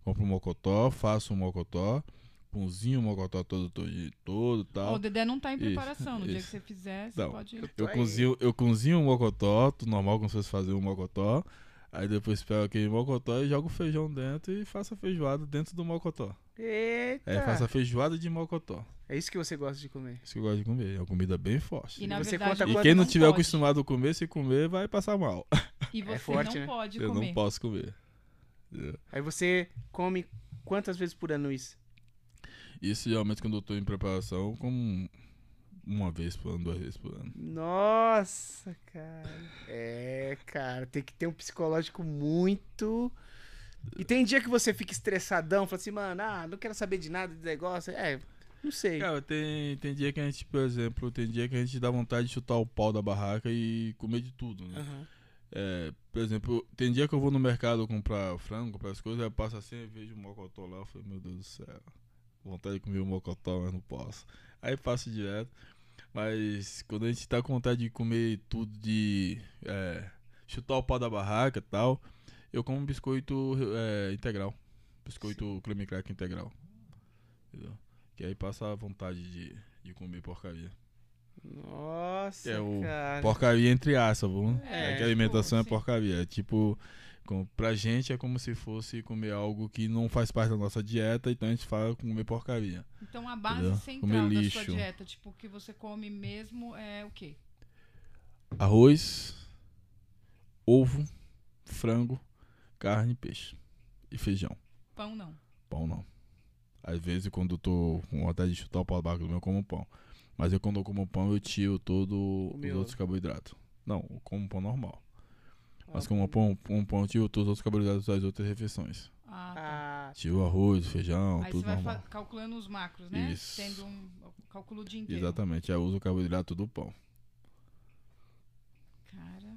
Compro um mocotó, faço um mocotó, punzinho o mocotó todo, todo, todo tal. o Dedé não tá em Isso, preparação. No dia que isso. você fizer, você Não. pode. Eu aí. cozinho, eu cozinho um mocotó, tudo normal, como se fosse fazer um mocotó. Aí depois pego aquele mocotó e jogo o feijão dentro e faço a feijoada dentro do mocotó. Eita. Aí faço a feijoada de mocotó. É isso que você gosta de comer. Isso que eu gosto de comer. É uma comida bem forte. E na você verdade, conta E quem não não tiver pode. acostumado a comer, se comer, vai passar mal. E você forte, não né? pode Eu comer. não posso comer. Entendeu? Aí você come quantas vezes por ano isso? Isso geralmente quando eu tô em preparação, como uma vez por ano, duas vezes por ano. Nossa, cara. É, cara, tem que ter um psicológico muito. E tem dia que você fica estressadão, fala assim, mano, ah, não quero saber de nada de negócio. É, não sei. Cara, tem, tem dia que a gente, por exemplo, tem dia que a gente dá vontade de chutar o pau da barraca e comer de tudo, né? Aham. É, por exemplo, tem dia que eu vou no mercado comprar frango, comprar as coisas, eu passo assim e vejo um mocotó lá, eu falei, meu Deus do céu, vontade de comer um mocotó, mas não posso. Aí passo direto. Mas quando a gente tá com vontade de comer tudo de é, chutar o pau da barraca e tal, eu como biscoito é, integral. Biscoito creme crack integral. Entendeu? Que aí passa a vontade de, de comer porcaria. Nossa, É o cara. Porcaria entre aspas, viu? É, É, que a alimentação é sim. porcaria. É tipo, com, pra gente é como se fosse comer algo que não faz parte da nossa dieta, então a gente fala comer porcaria. Então a base Entendeu? central Comer da sua lixo. dieta, tipo, o que você come mesmo é o quê? Arroz, ovo, frango, carne, peixe e feijão. Pão não. Pão não. Às vezes quando eu tô com vontade de chutar o pau do meu, eu como pão. Mas eu quando eu como pão, eu tiro todo os outros carboidratos. Não, eu como pão normal. Mas Ah, como pão, um pão, eu tiro todos os outros carboidratos das outras refeições. Ah, tá. Ah, Tiro arroz, feijão, Aí tudo você vai normal. calculando os macros, né? Isso. Tendo um cálculo dia inteiro. Exatamente, aí eu uso o carboidrato do pão. Cara.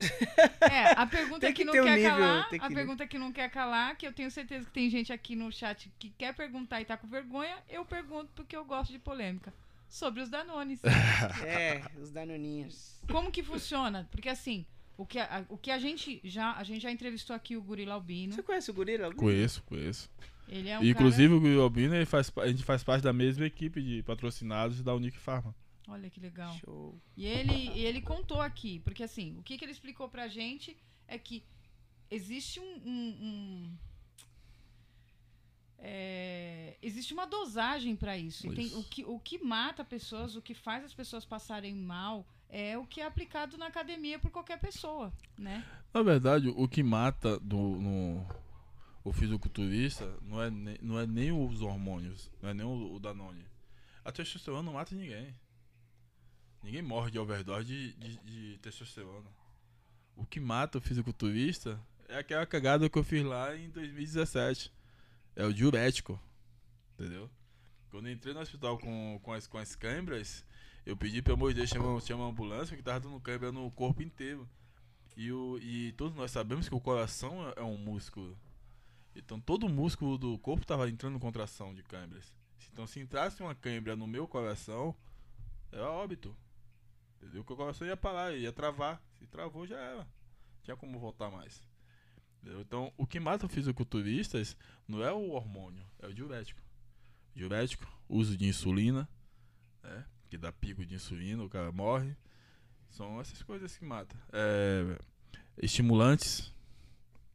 É, a pergunta Tem que, que não ter um quer nível, calar, tem a que- pergunta que não quer calar, que eu tenho certeza que tem gente aqui no chat que quer perguntar e tá com vergonha, eu pergunto porque eu gosto de polêmica. Sobre os Danones. é, os danoninhos. Como que funciona? Porque assim, o que a, o que a gente já a gente já entrevistou aqui o Gorila Albino. Você conhece o gorila? Conheço, conheço. Ele é um Inclusive o Guilherme Albino, ele faz, a gente faz parte da mesma equipe de patrocinados da Unique Pharma. Olha que legal. Show. E ele, ele contou aqui, porque assim, o que, que ele explicou pra gente é que existe um. um- um- é, existe uma dosagem pra isso. Tem- o, que, o que mata pessoas, o que faz as pessoas passarem mal, é o que é aplicado na academia por qualquer pessoa, né? Na verdade, o que mata do, no, o fisiculturista não é, nem, não é nem os hormônios, não é nem o, o Danone. A testosterona não mata ninguém. Ninguém morre de overdose de, de, de testosterona. O que mata o fisiculturista é aquela cagada que eu fiz lá em 2017. É o diurético. Entendeu? Quando entrei no hospital com, com, as, com as câimbras, eu pedi pelo amor de Deus chamar, ambulância que tava dando câimbra no corpo inteiro. E, o, e todos nós sabemos que o coração é, é um músculo. Então todo músculo do corpo estava entrando em contração de câimbras. Então se entrasse uma câimbra no meu coração, era óbito. Entendeu? Que o coração ia parar, ia travar. Se travou, já era. Não tinha como voltar mais. Entendeu? Então, o que mata fisiculturistas não é o hormônio, é o diurético. Diurético, uso de insulina, né? que dá pico de insulina, o cara morre. São essas coisas que matam. É, estimulantes,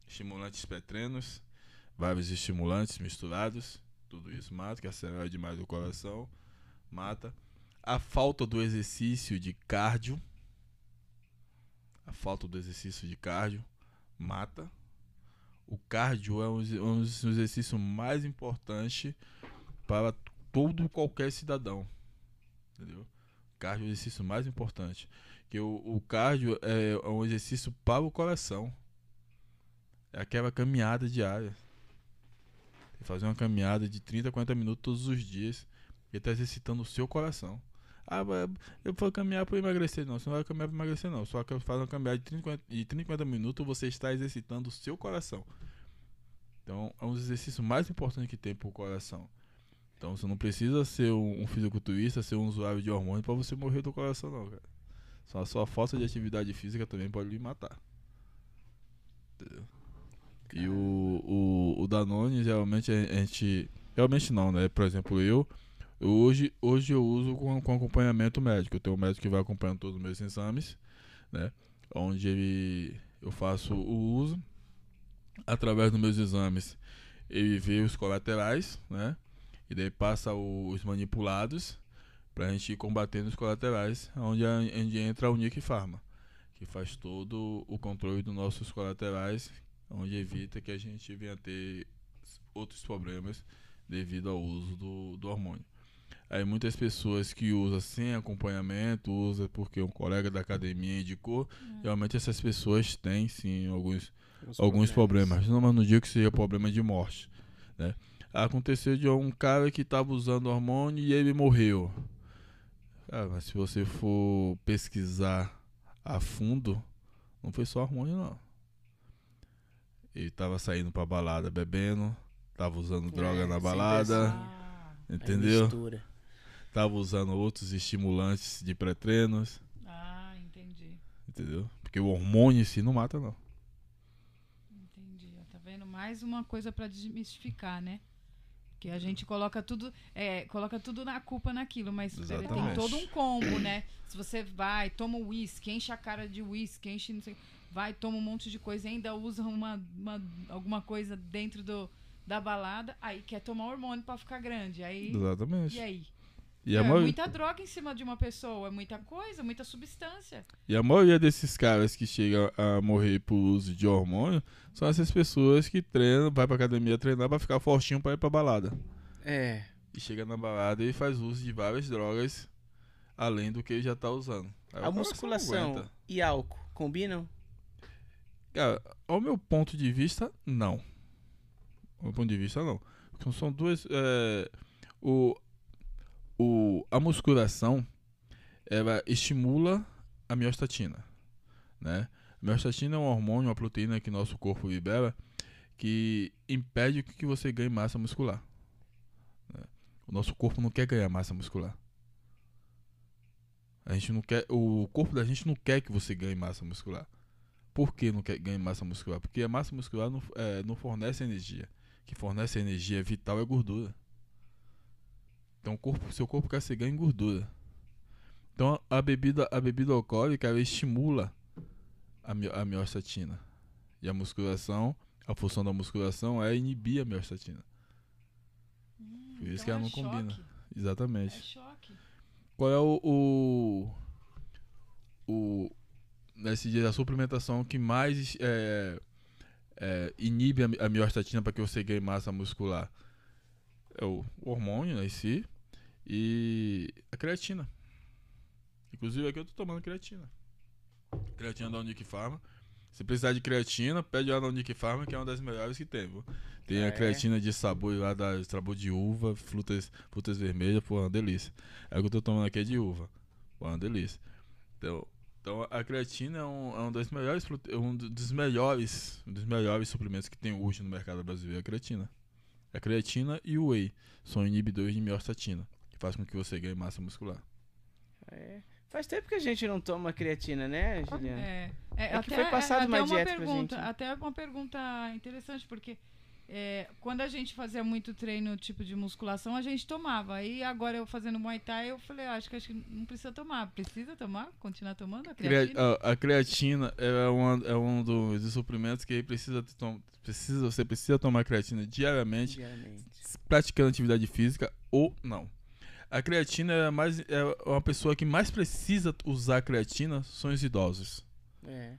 estimulantes pré-treinos, vários estimulantes misturados, tudo isso mata, que acelera demais o coração, mata a falta do exercício de cardio, a falta do exercício de cardio mata. O cardio é um, exercício mais importante para todo qualquer cidadão. Entendeu? O cardio é o exercício mais importante. Que o, o cardio é um exercício para o coração. É aquela caminhada diária. Fazer uma caminhada de 30 a 40 minutos todos os dias. E está exercitando o seu coração. Ah, eu vou caminhar para emagrecer. Não, você não vai caminhar para emagrecer, não. Só que faz uma caminhada de 30, de 30 50 minutos, você está exercitando o seu coração. Então, é um dos exercícios mais importantes que tem para o coração. Então, você não precisa ser um, um fisiculturista, ser um usuário de hormônio para você morrer do coração, não, cara. Só a sua falta de atividade física também pode lhe matar. Entendeu? E o, o, o Danone, geralmente, a gente. Realmente não, né? Por exemplo, eu Hoje, hoje eu uso com, com acompanhamento médico. Eu tenho um médico que vai acompanhando todos os meus exames, né? Onde ele, eu faço o uso. Através dos meus exames, ele vê os colaterais, né? E daí passa os manipulados para a gente ir combatendo os colaterais, onde, a, onde entra a Unique Pharma, que faz todo o controle dos nossos colaterais, onde evita que a gente venha ter outros problemas devido ao uso do, do hormônio. Aí muitas pessoas que usam sem acompanhamento, usa porque um colega da academia indicou, hum. realmente essas pessoas têm sim alguns, alguns problemas. problemas. Não, mas não digo que seja problema de morte. Né? Aconteceu de um cara que estava usando hormônio e ele morreu. Cara, mas se você for pesquisar a fundo, não foi só hormônio não. Ele estava saindo pra balada bebendo, estava usando é, droga na balada. Entendeu? Tava usando outros estimulantes de pré-treinos. Ah, entendi. Entendeu? Porque o hormônio em si não mata, não. Entendi. Tá vendo? Mais uma coisa para desmistificar, né? Que a gente coloca tudo, é, coloca tudo na culpa naquilo, mas pera, tem todo um combo, né? Se você vai, toma uísque, enche a cara de uísque, enche não sei, vai, toma um monte de coisa, ainda usa uma, uma alguma coisa dentro do, da balada, aí quer tomar hormônio para ficar grande. Aí, Exatamente. E aí? E é, maioria... muita droga em cima de uma pessoa, é muita coisa, muita substância. E a maioria desses caras que chegam a morrer por uso de hormônio são essas pessoas que treinam, vai pra academia treinar pra ficar fortinho pra ir pra balada. É. E chega na balada e faz uso de várias drogas além do que ele já tá usando. Aí a musculação e álcool combinam? Cara, ao meu ponto de vista, não meu ponto de vista, não. Então, são duas. É, o, o, a musculação ela estimula a miostatina. Né? A miostatina é um hormônio, uma proteína que nosso corpo libera que impede que você ganhe massa muscular. Né? O nosso corpo não quer ganhar massa muscular. A gente não quer, o corpo da gente não quer que você ganhe massa muscular. Por que não quer ganhar massa muscular? Porque a massa muscular não, é, não fornece energia que fornece energia vital é gordura. Então o corpo, seu corpo quer se ganhar em gordura. Então a bebida, a bebida alcoólica ela estimula a, mi a miostatina. E a musculação, a função da musculação é inibir a miostatina. Hum, Por isso então que ela é não choque. combina. Exatamente. É choque. Qual é o, o, o nesse dia da suplementação que mais é, é, inibe a, a miostatina para que você ganhe massa muscular? É o hormônio né, em si e a creatina. Inclusive aqui eu tô tomando creatina. Creatina da Unique Pharma. Se precisar de creatina, pede lá na Unique Pharma, que é uma das melhores que tem, viu? Tem a é. creatina de sabor lá, da sabor de uva, frutas, frutas vermelhas, pô, uma delícia. É o que eu tô tomando aqui é de uva. Pô, uma delícia. Então, Então a creatina é um, é um dos melhores é um dos melhores um dos melhores suplementos que tem hoje no mercado brasileiro é a creatina. A creatina e o whey são inibidores de miostatina, que faz com que você ganhe massa muscular. É. Faz tempo que a gente não toma creatina, né, Juliana? É, é, É que até, foi passado é, uma pra pergunta, gente. Até uma pergunta interessante, porque é, quando a gente fazia muito treino, tipo de musculação, a gente tomava. Aí agora eu fazendo Muay Thai, eu falei, ah, acho que acho que não precisa tomar. Precisa tomar? Continuar tomando a Crea- creatina? a, a creatina é, uma, é um dos, suplementos que precisa, precisa você precisa tomar creatina diariamente, Diariamente. praticando atividade física ou não. A creatina é, a mais, é uma pessoa que mais precisa usar creatina são os idosos. É.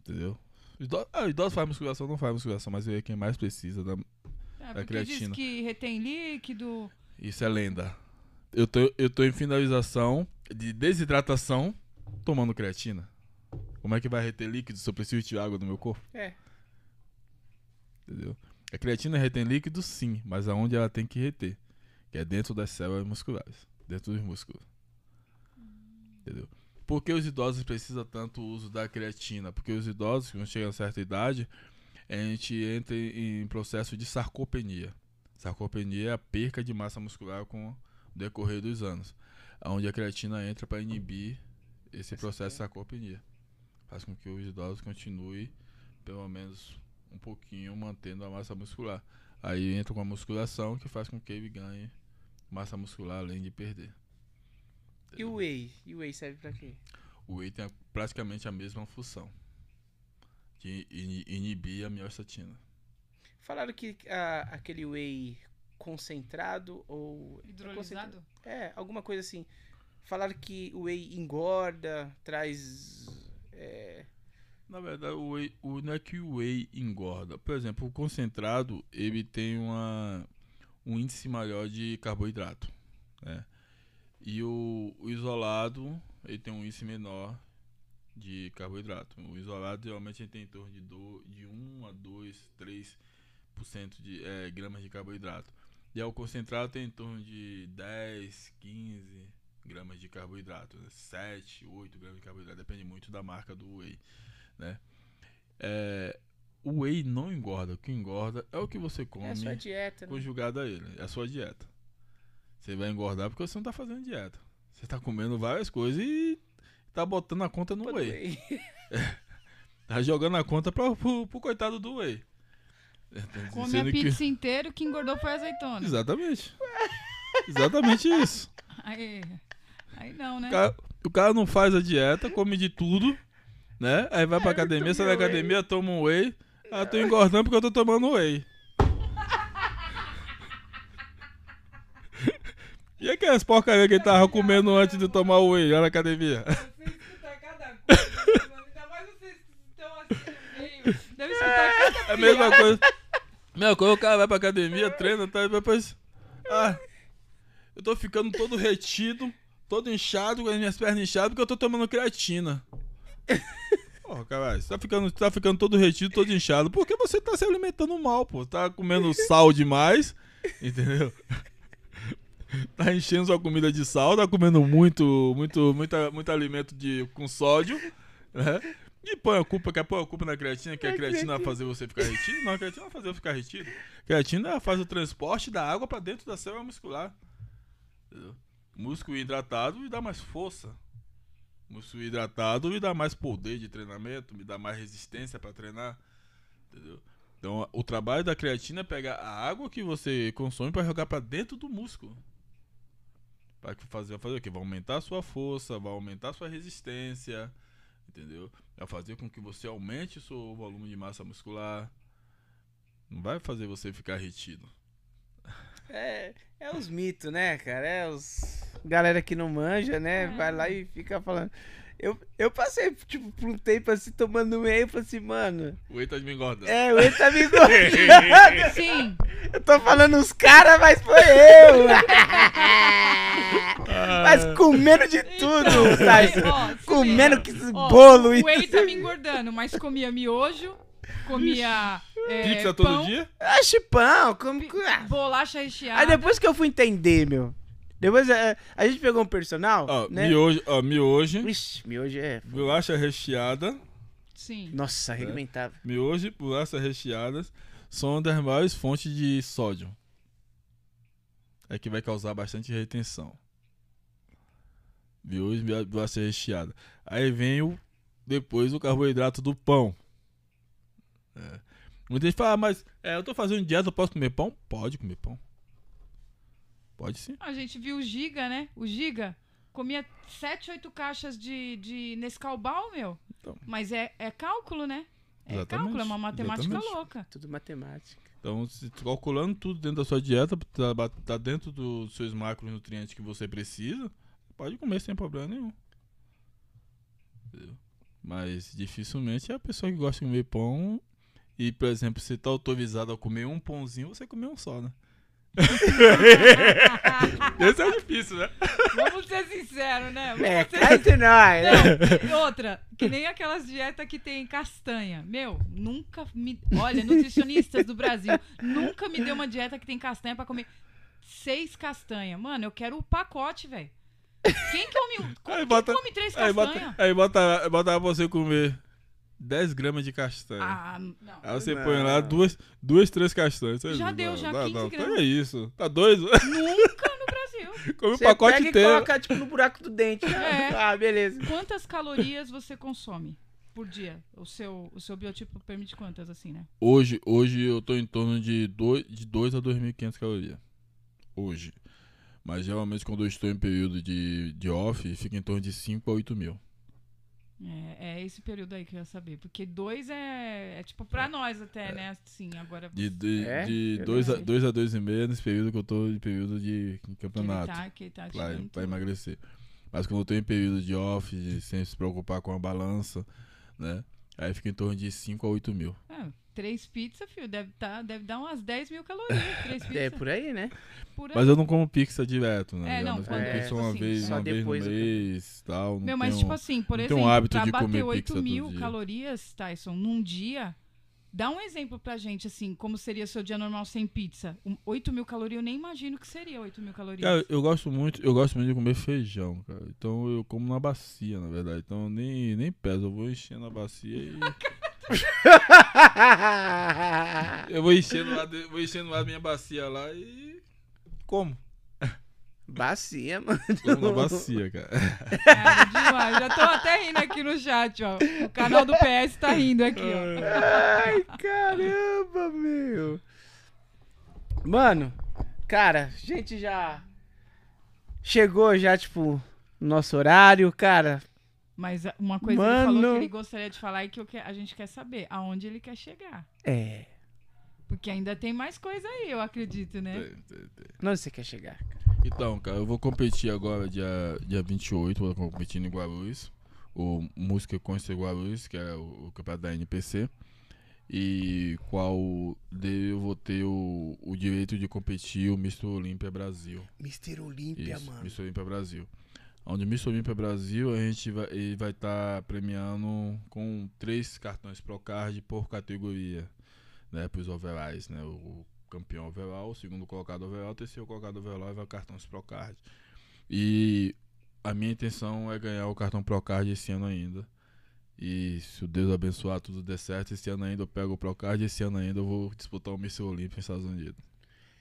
Entendeu? Idoso, ah, idoso faz musculação, não faz musculação, mas é quem mais precisa. Da, É, porque creatina. diz que retém líquido. isso é lenda. Eu tô, eu tô em finalização de desidratação tomando creatina. Como é que vai reter líquido se eu preciso de água no meu corpo? É. Entendeu? A creatina retém líquido sim, mas aonde ela tem que reter? Que é dentro das células musculares, dentro dos músculos. Entendeu? Por que os idosos precisam tanto uso da creatina? Porque os idosos, quando chegam a certa idade, a gente entra em processo de sarcopenia. Sarcopenia é a perca de massa muscular com o decorrer dos anos. Onde a creatina entra para inibir esse processo de sarcopenia. Faz com que os idosos continuem, pelo menos um pouquinho, mantendo a massa muscular. Aí entra com a musculação que faz com que ele ganhe massa muscular além de perder. E o whey? E o whey serve pra quê? O whey tem praticamente a mesma função de ini- inibir a miostatina. Falaram que ah, aquele whey concentrado ou... Hidrolisado? É, alguma coisa assim. Falaram que o whey engorda, traz... É, Na verdade, o whey, o, não é que o whey engorda. Por exemplo, o concentrado, ele tem uma, um índice maior de carboidrato. Né? E o, o isolado, ele tem um índice menor de carboidrato. O isolado, geralmente, ele tem em torno de, do, de 1 a 2, 3% de é, gramas de carboidrato. E o concentrado tem em torno de 10, 15 gramas de carboidrato. Né? 7, 8 gramas de carboidrato. Depende muito da marca do whey né? É, o whey não engorda. O que engorda é o que você come é a sua dieta, né? conjugado a ele. É a sua dieta. Você vai engordar porque você não tá fazendo dieta. Você tá comendo várias coisas e tá botando a conta no Pô, whey. whey. Tá jogando a conta pra, pro, pro coitado do whey. Tá Come a dizendo que- pizza inteira, o que engordou foi a azeitona. Exatamente. Exatamente isso. Aí, aí não, né? O cara, o cara não faz a dieta, come de tudo, né? Aí vai pra É, academia, sai da academia, toma um whey. Ah, tô engordando porque eu tô tomando whey. E aquelas porcaria que ele tava comendo antes de tomar o whey lá na academia? Cada coisa, mano. Ainda mais vocês estão assim no meio. Deve escutar cada É a mesma coisa. Mesma coisa, o cara vai pra academia, treina, tá? E depois. Ah, eu tô ficando todo retido, todo inchado, com as minhas pernas inchadas, porque eu tô tomando creatina. Porra, caralho, você tá ficando, tá ficando todo retido, todo inchado, porque você tá se alimentando mal, pô. Tá comendo sal demais, entendeu? Tá enchendo sua comida de sal, tá comendo muito, muito, muita, muito alimento de, com sódio, né? E põe a culpa, quer pôr a culpa na creatina, que a creatina vai fazer você ficar retido? Não, a creatina vai fazer você ficar retido. A creatina faz o transporte da água pra dentro da célula muscular. Entendeu? Músculo hidratado me dá mais força. Músculo hidratado me dá mais poder de treinamento, me dá mais resistência pra treinar. Entendeu? Então, o trabalho da creatina é pegar a água que você consome pra jogar pra dentro do músculo. Vai fazer, fazer o quê? Vai aumentar a sua força, vai aumentar a sua resistência, entendeu? Vai fazer com que você aumente o seu volume de massa muscular. Não vai fazer você ficar retido. É, é os mitos, né, cara? É os. Galera que não manja, né? É. Vai lá e fica falando. Eu, eu passei, tipo, por um tempo assim, tomando whey, eu falei assim, mano. O Whey tá me engordando. É, o whey tá me engordando. Sim, Eu tô falando os caras, mas foi eu. mas comendo de tudo, Tyson. Comendo que Ó, bolo e. O whey tá me engordando, mas comia miojo, comia é, Pizza todo pão, dia? Ah, chipão, como. bolacha recheada. Aí depois que eu fui entender, meu. Depois é, a gente pegou um personal, Ó, né? miojo, ó, miojo, Ixi, miojo é... bolacha recheada, Sim. Nossa, arregimentava. miojo e bolachas recheadas são uma das maiores fontes de sódio. É que vai causar bastante retenção. Miojo e bolacha recheada. Aí vem o, depois o carboidrato do pão. É. Muita gente fala, ah, mas é, eu tô fazendo dieta, eu posso comer pão? Pode comer pão. Pode sim. A gente viu o Giga, né? O Giga comia 7, 8 caixas de, de Nescau Ball, meu. Então. Mas é, é cálculo, né? É Exatamente, cálculo, é uma matemática exatamente. louca. Tudo matemática. Então, se calculando tudo dentro da sua dieta, tá, tá dentro dos seus macronutrientes que você precisa, pode comer sem problema nenhum. Entendeu? Mas dificilmente é a pessoa que gosta de comer pão e, por exemplo, você tá autorizado a comer um pãozinho, você comer um só, né? Esse é difícil, né? Vamos ser sinceros, né? Vamos É, ser nós, né? Não, e outra, que nem aquelas dietas que tem castanha. Meu, nunca me. Olha, nutricionistas do Brasil, nunca me deu uma dieta que tem castanha pra comer seis castanhas. Mano, eu quero o pacote, velho. Quem come, Aí quem bota- come três Aí castanhas? bota, aí bota, bota pra você comer 10 gramas de castanha. Ah, não. Aí você Não. põe lá duas, duas três castanhas. Você- Já deu, não, já não, 15 não, gramas. É isso. Tá doido? Nunca no Brasil. Come o Você pacote pega e inteiro. coloca, tipo, no buraco do dente. É. Ah, beleza. Quantas calorias você consome por dia? O seu, o seu biotipo permite quantas, assim, né? Hoje, hoje eu tô em torno de 2 de dois a 2.500 calorias. Hoje. Mas geralmente quando eu estou em período de, de off, fica em torno de 5 a 8 mil. É, é esse período aí que eu ia saber. Porque dois é, é tipo pra nós até, né? Sim, agora. De 2 É? de dois a. 2 a 2,5 nesse período que eu tô em período de que ele campeonato. tá, que ele tá pra, pra emagrecer. Mas quando eu tô em período de off, de sem se preocupar com a balança, né? Aí fica em torno de 5 a 8 mil. É, três pizzas, filho, deve, tá, deve dar umas 10 mil calorias. Três pizzas. É por aí, né? por aí. Mas eu não como pizza direto, né? É, não, quando como é, pizza uma assim, vez, uma vez no do- mês tal. Não Meu, mas tenho- tipo assim, por exemplo, hábito pra de bater comer 8 pizza todo mil calorias, Tyson, num dia, dá um exemplo pra gente, assim, como seria seu dia normal sem pizza. Um, 8 mil calorias, eu nem imagino que seria 8 mil calorias. Cara, eu gosto muito, eu gosto muito de comer feijão, cara. Então eu como na bacia, na verdade. Então eu nem, nem peso, eu vou enchendo a bacia e. eu vou enchendo lá, de- vou enchendo lá a minha bacia lá e. Como? Bacia, mano. Como na bacia, cara. É, demais. Já tô até rindo aqui no chat, ó. O canal do PS tá rindo aqui, ó. Ai, caramba, meu. Mano, cara, a gente já chegou já, tipo, no nosso horário, cara. Mas a- uma coisa que ele falou Mano. que ele gostaria de falar e que eu que- a gente quer saber, aonde ele quer chegar. É. Porque ainda tem mais coisa aí, eu acredito, né? Tem, tem, tem. Onde você quer chegar? Então, cara, eu vou competir agora dia, dia 28, vou competir em Guarulhos. O Música Consta Guarulhos, que é o, o campeonato da NPC. E qual dele eu vou ter o, o direito de competir o Mr. Olímpia Brasil. Mr. Olímpia, mano. Mr. Olímpia Brasil. Onde o Mr. Olímpia Brasil a gente vai estar premiando com três cartões Procard por categoria, né, para os overalls, né, o campeão overall, o segundo colocado overall, o terceiro colocado overall vai cartões Procard. E a minha intenção é ganhar o cartão Procard esse ano ainda. E se o Deus abençoar tudo der certo, esse ano ainda eu pego o Procard, esse ano ainda eu vou disputar o Mr. Olímpia nos Estados Unidos.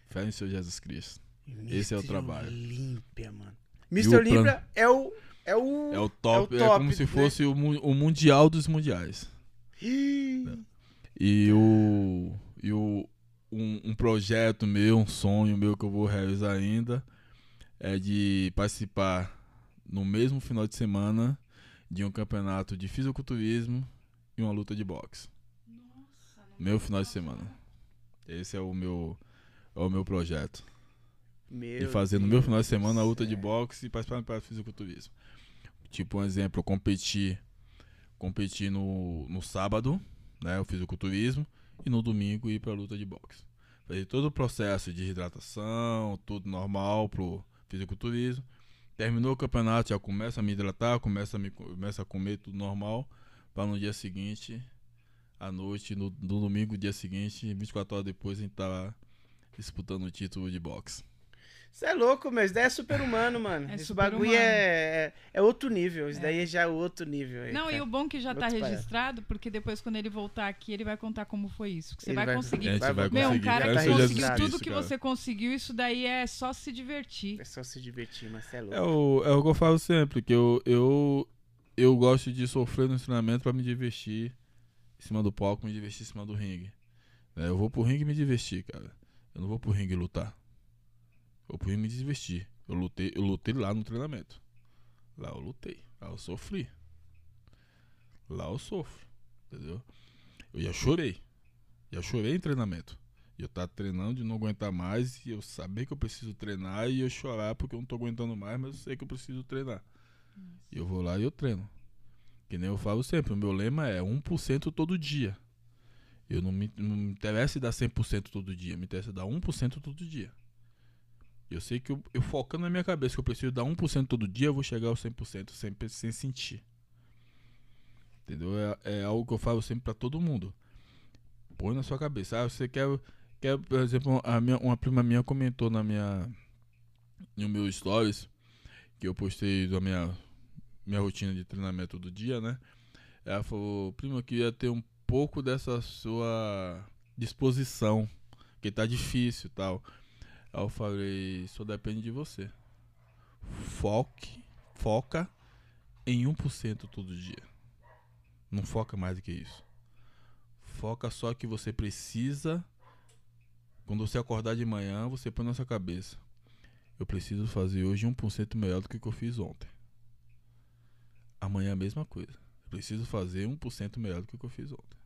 Fé em Senhor Jesus Cristo. Esse é o Mr. trabalho. Olímpia, mano. Mr. o Olímpia é o. É o. É o top, é, top, como se né? fosse o, o mundial dos mundiais. E o e o um, um projeto meu, um sonho meu que eu vou realizar ainda é de participar no mesmo final de semana de um campeonato de fisiculturismo e uma luta de boxe. Meu final de semana. Esse é o meu é o meu projeto. Meu de fazer no meu final de semana a luta de boxe e participar do fisiculturismo. Tipo, um exemplo, eu competi, competi no, no sábado, né, o fisiculturismo, e no domingo ir pra luta de boxe. Fazer todo o processo de hidratação, tudo normal pro fisiculturismo. Terminou o campeonato, já começa a me hidratar, começa a, me, começa a comer tudo normal, para no dia seguinte, à noite, no, no domingo, dia seguinte, 24 horas depois, a gente tá disputando o título de boxe. Você é louco, mas isso daí é super humano, mano. É Esse super bagulho é, é, é outro nível. Isso daí já é outro nível. aí, Não, cara. e o bom que já tá Outros paradas. registrado, porque depois quando ele voltar aqui, ele vai contar como foi isso. Que você vai, vai- conseguir. Gente vai Meu, Meu, um conseguir. cara que isso já conseguiu tudo que cara. você conseguiu, isso daí é só se divertir. É só se divertir, mas você é louco. É o, é o que eu falo sempre, que eu, eu, eu gosto de sofrer no treinamento pra me divertir em cima do palco, me divertir em cima do ringue. É, eu vou pro ringue me divertir, cara. Eu não vou pro ringue lutar. Ringue me divertir. Eu lutei, eu lutei lá no treinamento. Lá eu lutei. Lá eu sofri. Lá eu sofro. Entendeu? Eu já chorei. Já chorei em treinamento. E eu tava treinando de não aguentar mais e eu saber que eu preciso treinar e eu chorar porque eu não tô aguentando mais, mas eu sei que eu preciso treinar. E eu vou lá e eu treino. Que nem eu falo sempre, o meu lema é 1% todo dia. Eu não me, não me interessa dar 100% todo dia, me interessa dar 1% todo dia. Eu sei que eu, eu focando na minha cabeça que eu preciso dar 1% todo dia, eu vou chegar aos 100% sem, pe- sem sentir. Entendeu? É, é algo que eu falo sempre pra todo mundo. Põe na sua cabeça. Ah, você quer, quer por exemplo, a minha, uma prima minha comentou na minha no meu stories que eu postei da minha minha rotina de treinamento do dia, né? Ela falou, primo, eu queria ter um pouco dessa sua disposição, que tá difícil tal. Aí eu falei, só depende de você. Foque, foca em 1% todo dia. Não foca mais do que isso. Foca só que você precisa. Quando você acordar de manhã, você põe na sua cabeça. Eu preciso fazer hoje 1% melhor do que que eu fiz ontem. Amanhã a mesma coisa. Eu preciso fazer 1% melhor do que que eu fiz ontem.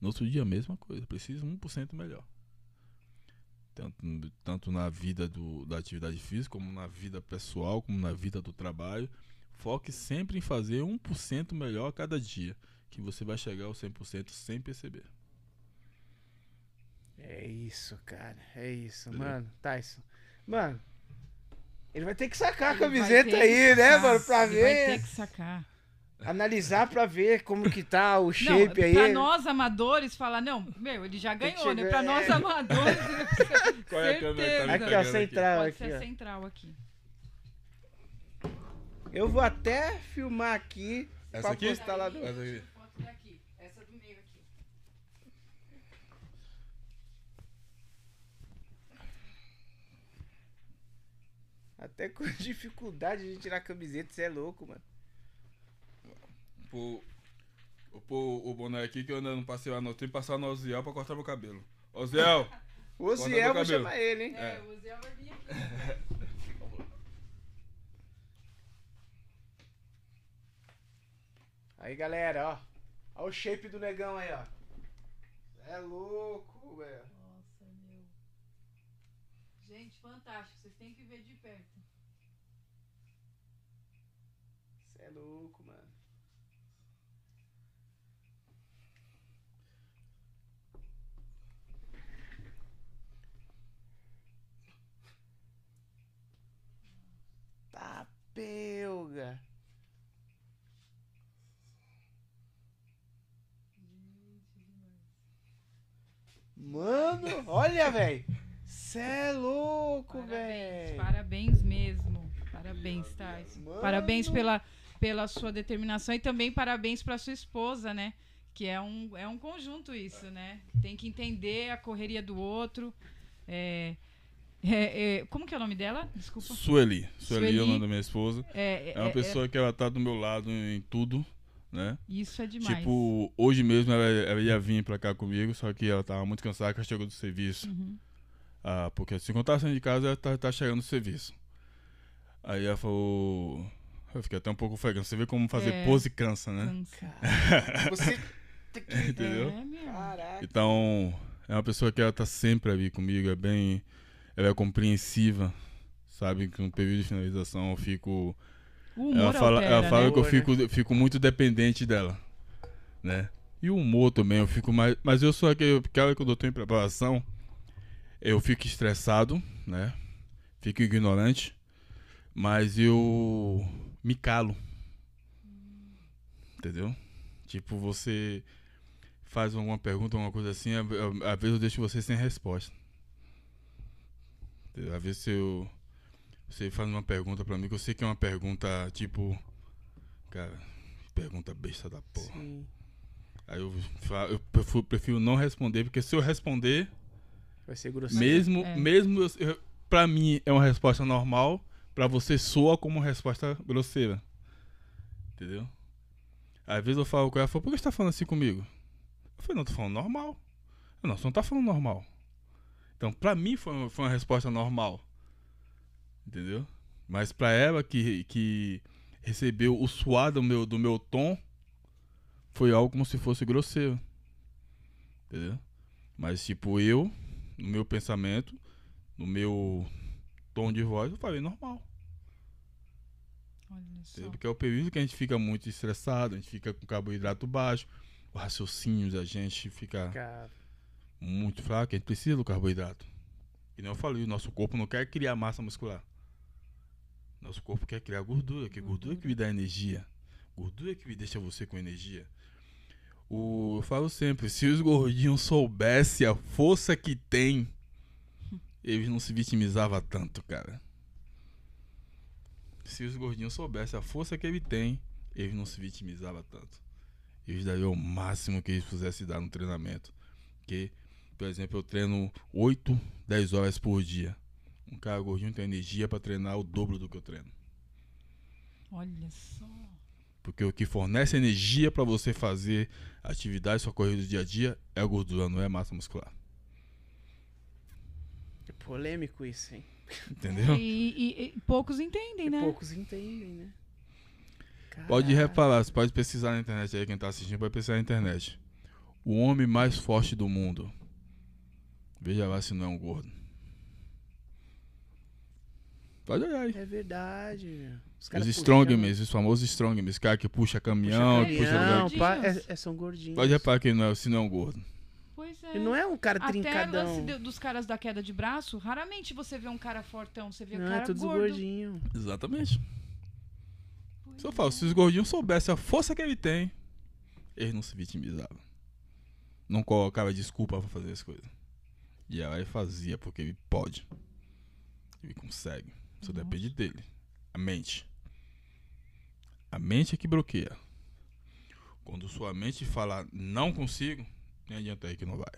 No outro dia a mesma coisa. Eu preciso 1% melhor. Tanto, tanto na vida do, da atividade física, como na vida pessoal, como na vida do trabalho. Foque sempre em fazer 1% melhor a cada dia. Que você vai chegar ao 100% sem perceber. É isso, cara. É isso, Entendeu? mano. Tyson. Mano, ele vai ter que sacar a Ele camiseta aí, né, mano? Pra ele Vai ver. ter que sacar. Analisar pra ver como que tá o shape não, aí. Pra nós amadores, falar, não, meu, ele já ganhou, né? chegar- Pra nós é. amadores, Qual é a câmera que tá. Aqui, ó, central Pode aqui, ser ó. central aqui. Eu vou até filmar aqui Essa pra aqui? postar lá. Essa aqui. Essa do meio aqui. Até com dificuldade de tirar a camiseta, você é louco, mano. Pô, vou pôr o boné aqui que eu ainda não passei lá no tempo passar no Oziel pra cortar meu cabelo. Oziel! O Oziel, vou cabelo. chamar ele, hein? É, o Zé vai vir aqui. Aí, galera, ó. Olha o shape do negão aí, ó. É louco, velho. Nossa, meu. Gente, fantástico. Vocês têm que ver de perto. Você é louco, mano. Tá pelga. Mano, olha, velho. Cê é louco, velho. parabéns mesmo. Parabéns. Mano. Parabéns pela, pela sua determinação e também parabéns pra sua esposa, né? Que é um, é um conjunto isso, né? Tem que entender a correria do outro. É, é, é, como que é o nome dela? Desculpa. Sueli. Sueli é o Sueli. nome da minha esposa. É, É uma pessoa que ela tá do meu lado em tudo, né? isso é demais. Tipo, hoje mesmo ela, ela ia vir pra cá comigo, só que ela tava muito cansada que ela chegou do serviço. Uhum. Ah, porque se eu tava saindo de casa, ela tá, tá chegando do serviço. Aí ela falou. Eu fiquei até um pouco ofegante. Você vê como fazer É. pose cansa, né? Cansa. Você. tem que- Entendeu? É, meu. Caraca. Então, é uma pessoa que ela tá sempre ali comigo, é bem. Ela é compreensiva, sabe? Que no período de finalização eu fico. Ela fala, altera, ela fala né? que eu fico, fico muito dependente dela, né? E o humor também, eu fico mais. Mas eu sou aquele cara que eu tô em preparação, eu fico estressado, né? Fico ignorante, mas eu me calo. Entendeu? Tipo, você faz alguma pergunta, alguma coisa assim, às vezes eu deixo você sem resposta. Entendeu? Às vezes eu, você faz uma pergunta pra mim, que eu sei que é uma pergunta tipo. Cara, pergunta besta da porra. Sim. Aí eu, eu prefiro, não responder, porque se eu responder, Vai ser grosseiro. mesmo, É. mesmo eu, eu- pra mim é uma resposta normal, pra você soa como uma resposta grosseira. Entendeu? Às vezes eu falo com ela, falo, por que você tá falando assim comigo? Eu falei, não, tô falando normal. Eu, não, você não tá falando normal. Então, pra mim foi, uma- foi uma resposta normal. Entendeu? Mas pra ela que, que recebeu o suar do meu, do meu tom, foi algo como se fosse grosseiro. Entendeu? Mas, tipo, eu, no meu pensamento, no meu tom de voz, eu falei normal. Olha só. Entendeu? Porque é o período que a gente fica muito estressado, a gente fica com carboidrato baixo, o raciocínio da gente fica Cara, muito fraco, a gente precisa do carboidrato. E não eu falei, o nosso corpo não quer criar massa muscular. Nosso corpo quer criar gordura, que gordura que me dá energia. Gordura que me deixa você com energia. O, eu falo sempre, se os gordinhos soubessem a força que tem, eles não se vitimizavam tanto, cara. Se os gordinhos soubessem a força que ele tem, eles não se vitimizavam tanto. Eles dariam o máximo que eles pudessem dar no treinamento. Porque, por exemplo, eu treino 8, 10 horas por dia. Um cara gordinho tem energia pra treinar o dobro do que eu treino. Olha só. Porque o que fornece energia pra você fazer atividade, sua corrida do dia a dia, é a gordura, não é a massa muscular. é polêmico isso, hein? Entendeu? E, e- e poucos entendem, E né? poucos entendem, né? Pode Caralho. reparar, você pode pesquisar na internet aí, quem tá assistindo pode pesquisar na internet. O homem mais forte do mundo. Veja lá se não é um gordo. Pode olhar aí. É verdade. Os Os caras strongmen, os famosos strongmen, esse cara que puxa caminhão, que puxa Não, pá, Gordinhos. é, é- são gordinhos. Pode reparar que não é, se não é um gordo. Pois é. Ele não é um cara Até trincadão. de- dos caras da queda de braço, raramente você vê um cara fortão, você vê um Não, cara é todos gordo. gordinhos. Exatamente. Pois Se eu é. falo, se os gordinhos soubessem a força que ele tem, eles não se vitimizavam. Não colocava desculpa pra fazer as coisas. E aí fazia, porque ele pode. Ele consegue. Só Nossa. depende dele. A mente. A mente é que bloqueia. Quando sua mente fala não consigo, nem adianta aí que não vai.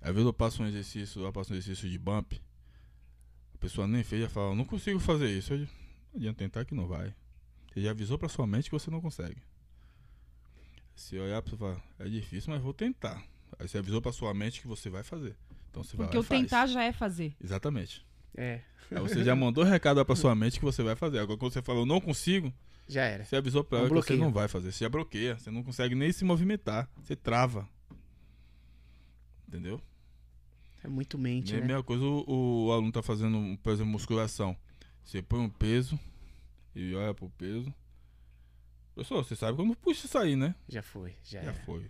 Às vezes eu passo um exercício, eu passo um exercício de bump, a pessoa nem fez, já fala, não consigo fazer isso. Não adianta tentar que não vai. Você já avisou pra sua mente que você não consegue. Se olhar pra você falar, é difícil, mas vou tentar. Aí você avisou pra sua mente que você vai fazer. Então você vai Porque o e tentar já é fazer. Exatamente. É, Aí você já mandou recado pra sua mente que você vai fazer. Agora quando você falou não consigo, já era. você avisou pra É um ela que você não vai fazer. Você já bloqueia. Você não consegue nem se movimentar. Você trava. Entendeu? É muito mente, É a né? mesma coisa o, o aluno tá fazendo, por exemplo, musculação. Você põe um peso e olha pro peso. Pessoal, você sabe como puxa isso aí, né? Já foi, já, Já era. foi.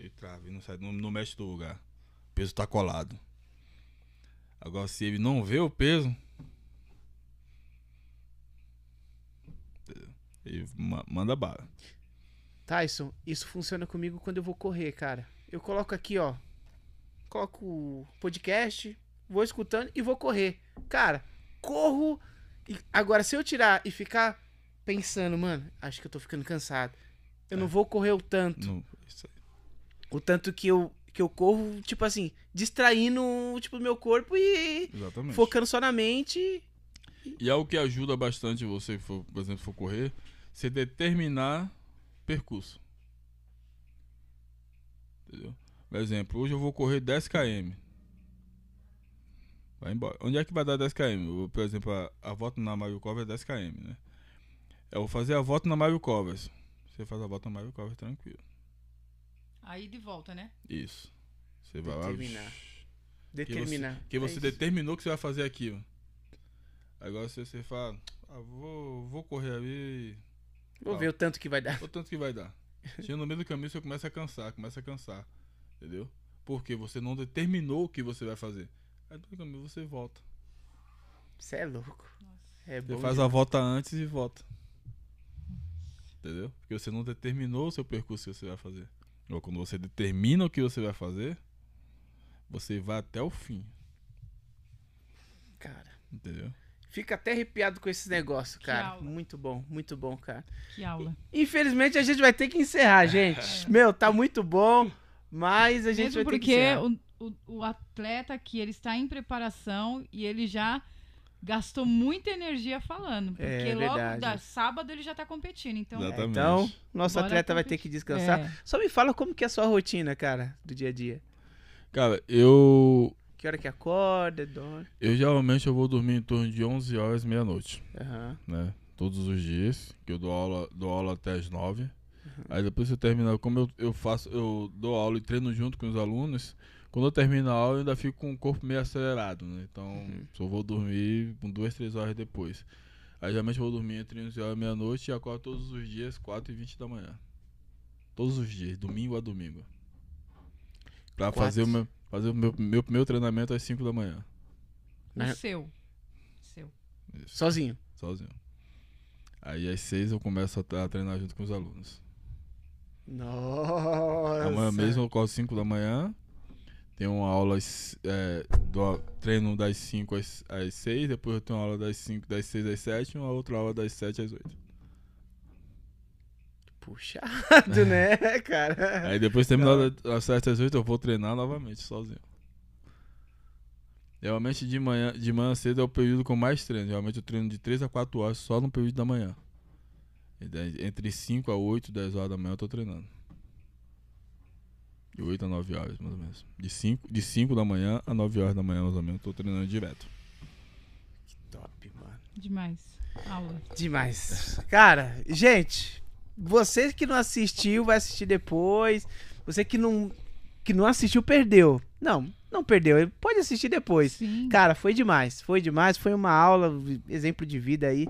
Ele trava, não sai, não, não mexe do lugar. O peso tá colado. Agora, se ele não vê o peso. Ele ma- manda bala. Tyson, isso funciona comigo quando eu vou correr, cara. Eu coloco aqui, ó. Coloco o podcast, vou escutando e vou correr. Cara, corro. E agora, se eu tirar e ficar pensando, mano, acho que eu tô ficando cansado. Eu não vou correr o tanto. Não, isso aí. O tanto que eu, que eu corro, tipo assim, distraindo, tipo, o meu corpo e Exatamente. focando só na mente. E algo que ajuda bastante você, for, por exemplo, for correr, você determinar percurso. Entendeu? Por exemplo, hoje eu vou correr 10 km. Vai embora. Onde é que vai dar 10 km? Por exemplo, a, a volta na Mario Cover é 10 km, né? Eu vou fazer a volta na Mario Covers. Você faz a volta na Mario Cover tranquilo. Aí de volta, né? Isso. Você vai lá. Determinar. Que Determinar. você, que É você isso. determinou que você vai fazer aquilo. Agora se você fala, ah, vou, vou correr ali. Vou ver o tanto que vai dar. O tanto que vai dar. Chega no meio do caminho, você começa a cansar, começa a cansar. Entendeu? Porque você não determinou o que você vai fazer. Aí no meio do caminho você volta. Você é louco. É Você bom. faz a volta antes e volta. Entendeu? Porque você não determinou o seu percurso que você vai fazer. Ou quando você determina o que você vai fazer, você vai até o fim. cara. Entendeu? Fica até arrepiado com esse negócio, Que cara. aula. Muito bom, muito bom, cara. Que aula. Infelizmente a gente vai ter que encerrar, gente. Meu, tá muito bom, mas a gente Mesmo vai ter que porque encerrar. o, o, o atleta aqui, ele está em preparação e ele já gastou muita energia falando. Porque É, logo verdade. da sábado ele já está competindo. Então. Exatamente. Então, nosso Bora atleta vai ter competir. que descansar. É. Só me fala como que é a sua rotina, cara, do dia a dia. Cara, eu. Que hora que acorda, dorme. Eu geralmente eu vou dormir em torno de 11 horas, meia-noite, Aham. né? Todos os dias, que eu dou aula, dou aula até as 9. Uhum. Aí depois que eu terminar, como eu, eu faço, eu dou aula e treino junto com os alunos, quando eu termino a aula eu ainda fico com o corpo meio acelerado, né? Então, Uhum. só vou dormir com duas, três horas depois. Aí geralmente eu vou dormir entre 11 horas e meia-noite e acordo todos os dias, 4 e 20 da manhã. Todos os dias, domingo a domingo. Pra Quatro. fazer o meu, fazer o meu, meu primeiro treinamento às 5 da manhã. o Né? seu. Seu. Isso, Sozinho. sozinho. Aí às 6 eu começo a treinar junto com os alunos. Nossa. Amanhã mesmo eu acordo 5 da manhã. Tenho uma aula, é, do, treino das 5 às, às 6, depois eu tenho uma aula das 5, das 6 às 7 e uma outra aula das 7 às 8. Puxado, né, cara? Aí depois terminar das 7 às 8 eu vou treinar novamente, sozinho. Geralmente de manhã, de manhã cedo é o período com mais treino. Geralmente eu treino de 3 a 4 horas só no período da manhã. Entre 5 a 8, 10 horas da manhã eu tô treinando. De 8 a 9 horas, mais ou menos. De 5, de 5 da manhã a 9 horas da manhã, mais ou menos, tô treinando direto. Top, mano. Demais. Aula. Demais. Cara, gente, você que não assistiu, vai assistir depois. Você que não, que não assistiu, perdeu. Não, não perdeu. Ele pode assistir depois. Sim. Cara, foi demais. Foi demais. Foi uma aula, exemplo de vida aí.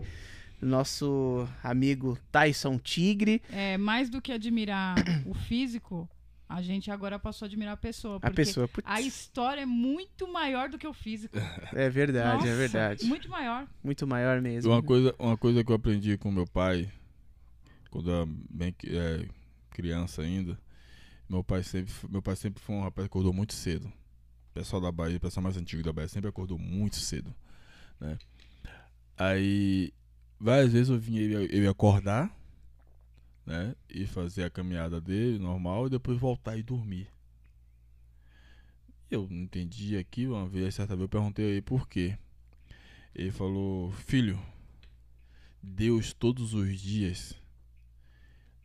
do Nosso amigo Tyson Tigre. É, mais do que admirar o físico, a gente agora passou a admirar a pessoa. A pessoa. Putz, A história é muito maior do que o físico. é verdade, Nossa, é verdade. Muito maior. Muito maior mesmo. Uma coisa, uma coisa que eu aprendi com meu pai, quando eu era bem é, criança ainda, meu pai sempre, meu pai sempre foi um rapaz que acordou muito cedo. O pessoal da Bahia, o pessoal mais antigo da Bahia, sempre acordou muito cedo, né? Aí, várias vezes eu vinha ele, ele acordar, né? E fazer a caminhada dele, normal, e depois voltar e dormir. Eu não entendi aquilo, uma vez, certa vez eu perguntei a ele por quê. Ele falou: Filho, Deus todos os dias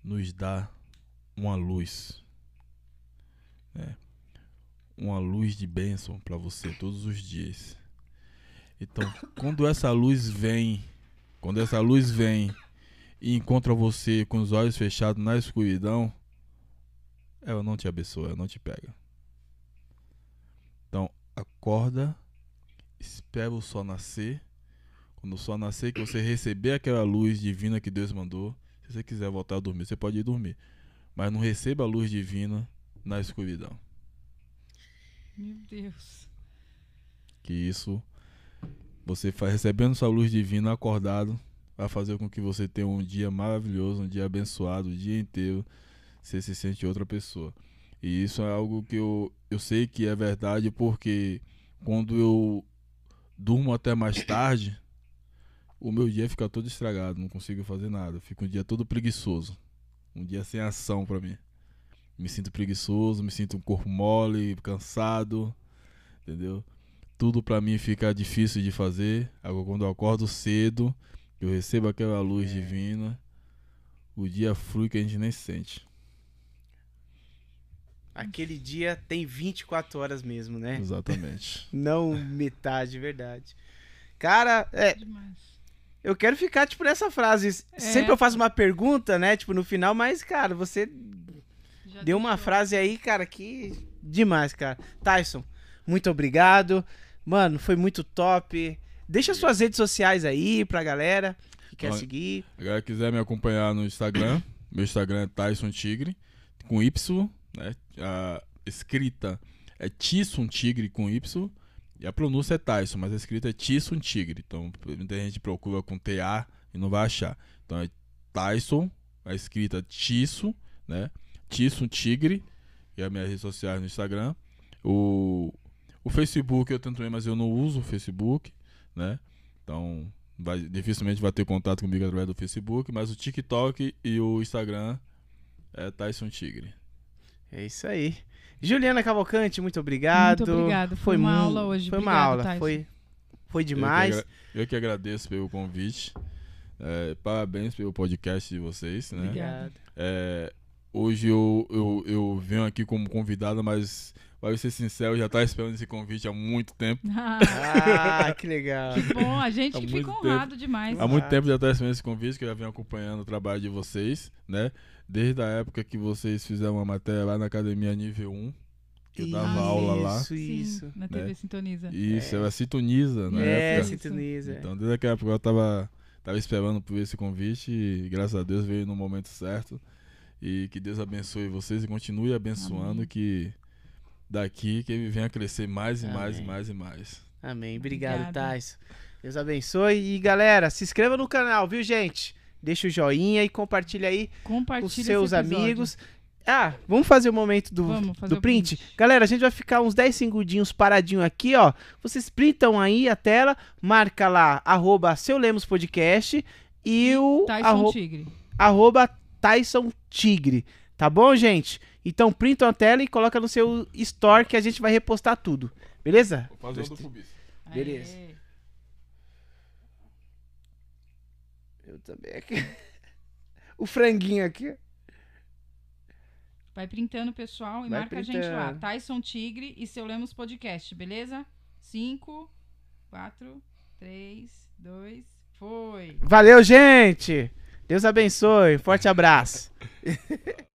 nos dá uma luz, né? Uma luz de bênção para você todos os dias. Então, quando essa luz vem, quando essa luz vem e encontra você com os olhos fechados na escuridão, ela não te abençoa, ela não te pega. Então, acorda, espera o sol nascer. Quando o sol nascer, que você receber aquela luz divina que Deus mandou. Se você quiser voltar a dormir, você pode ir dormir. Mas não receba a luz divina na escuridão. Meu Deus. Que isso, você faz, recebendo sua luz divina acordado, vai fazer com que você tenha um dia maravilhoso, um dia abençoado, o dia inteiro. Você se sente outra pessoa. E isso é algo que eu, eu sei que é verdade, porque quando eu durmo até mais tarde, o meu dia fica todo estragado, não consigo fazer nada. Fica um dia todo preguiçoso. Um dia sem ação pra mim. Me sinto preguiçoso, me sinto um corpo mole, cansado, entendeu? Tudo pra mim fica difícil de fazer. Agora quando eu acordo cedo, eu recebo aquela luz É. divina, o dia flui que a gente nem sente. Aquele dia tem 24 horas mesmo, né? Exatamente. Não metade, verdade. Cara, é, Demais. eu quero ficar, tipo, nessa frase. É. Sempre eu faço uma pergunta, né? Tipo, no final, mas, cara, você Já deu uma deixou. frase aí, cara, que. Demais, cara. Tyson, muito obrigado. Mano, foi muito top. Deixa suas redes sociais aí pra galera que quer Olha, seguir. A galera quiser me acompanhar no Instagram, meu Instagram é Tyson Tigre, com Y, né? A escrita é Tisson Tigre com Y, e a pronúncia é Tyson, mas a escrita é Tisson Tigre. Então, muita gente procura com TA e não vai achar. Então é Tyson, a escrita Tisso, né? Tisson Tigre, e a minha rede social no Instagram. O, o Facebook eu tento mas eu não uso o Facebook, né? Então, vai, dificilmente vai ter contato comigo através do Facebook, mas o TikTok e o Instagram é Tyson Tigre. É isso aí. Juliana Cavalcante, muito obrigado. Muito obrigado. Foi uma mu- aula hoje. Foi uma Obrigado, aula. Tyson. Foi, foi Eu que demais. Eu que agradeço pelo convite. É, parabéns pelo podcast de vocês, né? Obrigada. É, hoje eu, eu, eu venho aqui como convidado, mas para ser sincero, eu já estava esperando esse convite há muito tempo. Ah, que legal. que bom, a gente Há que fica tempo. honrado demais. Há muito Ah. tempo já estava esperando esse convite, que eu já venho acompanhando o trabalho de vocês, né? Desde a época que vocês fizeram uma matéria lá na academia nível 1, que eu dava Isso, aula lá. Isso, isso. na TV Sintoniza. Isso, ela sintoniza, na É, época. sintoniza. Então, desde aquela época eu tava, tava esperando por esse convite e graças a Deus veio no momento certo. E que Deus abençoe vocês e continue abençoando Amém. que daqui que ele venha crescer mais e mais e Amém. mais e mais. Amém. Obrigado, Obrigada. Tais. Deus abençoe. E galera, se inscreva no canal, viu, gente? Deixa o joinha e compartilha aí Compartilha com seus amigos. Ah, vamos fazer o momento do, do o print? Galera, a gente vai ficar uns 10 segundinhos paradinho aqui, ó. Vocês printam aí a tela, marca lá, arroba seu Lemos Podcast e o Tyson arro- Tigre. arroba Tyson Tigre. Tá bom, gente? Então printam a tela e coloca no seu store que a gente vai repostar tudo. Beleza? Vou fazer um do Fubis. Beleza. Aê. Eu também aqui. o franguinho aqui. Vai printando, pessoal, e Vai marca a gente lá. printando. Tyson Tigre e seu Lemos Podcast, beleza? 5, 4, 3, 2, foi. Valeu, gente! Deus abençoe. Forte abraço.